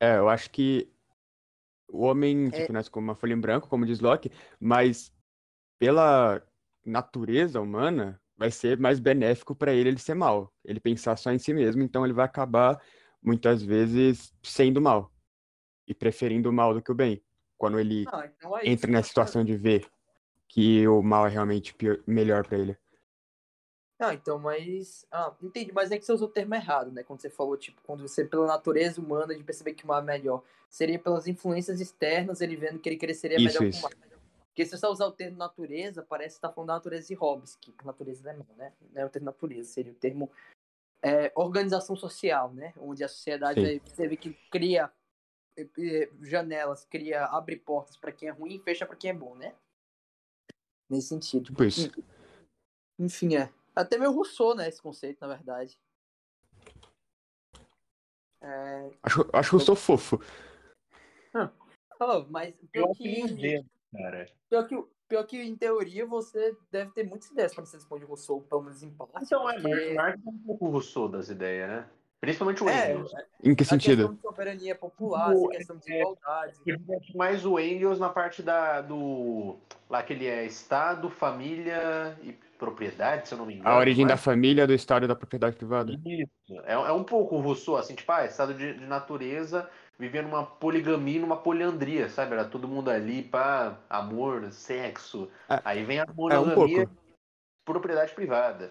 É, eu acho que o homem, é... tipo, nasce como uma folha em branco, como diz Loki, mas pela natureza humana, vai ser mais benéfico para ele ele ser mal. Ele pensar só em si mesmo, então ele vai acabar muitas vezes sendo mal e preferindo o mal do que o bem. Quando ele ah, então é entra na situação de ver que o mal é realmente pior, melhor para ele. Ah, então, mas. Ah, entendi, mas é que você usou o termo errado, né? Quando você falou, tipo, quando você, pela natureza humana, de perceber que o mal é melhor. Seria pelas influências externas, ele vendo que ele cresceria isso, melhor isso. com o mal. Porque se você usar o termo natureza, parece que tá falando da natureza de Hobbes, que natureza não é mal, né? Não é o termo natureza, seria o termo é, organização social, né? Onde a sociedade aí, você vê que cria janelas, cria, abre portas para quem é ruim e fecha para quem é bom, né? Nesse sentido. Isso. Enfim, é. Até meio Rousseau, né, esse conceito, na verdade. É... Acho, acho Rousseau fofo. Ah, oh, mas pior que, cara. Pior que, pior que, em teoria, você deve ter muitas ideias quando você responde Rousseau, pelo menos em parte. Então, é, porque... Marx é um pouco Rousseau das ideias, né? Principalmente o é, Engels. Em que sentido? A questão de soberania popular, o, questão de igualdade. É, mais o Engels na parte da, do. Lá que ele é Estado, família e propriedade, se eu não me engano. A origem da família, do Estado e da propriedade privada. Isso. É, é um pouco o Rousseau, assim, tipo, ah, Estado de, de natureza vivendo uma poligamia, numa poliandria, sabe? Era todo mundo ali para amor, sexo. É, Aí vem a monogamia, é um propriedade privada.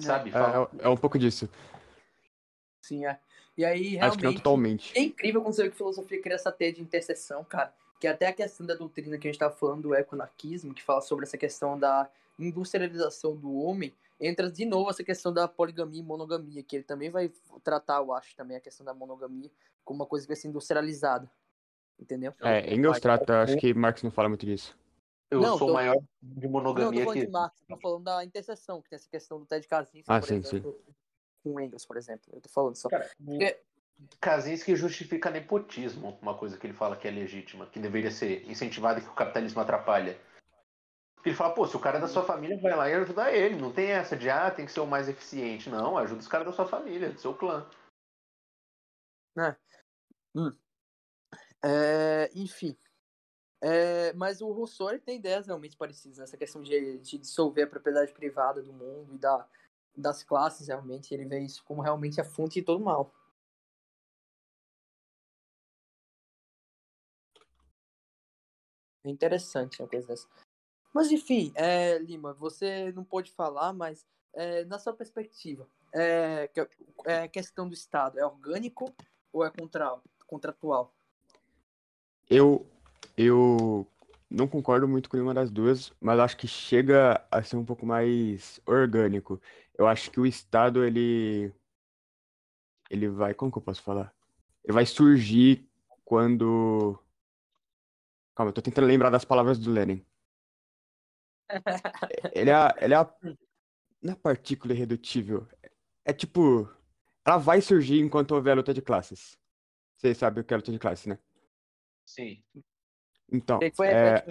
Sabe? É, é, um pouco disso. Sim, é. E aí, realmente. Acho que não totalmente. É incrível como você vê que filosofia cria essa teia de interseção, cara. Que até a questão da doutrina que a gente tá falando do econarquismo, que fala sobre essa questão da industrialização do homem, entra de novo essa questão da poligamia e monogamia, que ele também vai tratar, eu acho, também a questão da monogamia como uma coisa que vai ser industrializada. Entendeu? É, Engels trata, acho que Marx não fala muito disso. Eu não, sou tô... maior de monogamia não, tô que. De Marx, tô falando da interseção, que tem essa questão do Ted Kaczynski, ah, sim, exemplo, sim. com Engels, por exemplo. Eu tô falando só. Cara, Porque... Kaczynski justifica nepotismo, uma coisa que ele fala que é legítima, que deveria ser incentivada e que o capitalismo atrapalha. Ele fala, pô, se o cara é da sua família vai lá e ajuda ele. Não tem essa de, ah, tem que ser o mais eficiente. Não, ajuda os caras da sua família, do seu clã. É. Hum. É, enfim. É, mas o Rousseau tem ideias realmente parecidas nessa questão de, de dissolver a propriedade privada do mundo e da, das classes, realmente. Ele vê isso como realmente a fonte de todo mal. É interessante uma coisa dessa. Mas enfim, é, Lima, você não pode falar, mas é, na sua perspectiva, é, é, questão do Estado, é orgânico ou é contra, contratual? Eu, eu não concordo muito com nenhuma das duas, mas acho que chega a ser um pouco mais orgânico. Eu acho que o Estado, ele. Ele vai. Como que eu posso falar? Ele vai surgir quando. Calma, eu tô tentando lembrar das palavras do Lenin. Ele é, ele é a, na é partícula irredutível. É tipo, ela vai surgir enquanto houver luta de classes. Você sabe o que é luta de classes, né? Sim. Então, foi é...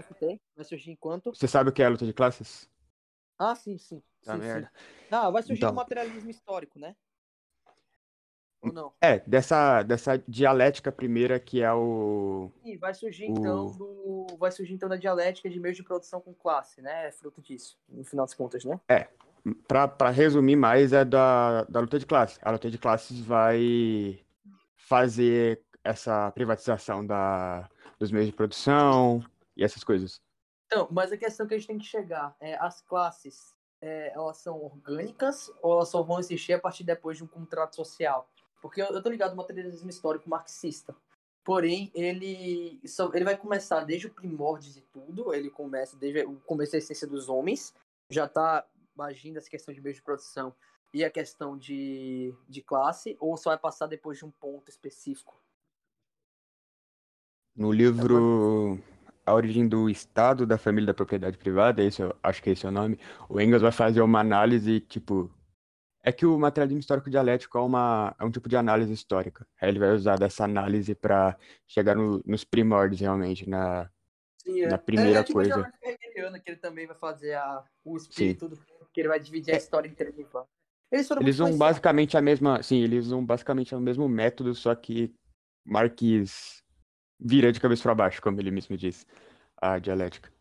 vai surgir enquanto... Você sabe o que é a luta de classes? Ah, sim, sim. Tá sim, merda. Sim. Não, vai surgir então... um materialismo histórico, né? Ou não? É, dessa, dessa dialética primeira que é o. Sim, vai surgir o... então do. Vai surgir então da dialética de meio de produção com classe, né? É fruto disso, no final das contas, né? É. Pra resumir mais, é da, da luta de classe. A luta de classes vai fazer essa privatização da, dos meios de produção e essas coisas. Então, mas a questão que a gente tem que chegar é as classes, é, elas são orgânicas ou elas só vão existir a partir depois de um contrato social? Porque eu, eu tô ligado no materialismo histórico marxista. Porém, ele, só, ele vai começar desde o primórdio de tudo, ele começa desde o começo da essência dos homens, já tá agindo essa questão de meio de produção e a questão de, de classe, ou só vai passar depois de um ponto específico? No livro A Origem do Estado, da Família da Propriedade Privada, esse acho que esse é o nome, o Engels vai fazer uma análise, tipo, é que o materialismo histórico dialético é, uma, é um tipo de análise histórica. Ele vai usar dessa análise para chegar no, nos primórdios, realmente, na, Sim, é. na primeira é, é tipo coisa. hegeliana, que ele também vai fazer a, o espírito Sim. do que ele vai dividir a é. história inteira em Eles, eles usam basicamente a mesma. Sim, eles usam basicamente o mesmo método, só que Marques vira de cabeça para baixo, como ele mesmo disse, a dialética.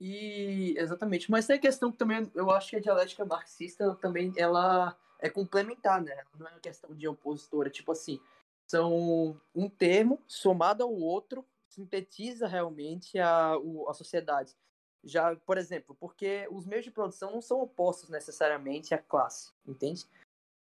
E exatamente, mas tem a questão que também eu acho que a dialética marxista também ela é complementar, né? Não é uma questão de opositora, tipo assim, são um termo somado ao outro sintetiza realmente a, a sociedade. Já, por exemplo, porque os meios de produção não são opostos necessariamente à classe, entende?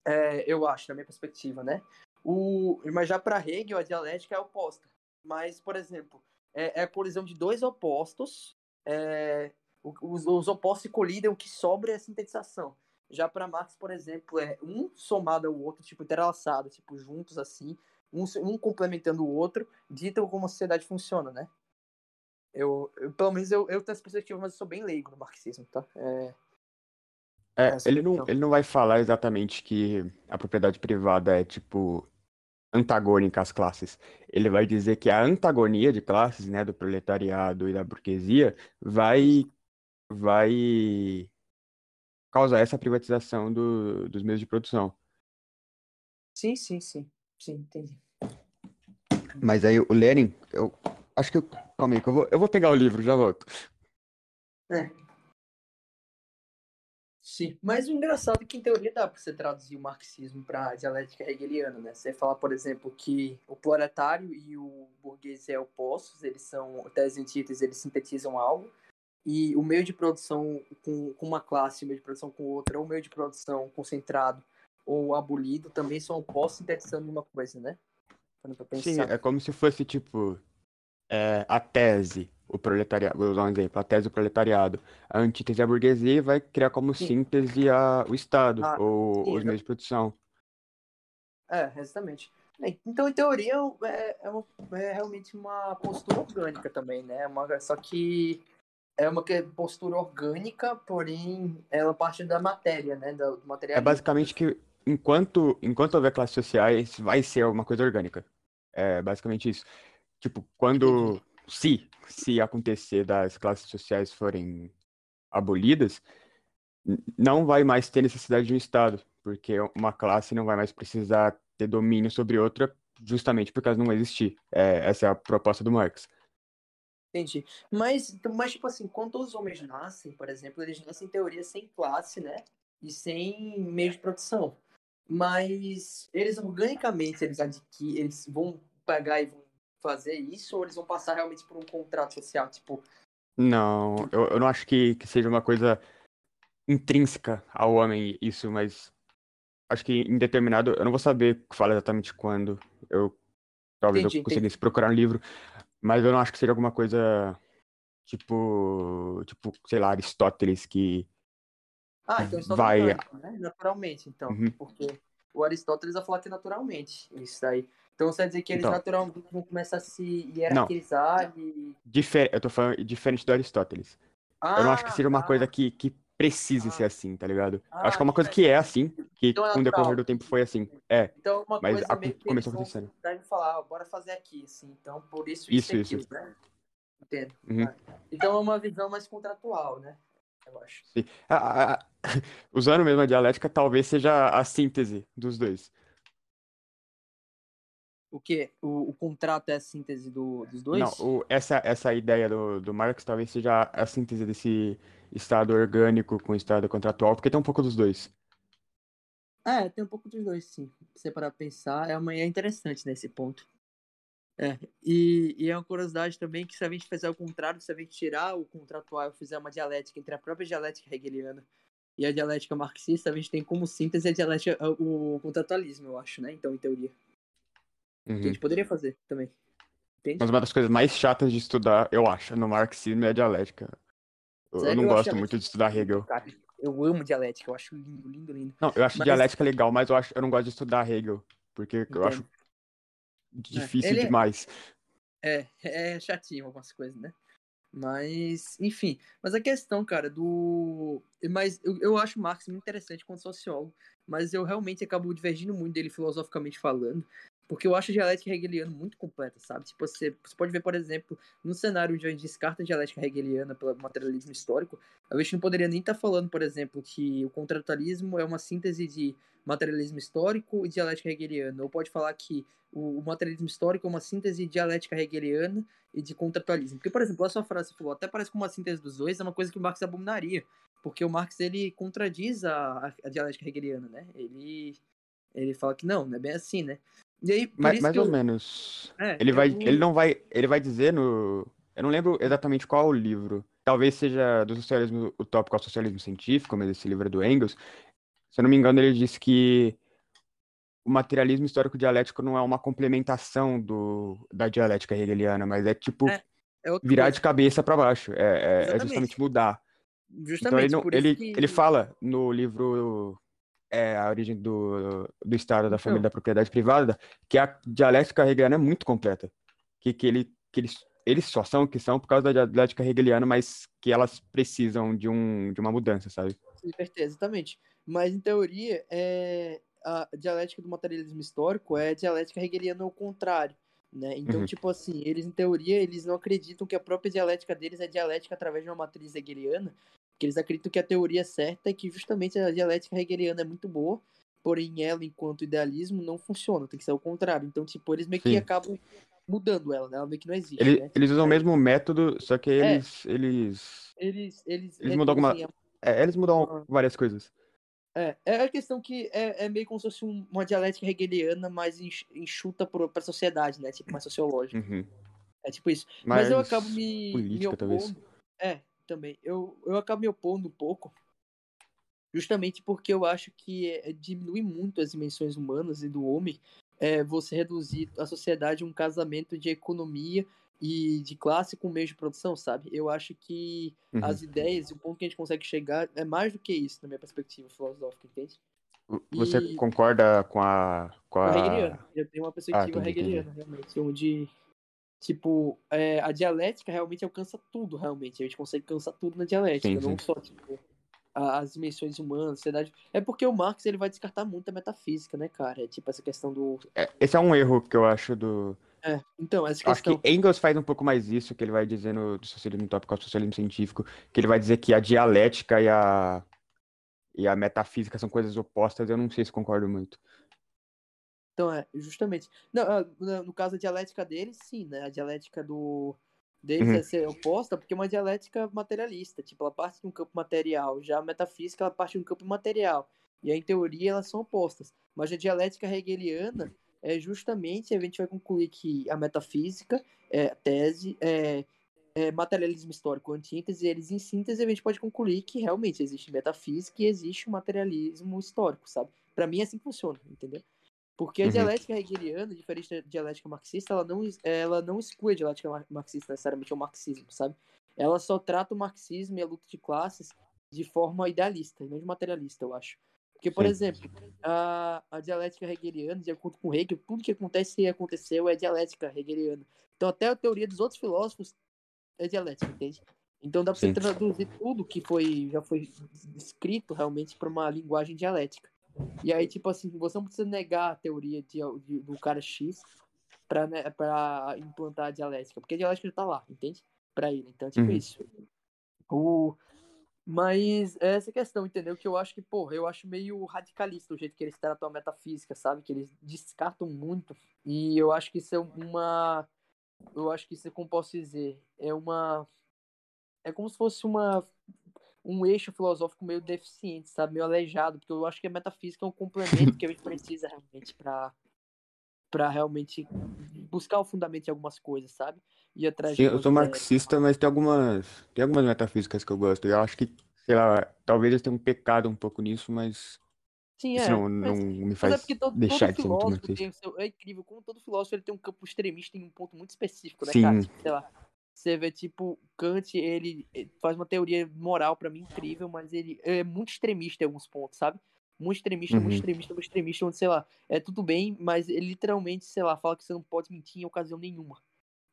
É, eu acho, na minha perspectiva, né? O, mas já para Hegel, a dialética é oposta. Mas, por exemplo, é, é a colisão de dois opostos, é, os, os, opostos se colidem, o que sobra é a sintetização. Já para Marx, por exemplo, é um somado ao outro, tipo, interlaçado, tipo, juntos assim, um, um complementando o outro, ditam como a sociedade funciona, né? Eu, eu pelo menos eu, eu tenho essa perspectiva, mas eu sou bem leigo no marxismo, tá? É, é, ele, não, ele não vai falar exatamente que a propriedade privada é, tipo, antagônica às classes. Ele vai dizer que a antagonia de classes, né, do proletariado e da burguesia, vai, vai causar essa privatização do, dos meios de produção. Sim, sim, sim. Sim, entendi. Mas aí o Lenin, eu acho que eu. Calma aí, que eu vou, eu vou pegar o livro, já volto. É. Sim, mas o engraçado é que em teoria dá para você traduzir o marxismo para dialética hegeliana, né? Você fala, por exemplo, que o proletário e o burguês é opostos, eles são tese antítese, eles sintetizam algo, e o meio de produção com, com uma classe, o meio de produção com outra, ou o meio de produção concentrado ou abolido também são opostos sintetizando uma coisa, né? Sim, é como se fosse tipo é, a tese, o proletariado, vou usar um exemplo, a tese do proletariado. A antítese à burguesia vai criar como sim. síntese a, o Estado ah, ou os meios de produção. É, exatamente. Então, em teoria, é, é, uma, é, realmente uma postura orgânica também, né? Uma, só que é uma postura orgânica, porém ela parte da matéria, né? Do, do material. É basicamente que enquanto, enquanto houver classes sociais, vai ser alguma coisa orgânica. É basicamente isso. Tipo, quando. Se, se acontecer das classes sociais forem abolidas, não vai mais ter necessidade de um Estado, porque uma classe não vai mais precisar ter domínio sobre outra, justamente porque elas não existir. É, essa é a proposta do Marx. Entendi. Mas, mas, tipo assim, quando os homens nascem, por exemplo, eles nascem em teoria sem classe, né? E sem meio de produção. Mas eles organicamente, eles adquirem, eles vão pegar e vão fazer isso, ou eles vão passar realmente por um contrato social, tipo. Não, eu, eu não acho que, que seja uma coisa intrínseca ao homem isso, mas acho que em determinado. Eu não vou saber falar exatamente quando. Eu talvez entendi, eu conseguisse entendi. procurar um livro, mas eu não acho que seja alguma coisa tipo, tipo, sei lá, Aristóteles que ah, então isso vai né? Naturalmente, então. Uhum. Porque o Aristóteles vai falar que é naturalmente isso daí. Então você vai dizer que eles então, naturalmente vão começar a se hierarquizar não. e. Difer eu tô falando diferente do Aristóteles. Ah, eu não acho que seja uma ah, coisa que, que precise ah, ser assim, tá ligado? Ah, acho que é uma coisa que é assim, que então é com o decorrer do tempo foi assim. É. Então uma mas coisa a, meio que começou acontecendo. Devem falar, bora fazer aqui, assim. Então por isso isso, isso, isso. né? Entendo. Uhum. Então é uma visão mais contratual, né? eu acho. Sim. A, a, usando mesmo a dialética, talvez seja a síntese dos dois. O que? O, o, contrato é a síntese do, dos dois? Não, o, essa, essa ideia do, do Marx talvez seja a síntese desse estado orgânico com o estado contratual, porque tem um pouco dos dois. É, tem um pouco dos dois, sim. Você parar pensar, é, uma, é interessante nesse ponto. É, e, e é uma curiosidade também que se a gente fizer o contrário, se a gente tirar o contratual e fizer uma dialética entre a própria dialética hegeliana e a dialética marxista, a gente tem como síntese a dialética, o contratualismo, eu acho, né? Então, em teoria. Uhum. Que a gente poderia fazer também. Entende? Mas uma das coisas mais chatas de estudar, eu acho, no marxismo é a dialética. Eu, eu não gosto muito de estudar Hegel. Cara, eu amo dialética, eu acho lindo, lindo, lindo. Não, eu acho mas... dialética legal, mas eu, acho, eu não gosto de estudar Hegel. Porque Entendo. eu acho difícil Ele é demais. É, é chatinho algumas coisas, né? Mas, enfim. Mas a questão, cara, do. Mas eu, eu acho Marx muito interessante como sociólogo, mas eu realmente acabo divergindo muito dele filosoficamente falando. Porque eu acho a dialética hegeliana muito completa, sabe? Tipo, você, você pode ver, por exemplo, no cenário onde a gente descarta a dialética hegeliana pelo materialismo histórico, a gente não poderia nem estar tá falando, por exemplo, que o contratualismo é uma síntese de materialismo histórico e dialética hegeliana. Ou pode falar que o, materialismo histórico é uma síntese de dialética hegeliana e de contratualismo. Porque, por exemplo, a sua frase falou, até parece como uma síntese dos dois, é uma coisa que o Marx abominaria. Porque o Marx, ele contradiz a, a dialética hegeliana, né? Ele, ele fala que não, não é bem assim, né? E aí, mais, mais ou eu... menos. É, ele vai, ele não vai, ele vai dizer no, eu não lembro exatamente qual o livro. Talvez seja do socialismo utópico ao socialismo científico, mas esse livro é do Engels. Se eu não me engano, ele disse que o materialismo histórico dialético não é uma complementação do, da dialética hegeliana, mas é tipo é, é virar coisa. de cabeça para baixo. É, é, é, justamente mudar. Justamente então ele, ele, que... ele fala no livro é a origem do, do Estado, da família, então. da propriedade privada, que a dialética hegeliana é muito completa. Que, que, ele, que eles, eles só são o que são por causa da dialética hegeliana, mas que elas precisam de, um, de uma mudança, sabe? Exatamente. Mas, em teoria, é, a dialética do materialismo histórico é a dialética hegeliana ao contrário. Né? Então, uhum. tipo assim, eles, em teoria, eles não acreditam que a própria dialética deles é dialética através de uma matriz hegeliana, que eles acreditam que a teoria certa é que justamente a dialética hegeliana é muito boa, porém ela, enquanto idealismo, não funciona, tem que ser o contrário. Então, tipo, eles meio Sim. que acabam mudando ela, né? Ela meio que não existe. Ele, né? Eles usam o mesmo método, só que eles. É. Eles, eles, eles, eles mudam alguma. É, eles mudam várias coisas. É, é a questão que é, é meio como se fosse uma dialética hegeliana mais enxuta para a sociedade, né? Tipo, mais sociológica. Uhum. É tipo isso. Mas, Mas eu acabo me, política, me opondo. Talvez. É, também. Eu, eu acabo me opondo um pouco, justamente porque eu acho que é, diminui muito as dimensões humanas e do homem é, você reduzir a sociedade a um casamento de economia e de classe com meio de produção, sabe? Eu acho que uhum. as ideias o ponto que a gente consegue chegar é mais do que isso, na minha perspectiva filosófica, entende? Você e... concorda com a. Com a... hegeliana. Eu tenho uma perspectiva ah, hegeliana, realmente, onde tipo, é, a dialética realmente alcança tudo, realmente. A gente consegue alcançar tudo na dialética, sim, sim. não só, tipo, as dimensões humanas, a sociedade. É porque o Marx ele vai descartar muito a metafísica, né, cara? É tipo essa questão do. É, esse é um erro que eu acho do. É, então, essa questão. Acho que Engels faz um pouco mais isso, que ele vai dizendo do socialismo utópico ao socialismo científico, que ele vai dizer que a dialética e a, e a metafísica são coisas opostas, eu não sei se concordo muito. Então, é, justamente. Não, ah, no caso, a dialética deles, sim, né? A dialética do deles uhum. é ser oposta, porque é uma dialética materialista. Tipo, ela parte de um campo material. Já a metafísica, ela parte de um campo material. E aí, em teoria, elas são opostas. Mas a dialética hegeliana é justamente, a gente vai concluir que a metafísica, é, a tese, é, é materialismo histórico, antítese, eles em síntese, a gente pode concluir que realmente existe metafísica e existe o materialismo histórico, sabe? Para mim é assim que funciona, entendeu? Porque a uhum. dialética hegeliana, diferente da dialética marxista, ela não, ela não exclui a dialética marxista necessariamente ao marxismo, sabe? Ela só trata o marxismo e a luta de classes de forma idealista, não de materialista, eu acho. Porque, por Sim. exemplo, a, a dialética hegeliana, de acordo com Hegel, tudo que acontece e aconteceu é dialética hegeliana. Então, até a teoria dos outros filósofos é dialética, entende? Então, dá para você traduzir tudo que foi, já foi escrito realmente para uma linguagem dialética. E aí, tipo assim, você não precisa negar a teoria de, de do cara X pra, né, pra implantar a dialética, porque a dialética já tá lá, entende? Pra ele. Então, tipo uhum. isso. O... Mas é essa questão, entendeu? Que eu acho que, porra, eu acho meio radicalista o jeito que eles tratam a metafísica, sabe? Que eles descartam muito. E eu acho que isso é uma. Eu acho que isso, como posso dizer, é uma. É como se fosse uma um eixo filosófico meio deficiente, sabe? Meio aleijado, porque eu acho que a metafísica é um complemento que a gente precisa realmente para para realmente buscar o fundamento de algumas coisas, sabe? E atrás Sim, eu sou marxista, mas tem algumas tem algumas metafísicas que eu gosto. Eu acho que, sei lá, talvez eu tenha um pecado um pouco nisso, mas Sim, é. não, não me faz é todo, deixar todo de ser muito marxista. É incrível como todo filósofo ele tem um campo extremista em um ponto muito específico, né, Sim. cara? Tipo, sei lá, você vê, tipo, Kant, ele faz uma teoria moral para mim incrível, mas ele é muito extremista em alguns pontos, sabe? Muito extremista, uhum. muito extremista, muito extremista, onde, sei lá, é tudo bem, mas ele literalmente, sei lá, fala que você não pode mentir em ocasião nenhuma.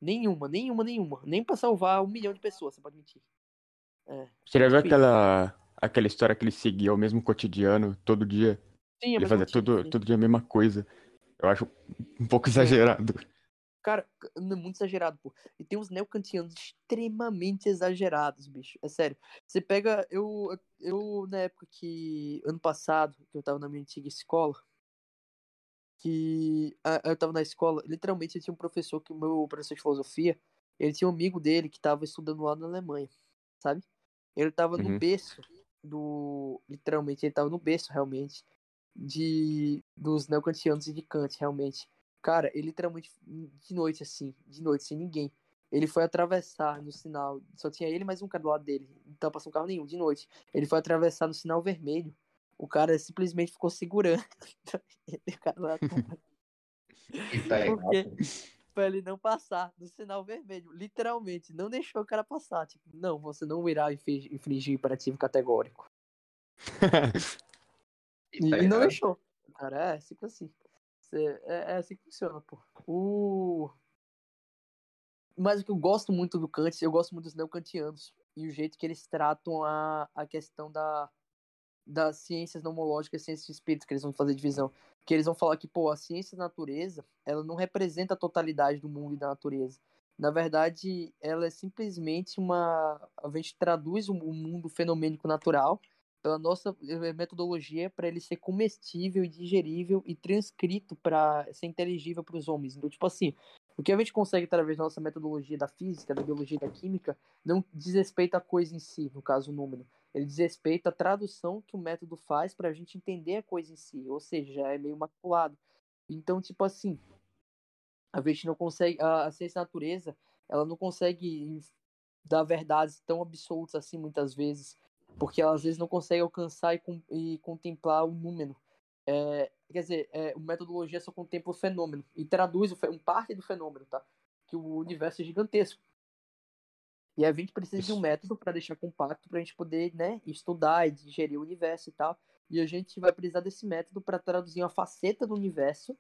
Nenhuma, nenhuma, nenhuma. Nem pra salvar um milhão de pessoas você pode mentir. É, você já viu aquela, aquela história que ele seguia o mesmo cotidiano todo dia? Sim, é ele fazia todo, todo dia a mesma coisa. Eu acho um pouco exagerado. Cara, é muito exagerado, pô. E tem uns neocantianos extremamente exagerados, bicho. É sério. Você pega. Eu, eu, na época que. Ano passado, que eu tava na minha antiga escola. Que. Eu tava na escola, literalmente eu tinha um professor, que o meu professor de filosofia, ele tinha um amigo dele que tava estudando lá na Alemanha, sabe? Ele tava uhum. no berço do. Literalmente, ele tava no berço, realmente. De. Dos neocantianos e de Kant, realmente. Cara, ele literalmente, de noite, assim, de noite, sem ninguém. Ele foi atravessar no sinal. Só tinha ele mais um cara do lado dele. Não tava passando carro nenhum, de noite. Ele foi atravessar no sinal vermelho. O cara simplesmente ficou segurando. o cara lá. Porque, pra ele não passar no sinal vermelho. Literalmente, não deixou o cara passar. Tipo, não, você não irá infligir imperativo categórico. e, e, não deixou. Cara, é, simples assim. É, é assim que funciona, pô. O... Mas o que eu gosto muito do Kant, eu gosto muito dos neocantianos. E o jeito que eles tratam a, a questão da, das ciências nomológicas ciências de espírito, que eles vão fazer divisão. Que eles vão falar que, pô, a ciência da natureza, ela não representa a totalidade do mundo e da natureza. Na verdade, ela é simplesmente uma. A gente traduz o mundo fenomênico natural pela nossa eh, metodologia para ele ser comestível e digerível e transcrito para ser inteligível para os homens. Então, tipo assim, o que a gente consegue através da nossa metodologia da física, da biologia da química, não diz respeito à coisa em si, no caso o número. Ele diz respeito à tradução que o método faz para a gente entender a coisa em si, ou seja, é meio maculado. Então, tipo assim, a gente não consegue, a, a ciência natureza, ela não consegue dar verdades tão absolutas assim muitas vezes porque ela às vezes não consegue alcançar e, com, e contemplar o número. É, quer dizer, é, a metodologia só contempla o fenômeno e traduz um parte do fenômeno, tá? Que o universo é gigantesco. E a gente precisa de um método para deixar compacto para a gente poder, né, estudar e digerir o universo e tal. E a gente vai precisar desse método para traduzir uma faceta do universo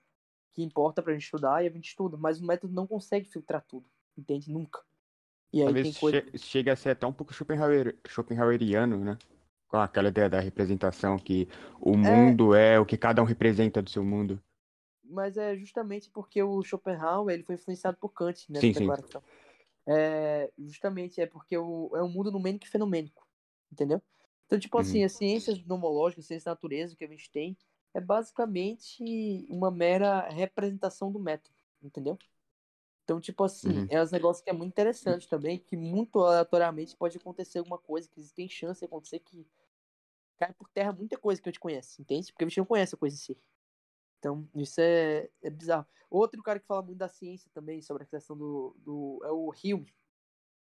que importa para a gente estudar e a gente estuda, mas o método não consegue filtrar tudo, entende? Nunca. E aí Talvez coisa... che chega a ser até um pouco Schopenhauer, Schopenhaueriano, né? Com aquela ideia da representação que o é. mundo é... é o que cada um representa do seu mundo. Mas é justamente porque o Schopenhauer ele foi influenciado por Kant nessa sim, declaração. Sim. É, justamente é porque o, é um mundo numênico e fenomênico, entendeu? Então, tipo assim, uhum. as ciências nomológicas, ciências da natureza que a gente tem, é basicamente uma mera representação do método, entendeu? Então, tipo assim, uhum. é um negócio que é muito interessante também, que muito aleatoriamente pode acontecer alguma coisa, que tem chance de acontecer que cai por terra muita coisa que eu te conheço, entende? Porque a gente não conhece a coisa em si. Então, isso é, é bizarro. Outro cara que fala muito da ciência também, sobre a questão do. do é o Hume,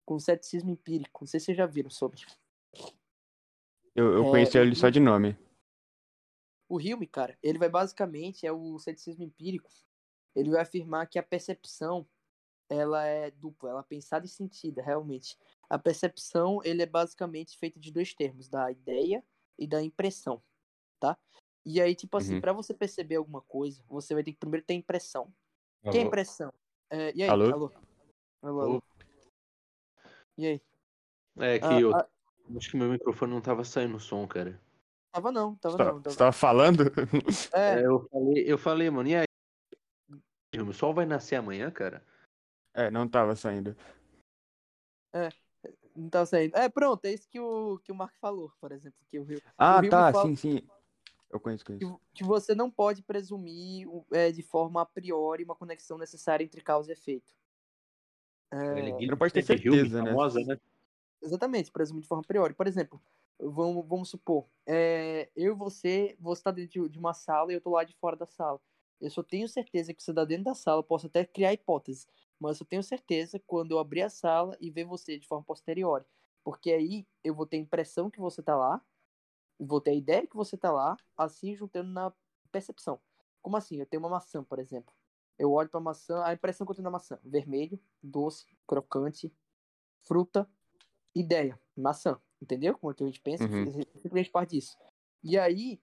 com o ceticismo empírico. Não sei se vocês já viram sobre. Eu, eu é, conheci ele só de nome. O Hume, cara, ele vai basicamente, é o ceticismo empírico, ele vai afirmar que a percepção ela é dupla, ela é pensada e sentida, realmente. A percepção, ele é basicamente feita de dois termos, da ideia e da impressão, tá? E aí, tipo assim, uhum. para você perceber alguma coisa, você vai ter que primeiro ter impressão. Alô? Que é impressão? É, e aí, alô? Alô? alô? alô? E aí? É que ah, eu ah, acho que meu microfone não tava saindo som, cara. Tava não, tava você tá, não. Tava... Você tava falando? É. é. eu, falei, eu falei, mano, e aí? O sol vai nascer amanhã, cara? É, não tava saindo. É, não tava saindo. É, pronto, é isso que o, que o Mark falou, por exemplo. Que o Rio, ah, o Rio tá, fala... sim, sim. Eu conheço, conheço. Que, que você não pode presumir é, de forma a priori uma conexão necessária entre causa e efeito. É... Não pode ter certeza, né? Famosa, né? Exatamente, presumir de forma a priori. Por exemplo, vamos, vamos supor, é, eu e você, você está dentro de uma sala e eu estou lá de fora da sala. Eu só tenho certeza que você está dentro da sala, posso até criar hipóteses mas eu tenho certeza quando eu abrir a sala e ver você de forma posterior. Porque aí eu vou ter a impressão que você tá lá, vou ter a ideia que você tá lá, assim juntando na percepção. Como assim? Eu tenho uma maçã, por exemplo. Eu olho para a maçã, a impressão que eu tenho da maçã: vermelho, doce, crocante, fruta, ideia, maçã. Entendeu? Como a gente pensa, uhum. simplesmente parte disso. E aí,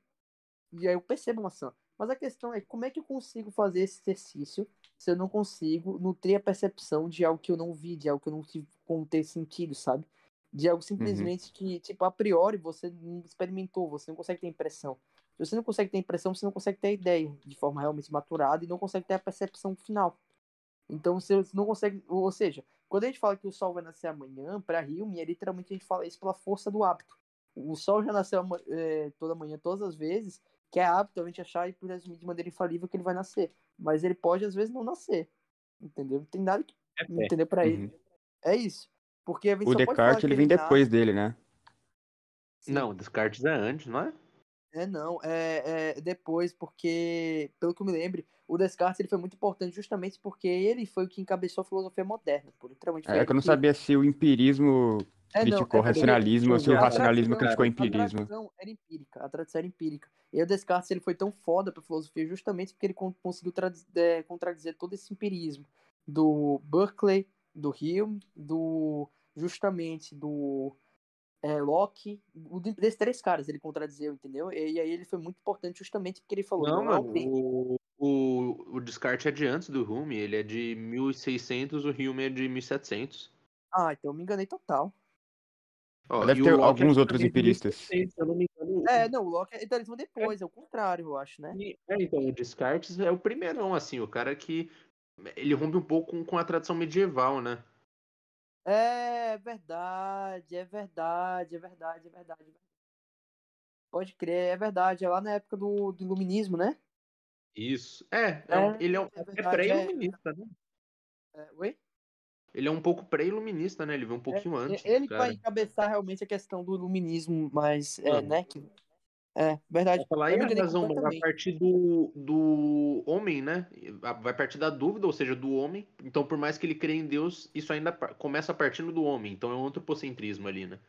e aí eu percebo a maçã. Mas a questão é como é que eu consigo fazer esse exercício se eu não consigo nutrir a percepção de algo que eu não vi, de algo que eu não tive como ter sentido, sabe? De algo uhum. simplesmente uhum. que, tipo, a priori você não experimentou, você não consegue ter impressão. Se você não consegue ter impressão, você não consegue ter a ideia de forma realmente maturada e não consegue ter a percepção final. Então você não consegue, ou seja, quando a gente fala que o sol vai nascer amanhã, para Hume, é literalmente a gente fala isso pela força do hábito. O sol já nasceu é, toda manhã, todas as vezes, que é hábito a gente achar e por de maneira infalível que ele vai nascer. Mas ele pode às vezes não nascer. Entendeu? Não tem nada que é entender para uhum. ele. É isso. Porque o Descartes ele vem depois dele, né? Sim. Não, o Descartes é antes, não é? É, não, é, é, depois, porque, pelo que eu me lembro, o Descartes ele foi muito importante justamente porque ele foi o que encabeçou a filosofia moderna. Por, literalmente, é que eu não que... sabia se o empirismo é, criticou o é racionalismo ou se o racionalismo criticou o empirismo. A tradição era empírica, a tradição era empírica. E o Descartes ele foi tão foda pra filosofia justamente porque ele conseguiu é, contradizer todo esse empirismo do Berkeley, do Hume, do justamente do é, Locke, desses três caras ele contradizeu, entendeu? E, e, aí ele foi muito importante justamente porque ele falou... Não, não o, o, o Descartes é de antes do Hume, ele é de 1600, o Hume é de 1700. Ah, então eu me enganei total. Oh, Deve ter alguns é outros empiristas. se eu não me engano. É, não, o Locke é idealismo depois, é. é o contrário, eu acho, né? É, então, o Descartes é o primeirão, assim, o cara que ele rompe um pouco com, com a tradição medieval, né? É verdade, é verdade, é verdade, é verdade. Pode crer, é verdade. É lá na época do, do iluminismo, né? Isso. É, é, é ele é, é, é pré-iluminista, né? É, oi? Ele é um pouco pré-iluminista, né? Ele veio um pouquinho antes. Ele vai encabeçar realmente a questão do iluminismo, mas, é, né? Que é, verdade. Vou falar aí a razão, mas a partir do, do homem, né? Vai partir da dúvida, ou seja, do homem. Então, por mais que ele creia em Deus, isso ainda começa partindo do homem. Então é um antropocentrismo ali, né?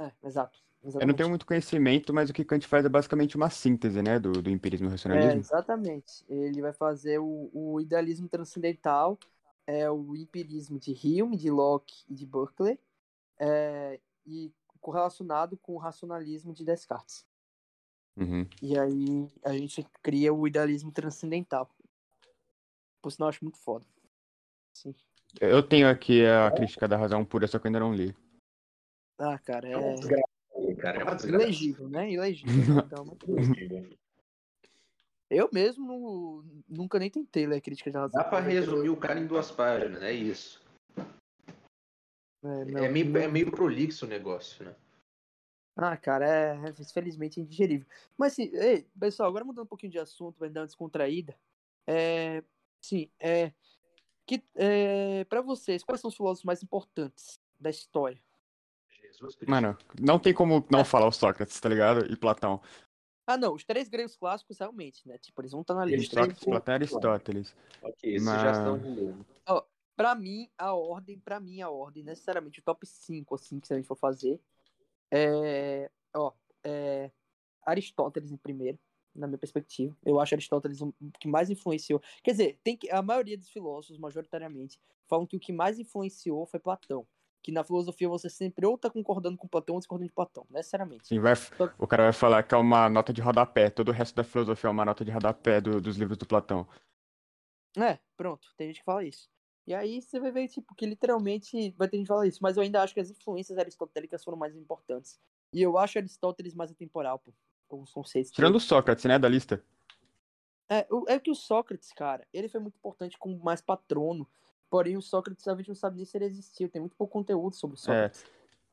É, exato. Exatamente. Eu não tenho muito conhecimento, mas o que Kant faz é basicamente uma síntese, né, do, do empirismo e racionalismo. É, exatamente. Ele vai fazer o, o idealismo transcendental, é o empirismo de Hume, de Locke e de Berkeley, é, e correlacionado com o racionalismo de Descartes. Uhum. E aí a gente cria o idealismo transcendental. Por sinal, eu acho muito foda. Sim. Eu tenho aqui a crítica da razão pura, só que eu ainda não li. Ah, cara, é. é cara, é Ilegível, né? Ilegível. Então, eu mesmo nunca nem tentei ler a crítica da razão. Dá pra resumir o cara em duas páginas, é isso. É, não, é, meio, não... é meio prolixo o negócio, né? Ah, cara, é, é infelizmente indigerível. Mas assim, ei, pessoal, agora mudando um pouquinho de assunto, vai dar uma descontraída. É, sim, é, que, é, para vocês, quais são os filósofos mais importantes da história? Jesus Cristo. Mano, não tem como não falar o Sócrates, tá ligado? E Platão. Ah, não, os três gregos clássicos realmente, né? Tipo, eles vão estar na lista. E Aristóteles. Ok, esses Mas... já estão Ó, pra mim, a ordem, pra mim, a ordem, necessariamente o top 5, assim, que se a gente for fazer, é, ó, é, Aristóteles em primeiro, na minha perspectiva. Eu acho Aristóteles o que mais influenciou. Quer dizer, tem que, a maioria dos filósofos, majoritariamente, falam que o que mais influenciou foi Platão. Que na filosofia você sempre ou tá concordando com Platão ou discordando de Platão, necessariamente. Sim, vai, o cara vai falar que é uma nota de rodapé. Todo o resto da filosofia é uma nota de rodapé do, dos livros do Platão. É, pronto. Tem gente que fala isso. E aí você vai ver, tipo, que literalmente vai ter gente que falar isso. Mas eu ainda acho que as influências aristotélicas foram mais importantes. E eu acho Aristóteles mais atemporal, pô. Os conceitos. Tirando o Sócrates, né, da lista. É, é que o Sócrates, cara, ele foi muito importante como mais patrono. Porém, o Sócrates, a gente não sabe nem se ele existiu. Tem muito pouco conteúdo sobre o é. Sócrates.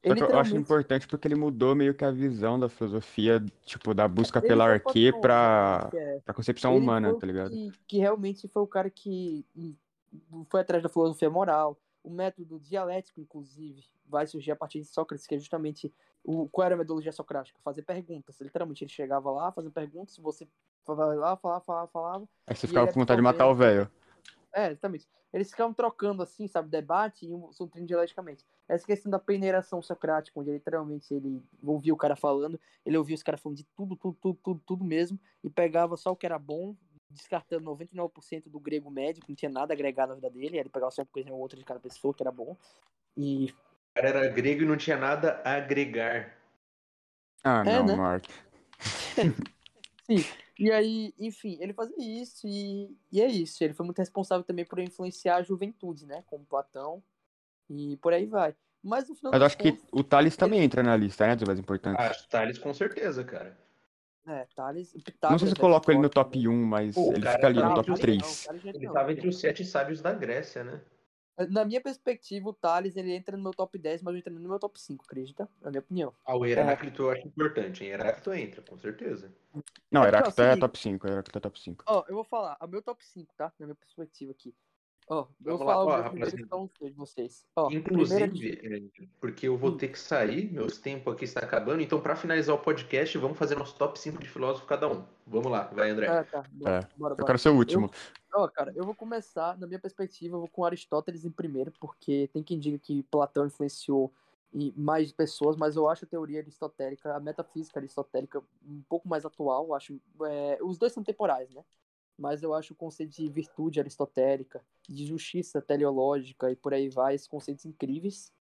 É. Só que eu acho importante porque ele mudou meio que a visão da filosofia, tipo, da busca pela arquê pra, é. pra concepção ele humana, tá ligado? Que, que realmente foi o cara que foi atrás da filosofia moral, o método dialético, inclusive, vai surgir a partir de Sócrates, que é justamente o, qual era a metodologia socrática? Fazer perguntas. Literalmente, ele chegava lá, fazendo perguntas, você falava lá, falava, falava, falava. Aí você ficava com vontade de matar o velho. É, exatamente. Eles ficavam trocando, assim, sabe, debate e um dialeticamente. Essa questão da peneiração socrática, onde literalmente ele ouvia o cara falando, ele ouvia os caras falando de tudo, tudo, tudo, tudo, tudo mesmo, e pegava só o que era bom, descartando 99% do grego médio, que não tinha nada a agregar na vida dele, ele pegava só uma coisa ou outra de cada pessoa, que era bom. E. O cara era grego e não tinha nada a agregar. Ah, é, não, né? Mark. Sim. E aí, enfim, ele fazia isso e, e é isso. Ele foi muito responsável também por influenciar a juventude, né? Como Platão. E por aí vai. Mas no final Mas acho contas, que o Thales também ele... entra na lista, né? Dos mais importantes. Ah, Thales com certeza, cara. É, Thales. Não sei se eu coloco ele no top 1, mas Pô, ele fica ali no top 3. Ele tava entre os sete sábios da Grécia, né? Na minha perspectiva, o Thales ele entra no meu top 10, mas eu entra no meu top 5, acredita? Na minha opinião. Ah, o Heráclito é. eu acho importante, hein? Heráclito entra, com certeza. Não, é Heráclito é, é top 5, Heráclito é top 5. Ó, eu vou falar, o meu top 5, tá? Na minha perspectiva aqui. Ó, eu vou falar lá, ó, primeiro então, de vocês. Ó, Inclusive, é, porque eu vou hum. ter que sair, meu tempo aqui está acabando, então para finalizar o podcast, vamos fazer nosso top 5 de filósofo cada um. Vamos lá, vai André. Ah, tá. Bora, é, bora, bora. Eu quero ser o último. Eu, ó, cara, eu vou começar, na minha perspectiva, eu vou com Aristóteles em primeiro, porque tem quem diga que Platão influenciou mais pessoas, mas eu acho a teoria aristotélica, a metafísica aristotélica um pouco mais atual, acho, é, os dois são temporais, né? Mas eu acho o conceito de virtude aristotélica, de justiça teleológica e por aí vai, esses conceitos incríveis.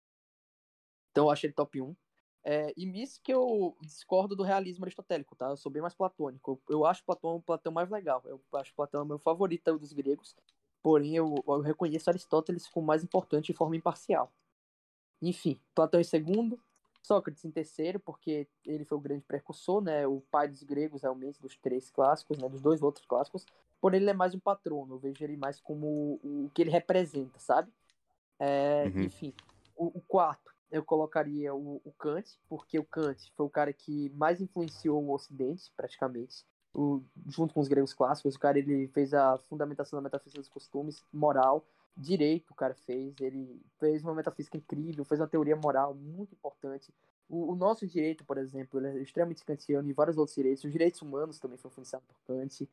Então eu acho ele top 1. É, e nisso que eu discordo do realismo aristotélico, tá? Eu sou bem mais platônico. Eu, eu acho Platão, Platão mais legal. Eu acho Platão meu favorito dos gregos. Porém, eu, eu reconheço Aristóteles como mais importante de forma imparcial. Enfim, Platão em segundo, Sócrates em terceiro, porque ele foi o grande precursor, né? O pai dos gregos, realmente, dos três clássicos, né? Dos dois outros clássicos. Porém, ele é mais um patrono. Eu vejo ele mais como o, o que ele representa, sabe? É, uhum. Enfim, o, o, quarto, eu colocaria o, o, Kant, porque o Kant foi o cara que mais influenciou o Ocidente, praticamente. O, junto com os gregos clássicos, o cara ele fez a fundamentação da metafísica dos costumes, moral, direito o cara fez, ele fez uma metafísica incrível, fez uma teoria moral muito importante. O, o nosso direito, por exemplo, ele é extremamente kantiano e vários outros direitos. Os direitos humanos também foram influenciados por Kant.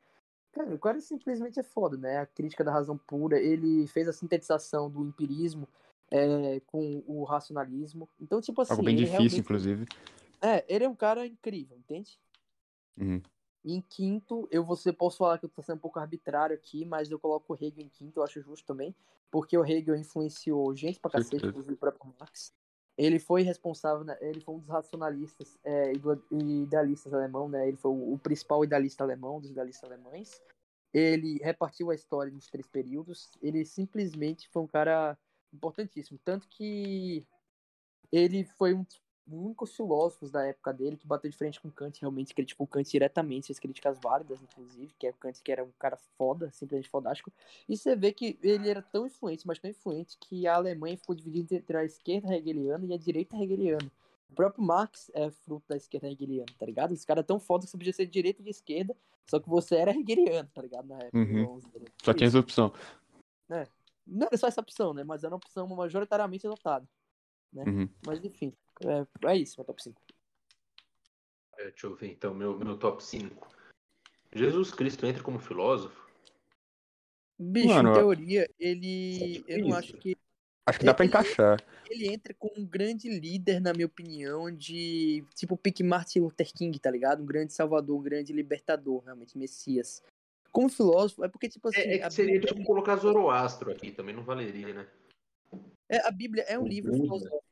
Cara, o cara simplesmente é foda, né? A crítica da razão pura, ele fez a sintetização do empirismo é, com o racionalismo. Então, tipo assim. Algo bem difícil, inclusive. É, ele é um cara incrível, entende? Uhum. Em quinto, eu você posso falar que eu tô sendo um pouco arbitrário aqui, mas eu coloco o Hegel em quinto, eu acho justo também, porque o Hegel influenciou gente pra cacete, inclusive o próprio Marx. Ele foi responsável, né, ele foi um dos racionalistas é, idealistas alemão, né? Ele foi o, o principal idealista alemão, dos idealistas alemães. Ele repartiu a história nos três períodos. Ele simplesmente foi um cara importantíssimo, tanto que ele foi um dos únicos filósofos da época dele que bateu de frente com Kant, realmente criticou Kant diretamente, fez críticas válidas, inclusive, que é o Kant que era um cara foda, simplesmente fodástico. E você vê que ele era tão influente, mas tão influente, que a Alemanha ficou dividida entre a esquerda hegeliana e a direita hegeliana. O próprio Marx é fruto da esquerda hegeliana, tá ligado? Os caras tão foda que você podia ser de direita e de esquerda, só que você era hegeliano, tá ligado? Na época. Uhum. Só tinha essa opção. É. Não era só essa opção, né? Mas era uma opção majoritariamente adotada. Né? Uhum. Mas enfim, é, é isso, meu top 5. É, deixa eu ver então, meu, meu top 5. Jesus Cristo entra como filósofo? Bicho, Mano, em teoria, ele. Eu não acho que. Acho que dá ele, pra encaixar. Ele entra como um grande líder, na minha opinião, de. Tipo, pique Martin Luther King, tá ligado? Um grande salvador, um grande libertador, realmente, Messias. Como filósofo, é porque, tipo assim. É, é que seria Bíblia... tipo colocar Zoroastro aqui, também não valeria, né? É, a Bíblia é um livro filosófico?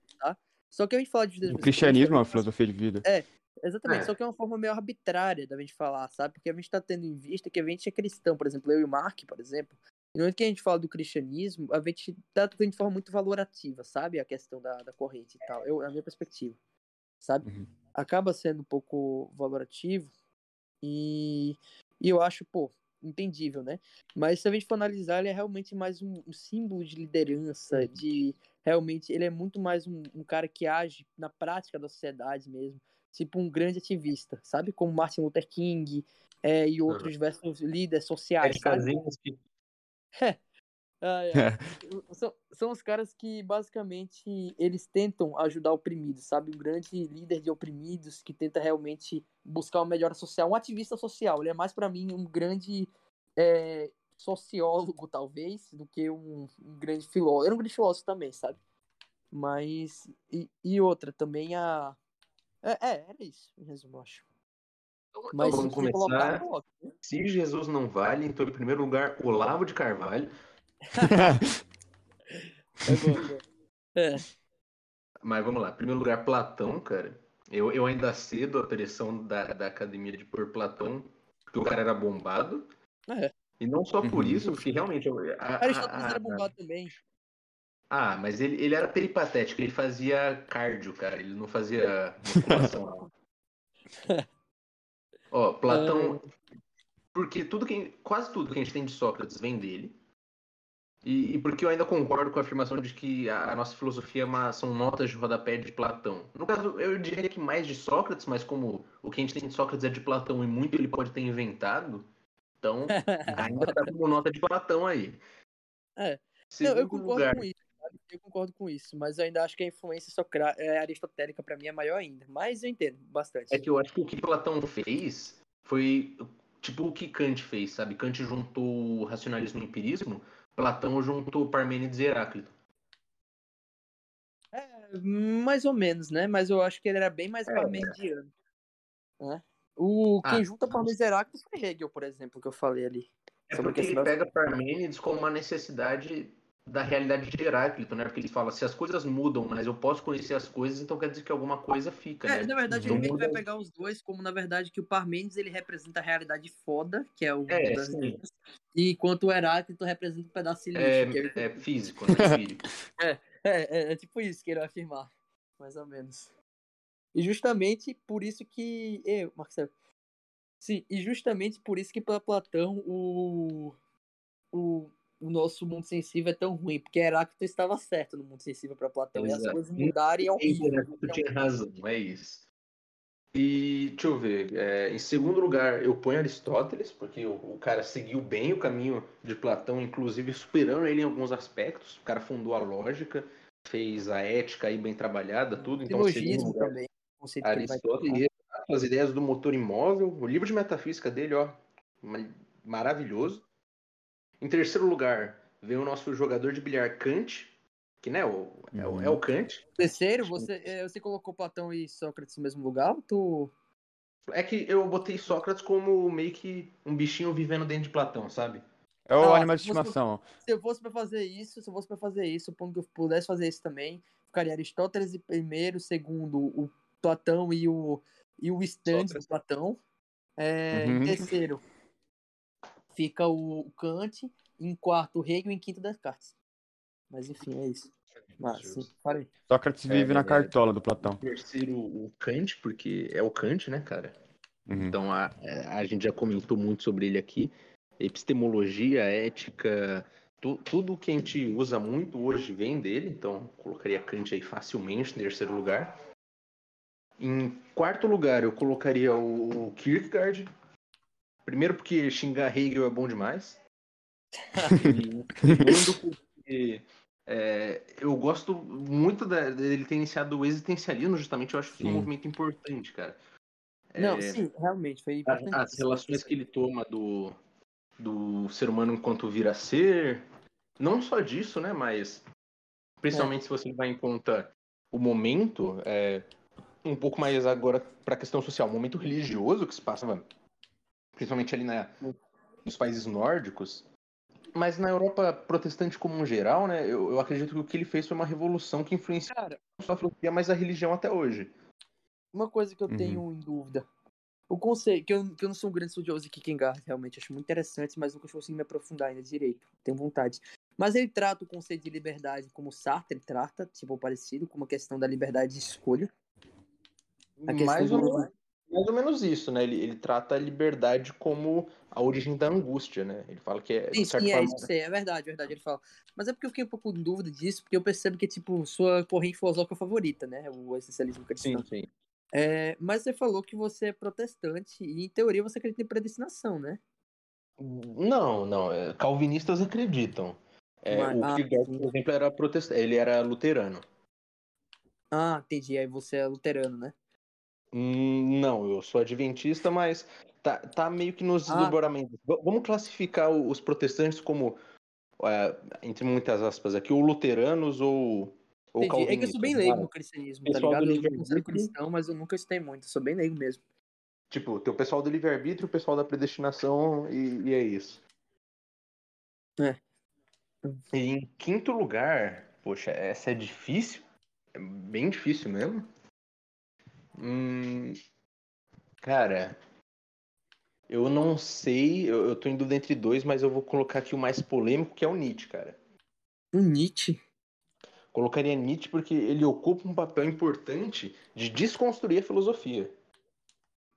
Só que a gente fala de O cristianismo é uma filosofia de vida. É, exatamente. É. Só que é uma forma meio arbitrária da gente falar, sabe? Porque a gente tá tendo em vista que a gente é cristão, por exemplo, eu e o Mark, por exemplo. E no momento que a gente fala do cristianismo, a gente tá tratando de forma muito valorativa, sabe? A questão da, da corrente e tal. Eu, a minha perspectiva, sabe? Uhum. Acaba sendo um pouco valorativo. E, e eu acho, pô, entendível, né? Mas se a gente for analisar, ele é realmente mais um, um símbolo de liderança, de realmente ele é muito mais um, um, cara que age na prática da sociedade mesmo, tipo um grande ativista, sabe? Como Martin Luther King é, e outros diversos líderes sociais. É, ah, é. são, são os caras que basicamente eles tentam ajudar oprimidos, sabe? Um grande líder de oprimidos que tenta realmente buscar uma melhora social, um ativista social. Ele é mais para mim um grande é, sociólogo, talvez, do que um, um grande filósofo. Era um grande filósofo também, sabe? Mas. E, e outra, também a. É, é, era isso, em resumo, acho. Então, Mas vamos começar. Colocar, né? Se Jesus não vale, então, em primeiro lugar, Olavo de Carvalho. é bom, é. Mas vamos lá. Em primeiro lugar, Platão, cara. Eu, eu ainda cedo a pressão da, da academia de pôr Platão, porque o cara era bombado. É. E não só por uhum. isso, porque realmente. A, Aristóteles era bombado também. Ah, mas ele, ele era peripatético, ele fazia cardio, cara. Ele não fazia musculação. Ó, Platão. É... Porque tudo que, quase tudo que a gente tem de Sócrates vem dele. E, e, porque eu ainda concordo com a afirmação de que a, a, nossa filosofia é uma, são notas de rodapé de Platão. No caso, eu diria que mais de Sócrates, mas como o que a gente tem de Sócrates é de Platão e muito ele pode ter inventado, então ainda tá como nota de Platão aí. É. Não, eu concordo lugar... com isso. Eu concordo com isso, mas eu ainda acho que a influência socra... é, aristotélica para mim é maior ainda. Mas eu entendo bastante. É que eu acho que o que Platão fez foi tipo o que Kant fez, sabe? Kant juntou o racionalismo e o empirismo Platão juntou Parmênides e Heráclito. É, mais ou menos, né? Mas eu acho que ele era bem mais é. parmenidiano. Né? O, ah, quem junta Parmênides e Heráclito foi Hegel, por exemplo, que eu falei ali. É porque ele pega Parmênides como uma necessidade da realidade de Heráclito, né? Porque ele fala, se as coisas mudam, mas eu posso conhecer as coisas, então quer dizer que alguma coisa fica, é, né? Na verdade, ele vai pegar os dois, como na verdade que o Parmênides ele representa a realidade foda, que é o é, das e enquanto o Heráclito representa um pedaço de é, lixo. É, físico, né? é, é, é, é tipo isso que ele vai afirmar, mais ou menos. E justamente por isso que... Eu, Marcelo... Sim, e justamente por isso que para Platão o... o o nosso mundo sensível é tão ruim, porque Heráclito estava certo no mundo sensível para Platão, Exato. e as coisas mudarem é horrível. Tu tinha razão, é isso. E deixa eu ver, é, em segundo lugar eu ponho Aristóteles, porque o, o, cara seguiu bem o caminho de Platão, inclusive superando ele em alguns aspectos. O cara fundou a lógica, fez a ética aí bem trabalhada, tudo. Então, Silogismo também. Aristóteles, as ideias do motor imóvel, o livro de metafísica dele, ó, maravilhoso. Em terceiro lugar, vem o nosso jogador de bilhar Kant, que né, o, é, o, é o uhum. Kant. Terceiro, você, é, você colocou Platão e Sócrates no mesmo lugar? Ou tu... É que eu botei Sócrates como meio que um bichinho vivendo dentro de Platão, sabe? É o ah, animal de estimação. Se eu fosse para fazer isso, se eu fosse para fazer isso, supondo que eu pudesse fazer isso também, ficaria Aristóteles em primeiro, segundo o Platão e o, e o stand do Platão. É, uhum. Em terceiro, fica o Kant, em quarto o Hegel e em quinto Descartes. Mas enfim, é isso. Mas, sim, parei. Sócrates vive é, na cartola do Platão. Terceiro, o Kant, porque é o Kant, né, cara? Uhum. Então a, a gente já comentou muito sobre ele aqui. Epistemologia, ética, tu, tudo que a gente usa muito hoje vem dele, então colocaria Kant aí facilmente em terceiro lugar. Em quarto lugar, eu colocaria o Kierkegaard, Primeiro porque xingar Hegel é bom demais. e segundo porque é, eu gosto muito da, dele ter iniciado o existencialismo, justamente eu acho que foi um movimento importante, cara. Não, é, sim, realmente, foi importante. As relações que ele toma do, do ser humano enquanto vir a ser, não só disso, né, mas principalmente é. se você vai em conta o momento, é, um pouco mais agora para a questão social, o momento religioso que se passa principalmente ali na, nos países nórdicos. Mas na Europa protestante como um geral, né, eu, eu acredito que o que ele fez foi uma revolução que influenciou Cara, não só a filosofia, mas a religião até hoje. Uma coisa que eu uhum. tenho em dúvida. O conceito, que eu, que eu não sou um grande estudioso de Kierkegaard, realmente acho muito interessante, mas nunca consegui me aprofundar ainda direito. Tenho vontade. Mas ele trata o conceito de liberdade como Sartre trata, tipo, parecido, com uma questão da liberdade de escolha. A mais ou menos mais ou menos isso, né? Ele, ele trata a liberdade como a origem da angústia, né? Ele fala que é. Sim, sim, é isso, é verdade, é verdade. Ele fala. Mas é porque eu fiquei um pouco em dúvida disso, porque eu percebo que é tipo sua corrente filosófica favorita, né? O existencialismo cristão. Sim, sim. É, mas você falou que você é protestante e, em teoria, você acredita em predestinação, né? Não, não. É, calvinistas acreditam. É, mas, o ah, Kierkegaard, por exemplo, era protestante. Ele era luterano. Ah, entendi. Aí você é luterano, né? Hum, não, eu sou adventista, mas tá, tá meio que nos ah. desdobramentos. Vamos classificar os protestantes como, é, entre muitas aspas aqui, ou luteranos ou, ou. É que eu sou bem leigo no cristianismo, tá ligado? Eu sou cristão, mas eu nunca estudei muito, sou bem leigo mesmo. Tipo, tem o pessoal do livre-arbítrio, o pessoal da predestinação e, e é isso. É. E em quinto lugar, poxa, essa é difícil, é bem difícil mesmo. Hum, cara, eu não sei, eu, eu tô dúvida entre dois, mas eu vou colocar aqui o mais polêmico, que é o Nietzsche, cara. O Nietzsche? Colocaria Nietzsche porque ele ocupa um papel importante de desconstruir a filosofia.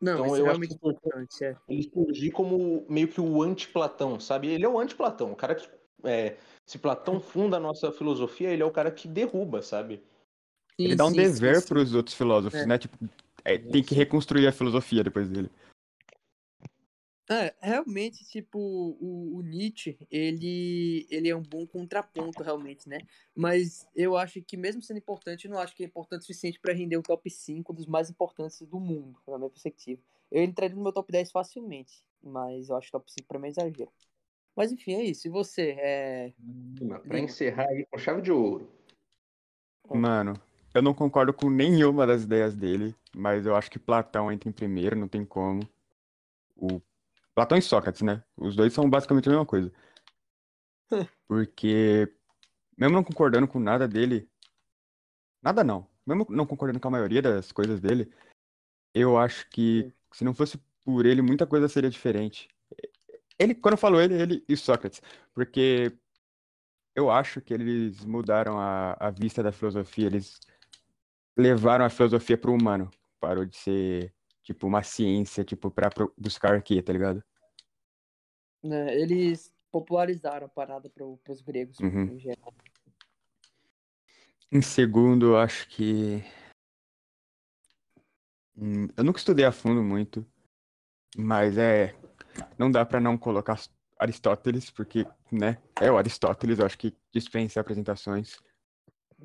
Não, então, eu acho que importante, é. ele surgir como meio que o anti-Platão, sabe? Ele é o anti-Platão, o cara que é, se Platão funda a nossa filosofia, ele é o cara que derruba, sabe? Ele dá um dever para os outros filósofos, é. né? Tipo, é, tem que reconstruir a filosofia depois dele. É, realmente, tipo, o, o, Nietzsche, ele, ele é um bom contraponto, realmente, né? Mas eu acho que, mesmo sendo importante, eu não acho que é importante o suficiente para render o top 5 dos mais importantes do mundo, na minha perspectiva. Eu entraria no meu top 10 facilmente, mas eu acho que top 5 pra mim é exagero. Mas enfim, é isso. E você? É... Pra encerrar aí com chave de ouro. Mano, eu não concordo com nenhuma das ideias dele, mas eu acho que Platão entra em primeiro, não tem como. O Platão e Sócrates, né? Os dois são basicamente a mesma coisa. Porque, mesmo não concordando com nada dele, nada não, mesmo não concordando com a maioria das coisas dele, eu acho que se não fosse por ele, muita coisa seria diferente. Ele, quando eu falo ele, ele e Sócrates, porque eu acho que eles mudaram a, a vista da filosofia, eles levaram a filosofia para o humano, parou de ser tipo uma ciência, tipo para buscar aqui, tá ligado? É, eles popularizaram a parada para os gregos uhum. em geral. Em segundo, acho que hum, eu nunca estudei a fundo muito, mas é não dá para não colocar Aristóteles, porque, né, é o Aristóteles, eu acho que dispensa apresentações.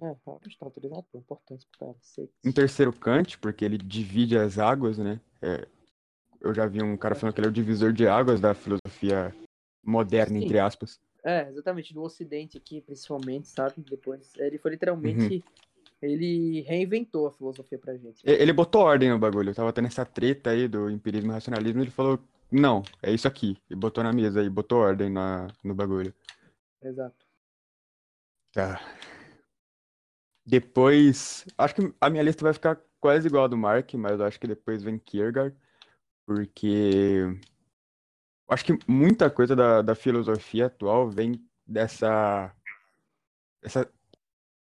É, Aristóteles é importante para ser. Em terceiro, Kant, porque ele divide as águas, né? É, eu já vi um cara falando que ele é o divisor de águas da filosofia moderna, Sim. entre aspas. É, exatamente, do Ocidente aqui, principalmente, sabe? Depois, ele foi literalmente... Uhum. Ele reinventou a filosofia pra gente. Ele botou ordem no bagulho. Eu tava tendo essa treta aí do empirismo e racionalismo. Ele falou: não, é isso aqui. E botou na mesa e botou ordem na, no bagulho. Exato. Tá. Depois. Acho que a minha lista vai ficar quase igual a do Mark, mas acho que depois vem Kierkegaard. Porque. Acho que muita coisa da, da filosofia atual vem dessa. Dessa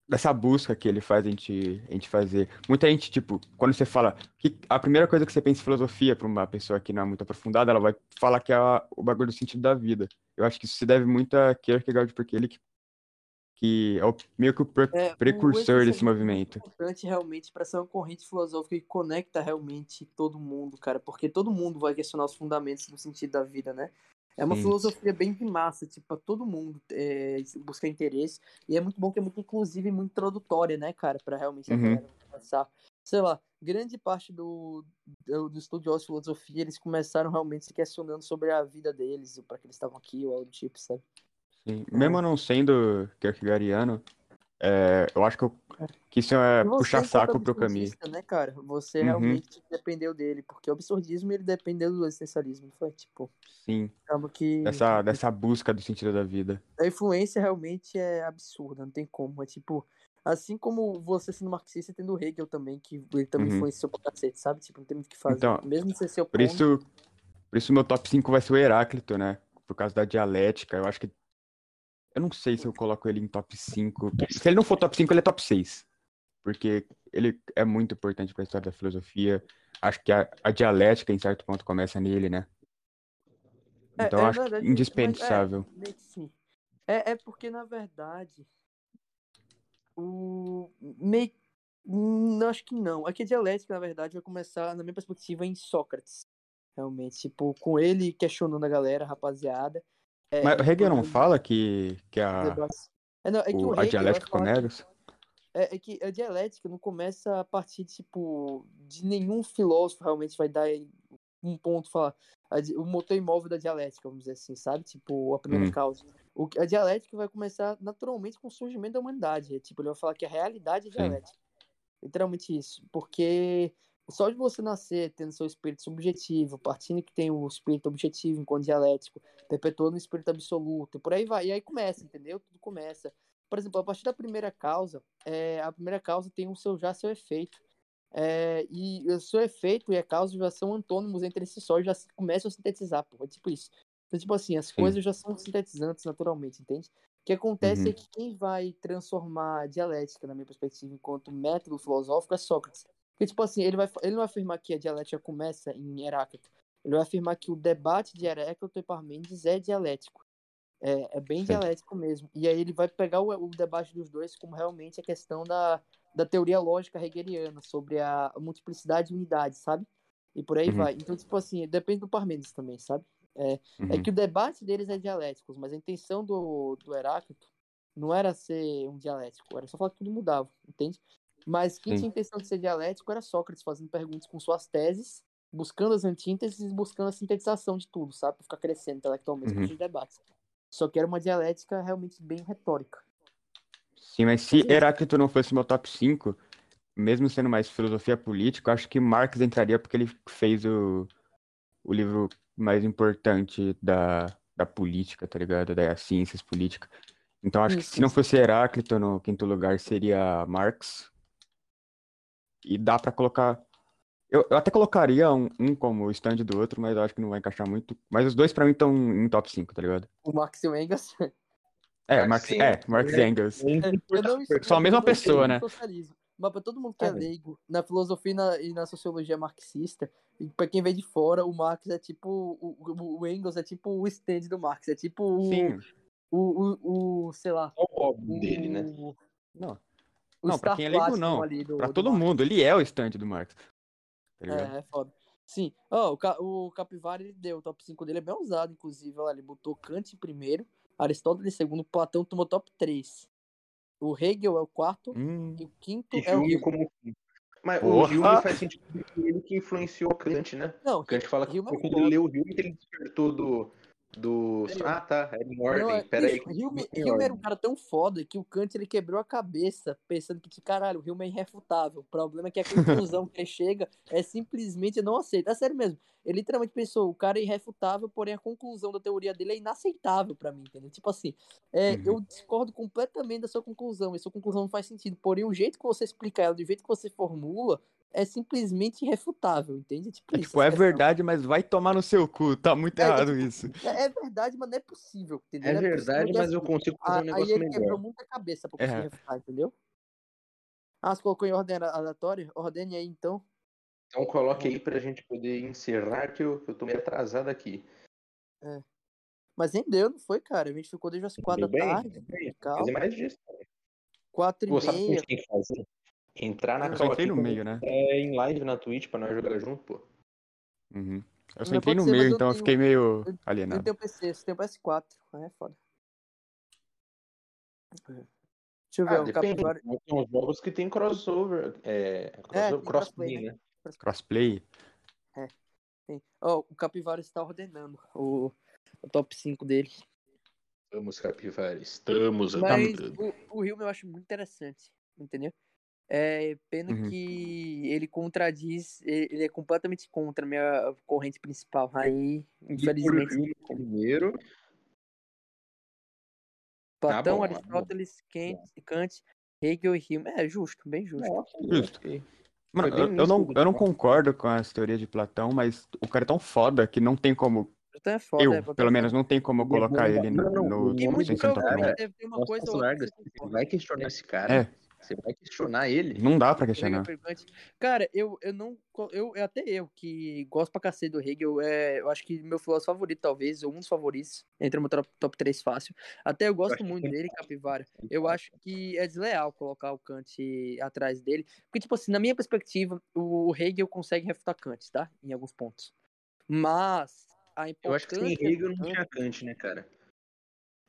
dessa busca que ele faz a gente, a gente fazer. Muita gente, tipo, quando você fala. Que a primeira coisa que você pensa em filosofia para uma pessoa que não é muito aprofundada, ela vai falar que é a, o bagulho do sentido da vida. Eu acho que isso se deve muito a Kierkegaard, porque ele que, que é o, meio que o pre, é, precursor desse movimento. É importante realmente para ser uma corrente filosófica que conecta realmente todo mundo, cara, porque todo mundo vai questionar os fundamentos do sentido da vida, né? É uma Sim. filosofia bem de massa, tipo, pra todo mundo é, buscar interesse. E é muito bom que é muito inclusiva e muito introdutória, né, cara, para realmente uhum. pensar. Sei lá, grande parte do, do, do estudiosos de filosofia, eles começaram realmente se questionando sobre a vida deles, para que eles estavam aqui, ou algo do tipo, sabe? Sim. Mesmo não sendo Kierkegaardiano, é, eu acho que, eu, que isso é puxar saco pro caminho. Né, cara? Você uhum. realmente dependeu dele, porque o absurdismo ele dependeu do existencialismo. Foi tipo. Sim. Que... Dessa, dessa busca do sentido da vida. A influência realmente é absurda, não tem como. É tipo. Assim como você sendo marxista, tendo Hegel também, que ele também uhum. influenciou pra cacete, sabe? Tipo, não tem muito o que fazer. Então, Mesmo sem ser o por isso, por isso meu top 5 vai ser o Heráclito, né? Por causa da dialética. Eu acho que eu não sei se eu coloco ele em top 5. Se ele não for top 5, ele é top 6. Porque ele é muito importante para a história da filosofia. Acho que a, a, dialética, em certo ponto, começa nele, né? É, então, é, acho verdade, indispensável. Mas, é. É, é porque, na verdade, o. Meio. Não, acho que não. Aqui a dialética, na verdade, vai começar, na minha perspectiva, em Sócrates. Realmente. Tipo, com ele questionando a galera, rapaziada. É, Mas o Hegel não fala que, que a, é, não, é que o, o Hegel, a dialética com Neros? É, é, que a dialética não começa a partir, tipo, de nenhum filósofo realmente vai dar um ponto, falar o motor imóvel da dialética, vamos dizer assim, sabe? Tipo, a primeira hum. causa. O, a dialética vai começar naturalmente com o surgimento da humanidade. É, tipo, ele vai falar que a realidade é dialética. Sim. Literalmente isso. Porque só de você nascer tendo seu espírito subjetivo, partindo que tem o espírito objetivo enquanto dialético, perpetuando o espírito absoluto, por aí vai. E aí começa, entendeu? Tudo começa. Por exemplo, a partir da primeira causa, é, a primeira causa tem o seu, já seu efeito. É, e o seu efeito e a causa já são antônimos entre si só, já começam a sintetizar, pô, é tipo isso. Então, tipo assim, as Sim. coisas já são sintetizantes naturalmente, entende? O que acontece uhum. é que quem vai transformar a dialética, na minha perspectiva, enquanto método filosófico, é Sócrates. Porque, tipo assim, ele, vai, ele não vai afirmar que a dialética começa em Heráclito. Ele vai afirmar que o debate de Heráclito e Parmênides é dialético. É, é bem Sim. dialético mesmo. E aí ele vai pegar o, o, debate dos dois como realmente a questão da, da teoria lógica hegeliana sobre a multiplicidade de unidades, sabe? E por aí uhum. vai. Então, tipo assim, depende do Parmênides também, sabe? É, é uhum. é que o debate deles é dialético, mas a intenção do, do Heráclito não era ser um dialético, era só falar que tudo mudava, entende? Mas quem Sim. tinha intenção de ser dialético era Sócrates, fazendo perguntas com suas teses, buscando as antínteses, buscando a sintetização de tudo, sabe? Pra ficar crescendo intelectualmente uhum. de debates. Só que era uma dialética realmente bem retórica. Sim, mas se Heráclito não fosse meu top 5, mesmo sendo mais filosofia política, acho que Marx entraria porque ele fez o, o livro mais importante da, da política, tá ligado? Das ciências políticas. Então acho Isso. que se não fosse Heráclito no quinto lugar seria Marx. E dá para colocar. Eu, eu, até colocaria um, um como stand do outro, mas eu acho que não vai encaixar muito. Mas os dois para mim estão em top 5, tá ligado? O Marx e o Engels? É, Marx, é, Marx e Engels. São a mesma pessoa, né? Socialismo. Mas para todo mundo que é, é leigo na filosofia e na, e na, sociologia marxista, e para quem vem de fora, o Marx é tipo. O, o, Engels é tipo o stand do Marx, é tipo o. Sim. O, o, o sei lá. É o hobby dele, né? Não. Não, pra quem é leigo, não. Do, pra do todo Marx. mundo, ele é o stand do Marx. Tá é, é foda. Sim. Oh, o, o Capivara ele deu, o top 5 dele é bem usado, inclusive. Olha, ele botou Kant em primeiro, Aristóteles em segundo, Platão tomou top 3. O Hegel é o quarto hum. e o quinto e é o como mas Porra. o Hume faz sentido ele que influenciou Kant, né? Não, Kant fala que quando ele leu o Hume ele despertou do do. Ah, tá. Era em ordem. Não, é, Peraí. Hume, Hume era um cara tão foda que o Kant ele quebrou a cabeça pensando que, caralho, o Hume é irrefutável. O problema é que a conclusão que ele chega é simplesmente não aceita. É sério mesmo. Ele literalmente pensou, o cara é irrefutável, porém a conclusão da teoria dele é inaceitável para mim, entendeu? Tipo assim, é, uhum. eu discordo completamente da sua conclusão, e sua conclusão não faz sentido. Porém, o jeito que você explica ela, do jeito que você formula, é simplesmente irrefutável, entende? Tipo, é, tipo, é verdade, mas vai tomar no seu cu, tá muito é, errado é, isso. É, é, verdade, mas não é possível, entendeu? É, é verdade, mas eu consigo fazer um negócio Aí ele melhor. quebrou muita cabeça pra conseguir refutar, entendeu? Ah, você colocou em ordem aleatória? Ordene aí, então. Então coloque aí pra gente poder encerrar, que eu, eu tô meio atrasado aqui. É. Mas rendeu, não foi, cara? A gente ficou desde as quatro da tarde. Calma. Fazer mais disso. Quatro e Pô, meia. Sabe o que a gente tem que fazer? Entrar na eu só entrei no meio, né? É em live na Twitch pra nós jogar junto, pô. Uhum. Eu só entrei no ser, meio, então eu, fiquei meio eu, alienado. Eu tenho PC, você tem o PS4. Aí é foda. Deixa eu ver, ah, o Capivara... Tem uns jogos que tem crossover. É, crossover, é, crossplay, né? né? Crossplay. É. Tem. Oh, o Capivara está ordenando o, o top 5 dele. Estamos, Capivara, estamos. Mas o, o Rio eu acho muito interessante, entendeu? É pena uhum. que ele contradiz, ele é completamente contra a minha corrente principal. Aí, infelizmente. Primeiro. Platão, tá bom, Aristóteles, Kant, Kant, Hegel e Hume. É justo, bem justo. justo. Mano, eu, eu, não, eu não concordo com as teorias de Platão, mas o cara é tão foda que não tem como. É foda, eu, é, pelo menos, não tem como eu colocar ele no, no, no, no, no, no, no, vai questionar esse cara. É. Você vai questionar ele? Não dá pra questionar. Cara, eu, eu não. Eu, até eu, que gosto pra cacete do Hegel, é, eu acho que meu filósofo favorito, talvez, ou um dos favoritos, entre o meu top, top 3 fácil. Até eu gosto eu muito dele, Capivara. Eu acho que é desleal colocar o Kant atrás dele. Porque, tipo assim, na minha perspectiva, o Hegel consegue refutar Kant, tá? Em alguns pontos. Mas. A importância. Eu acho que sem Hegel não tinha Kant, né, cara?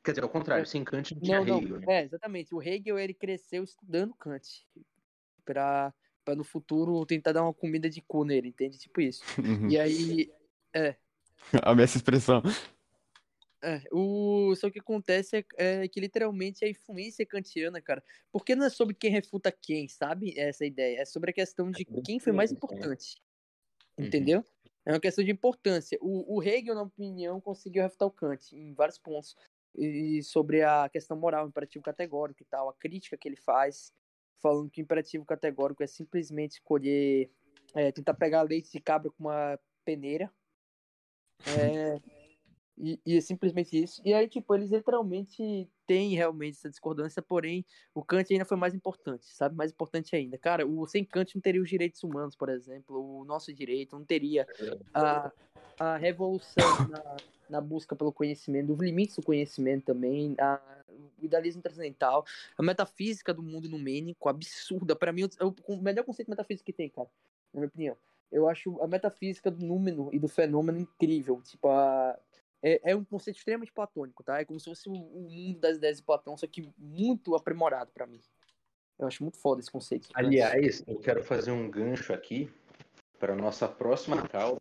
Quer dizer, ao contrário, sem Kant não tinha não, Hegel. Né? É, exatamente. O Hegel ele cresceu estudando Kant. Pra, pra no futuro tentar dar uma comida de cu nele, entende? Tipo isso. Uhum. E aí. É. A minha expressão. É, o... Só que acontece é, é, que literalmente a influência kantiana, cara. Porque não é sobre quem refuta quem, sabe? Essa ideia. É sobre a questão de é quem foi mais né? importante. Uhum. Entendeu? É uma questão de importância. O, o Hegel, na opinião, conseguiu refutar o Kant em vários pontos e sobre a questão moral, o imperativo categórico e tal, a crítica que ele faz, falando que o imperativo categórico é simplesmente escolher, é, tentar pegar leite de cabra com uma peneira. É, E, e, é simplesmente isso. E aí, tipo, eles literalmente têm realmente essa discordância, porém, o Kant ainda foi mais importante, sabe? Mais importante ainda. Cara, o sem Kant não teria os direitos humanos, por exemplo, o nosso direito, não teria a, a revolução na, na busca pelo conhecimento, os limites do conhecimento também, a, o idealismo transcendental, a metafísica do mundo numênico, absurda. para mim, é o, o melhor conceito metafísico que tem, cara, na minha opinião. Eu acho a metafísica do número e do fenômeno incrível. Tipo, a, é, é, um conceito extremamente platônico, tá? É como se fosse o, o mundo das ideias de Platão, só que muito aprimorado para mim. Eu acho muito foda esse conceito. Aliás, eu quero fazer um gancho aqui para nossa próxima causa.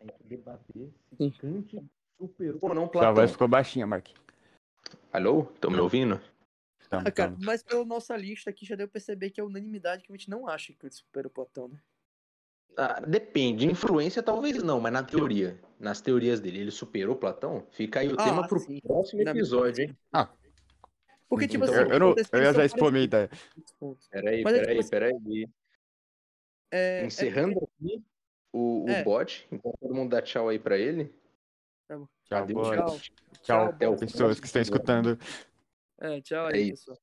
A gente debater se Kant superou ou não Platão. Sua voz ficou baixinha, Mark. Alô? Estão me ouvindo? Ah, cara, mas pela nossa lista aqui já deu pra perceber que é unanimidade que a gente não acha que Kant superou Platão, né? Ah, depende. Influência talvez não, mas na teoria. Nas teorias dele, ele superou Platão? Fica aí o ah, tema pro sim. próximo episódio, hein? Ah. Porque, tipo então, assim. Eu, não, eu ia já expor minha ideia. Peraí, mas, peraí, tipo, peraí. É, Encerrando é... aqui o, o é. bot, então todo mundo dá tchau aí pra ele. Tá tchau, tchau, tchau. Tchau, tchau pessoas que estão escutando. É, tchau aí, é pessoal.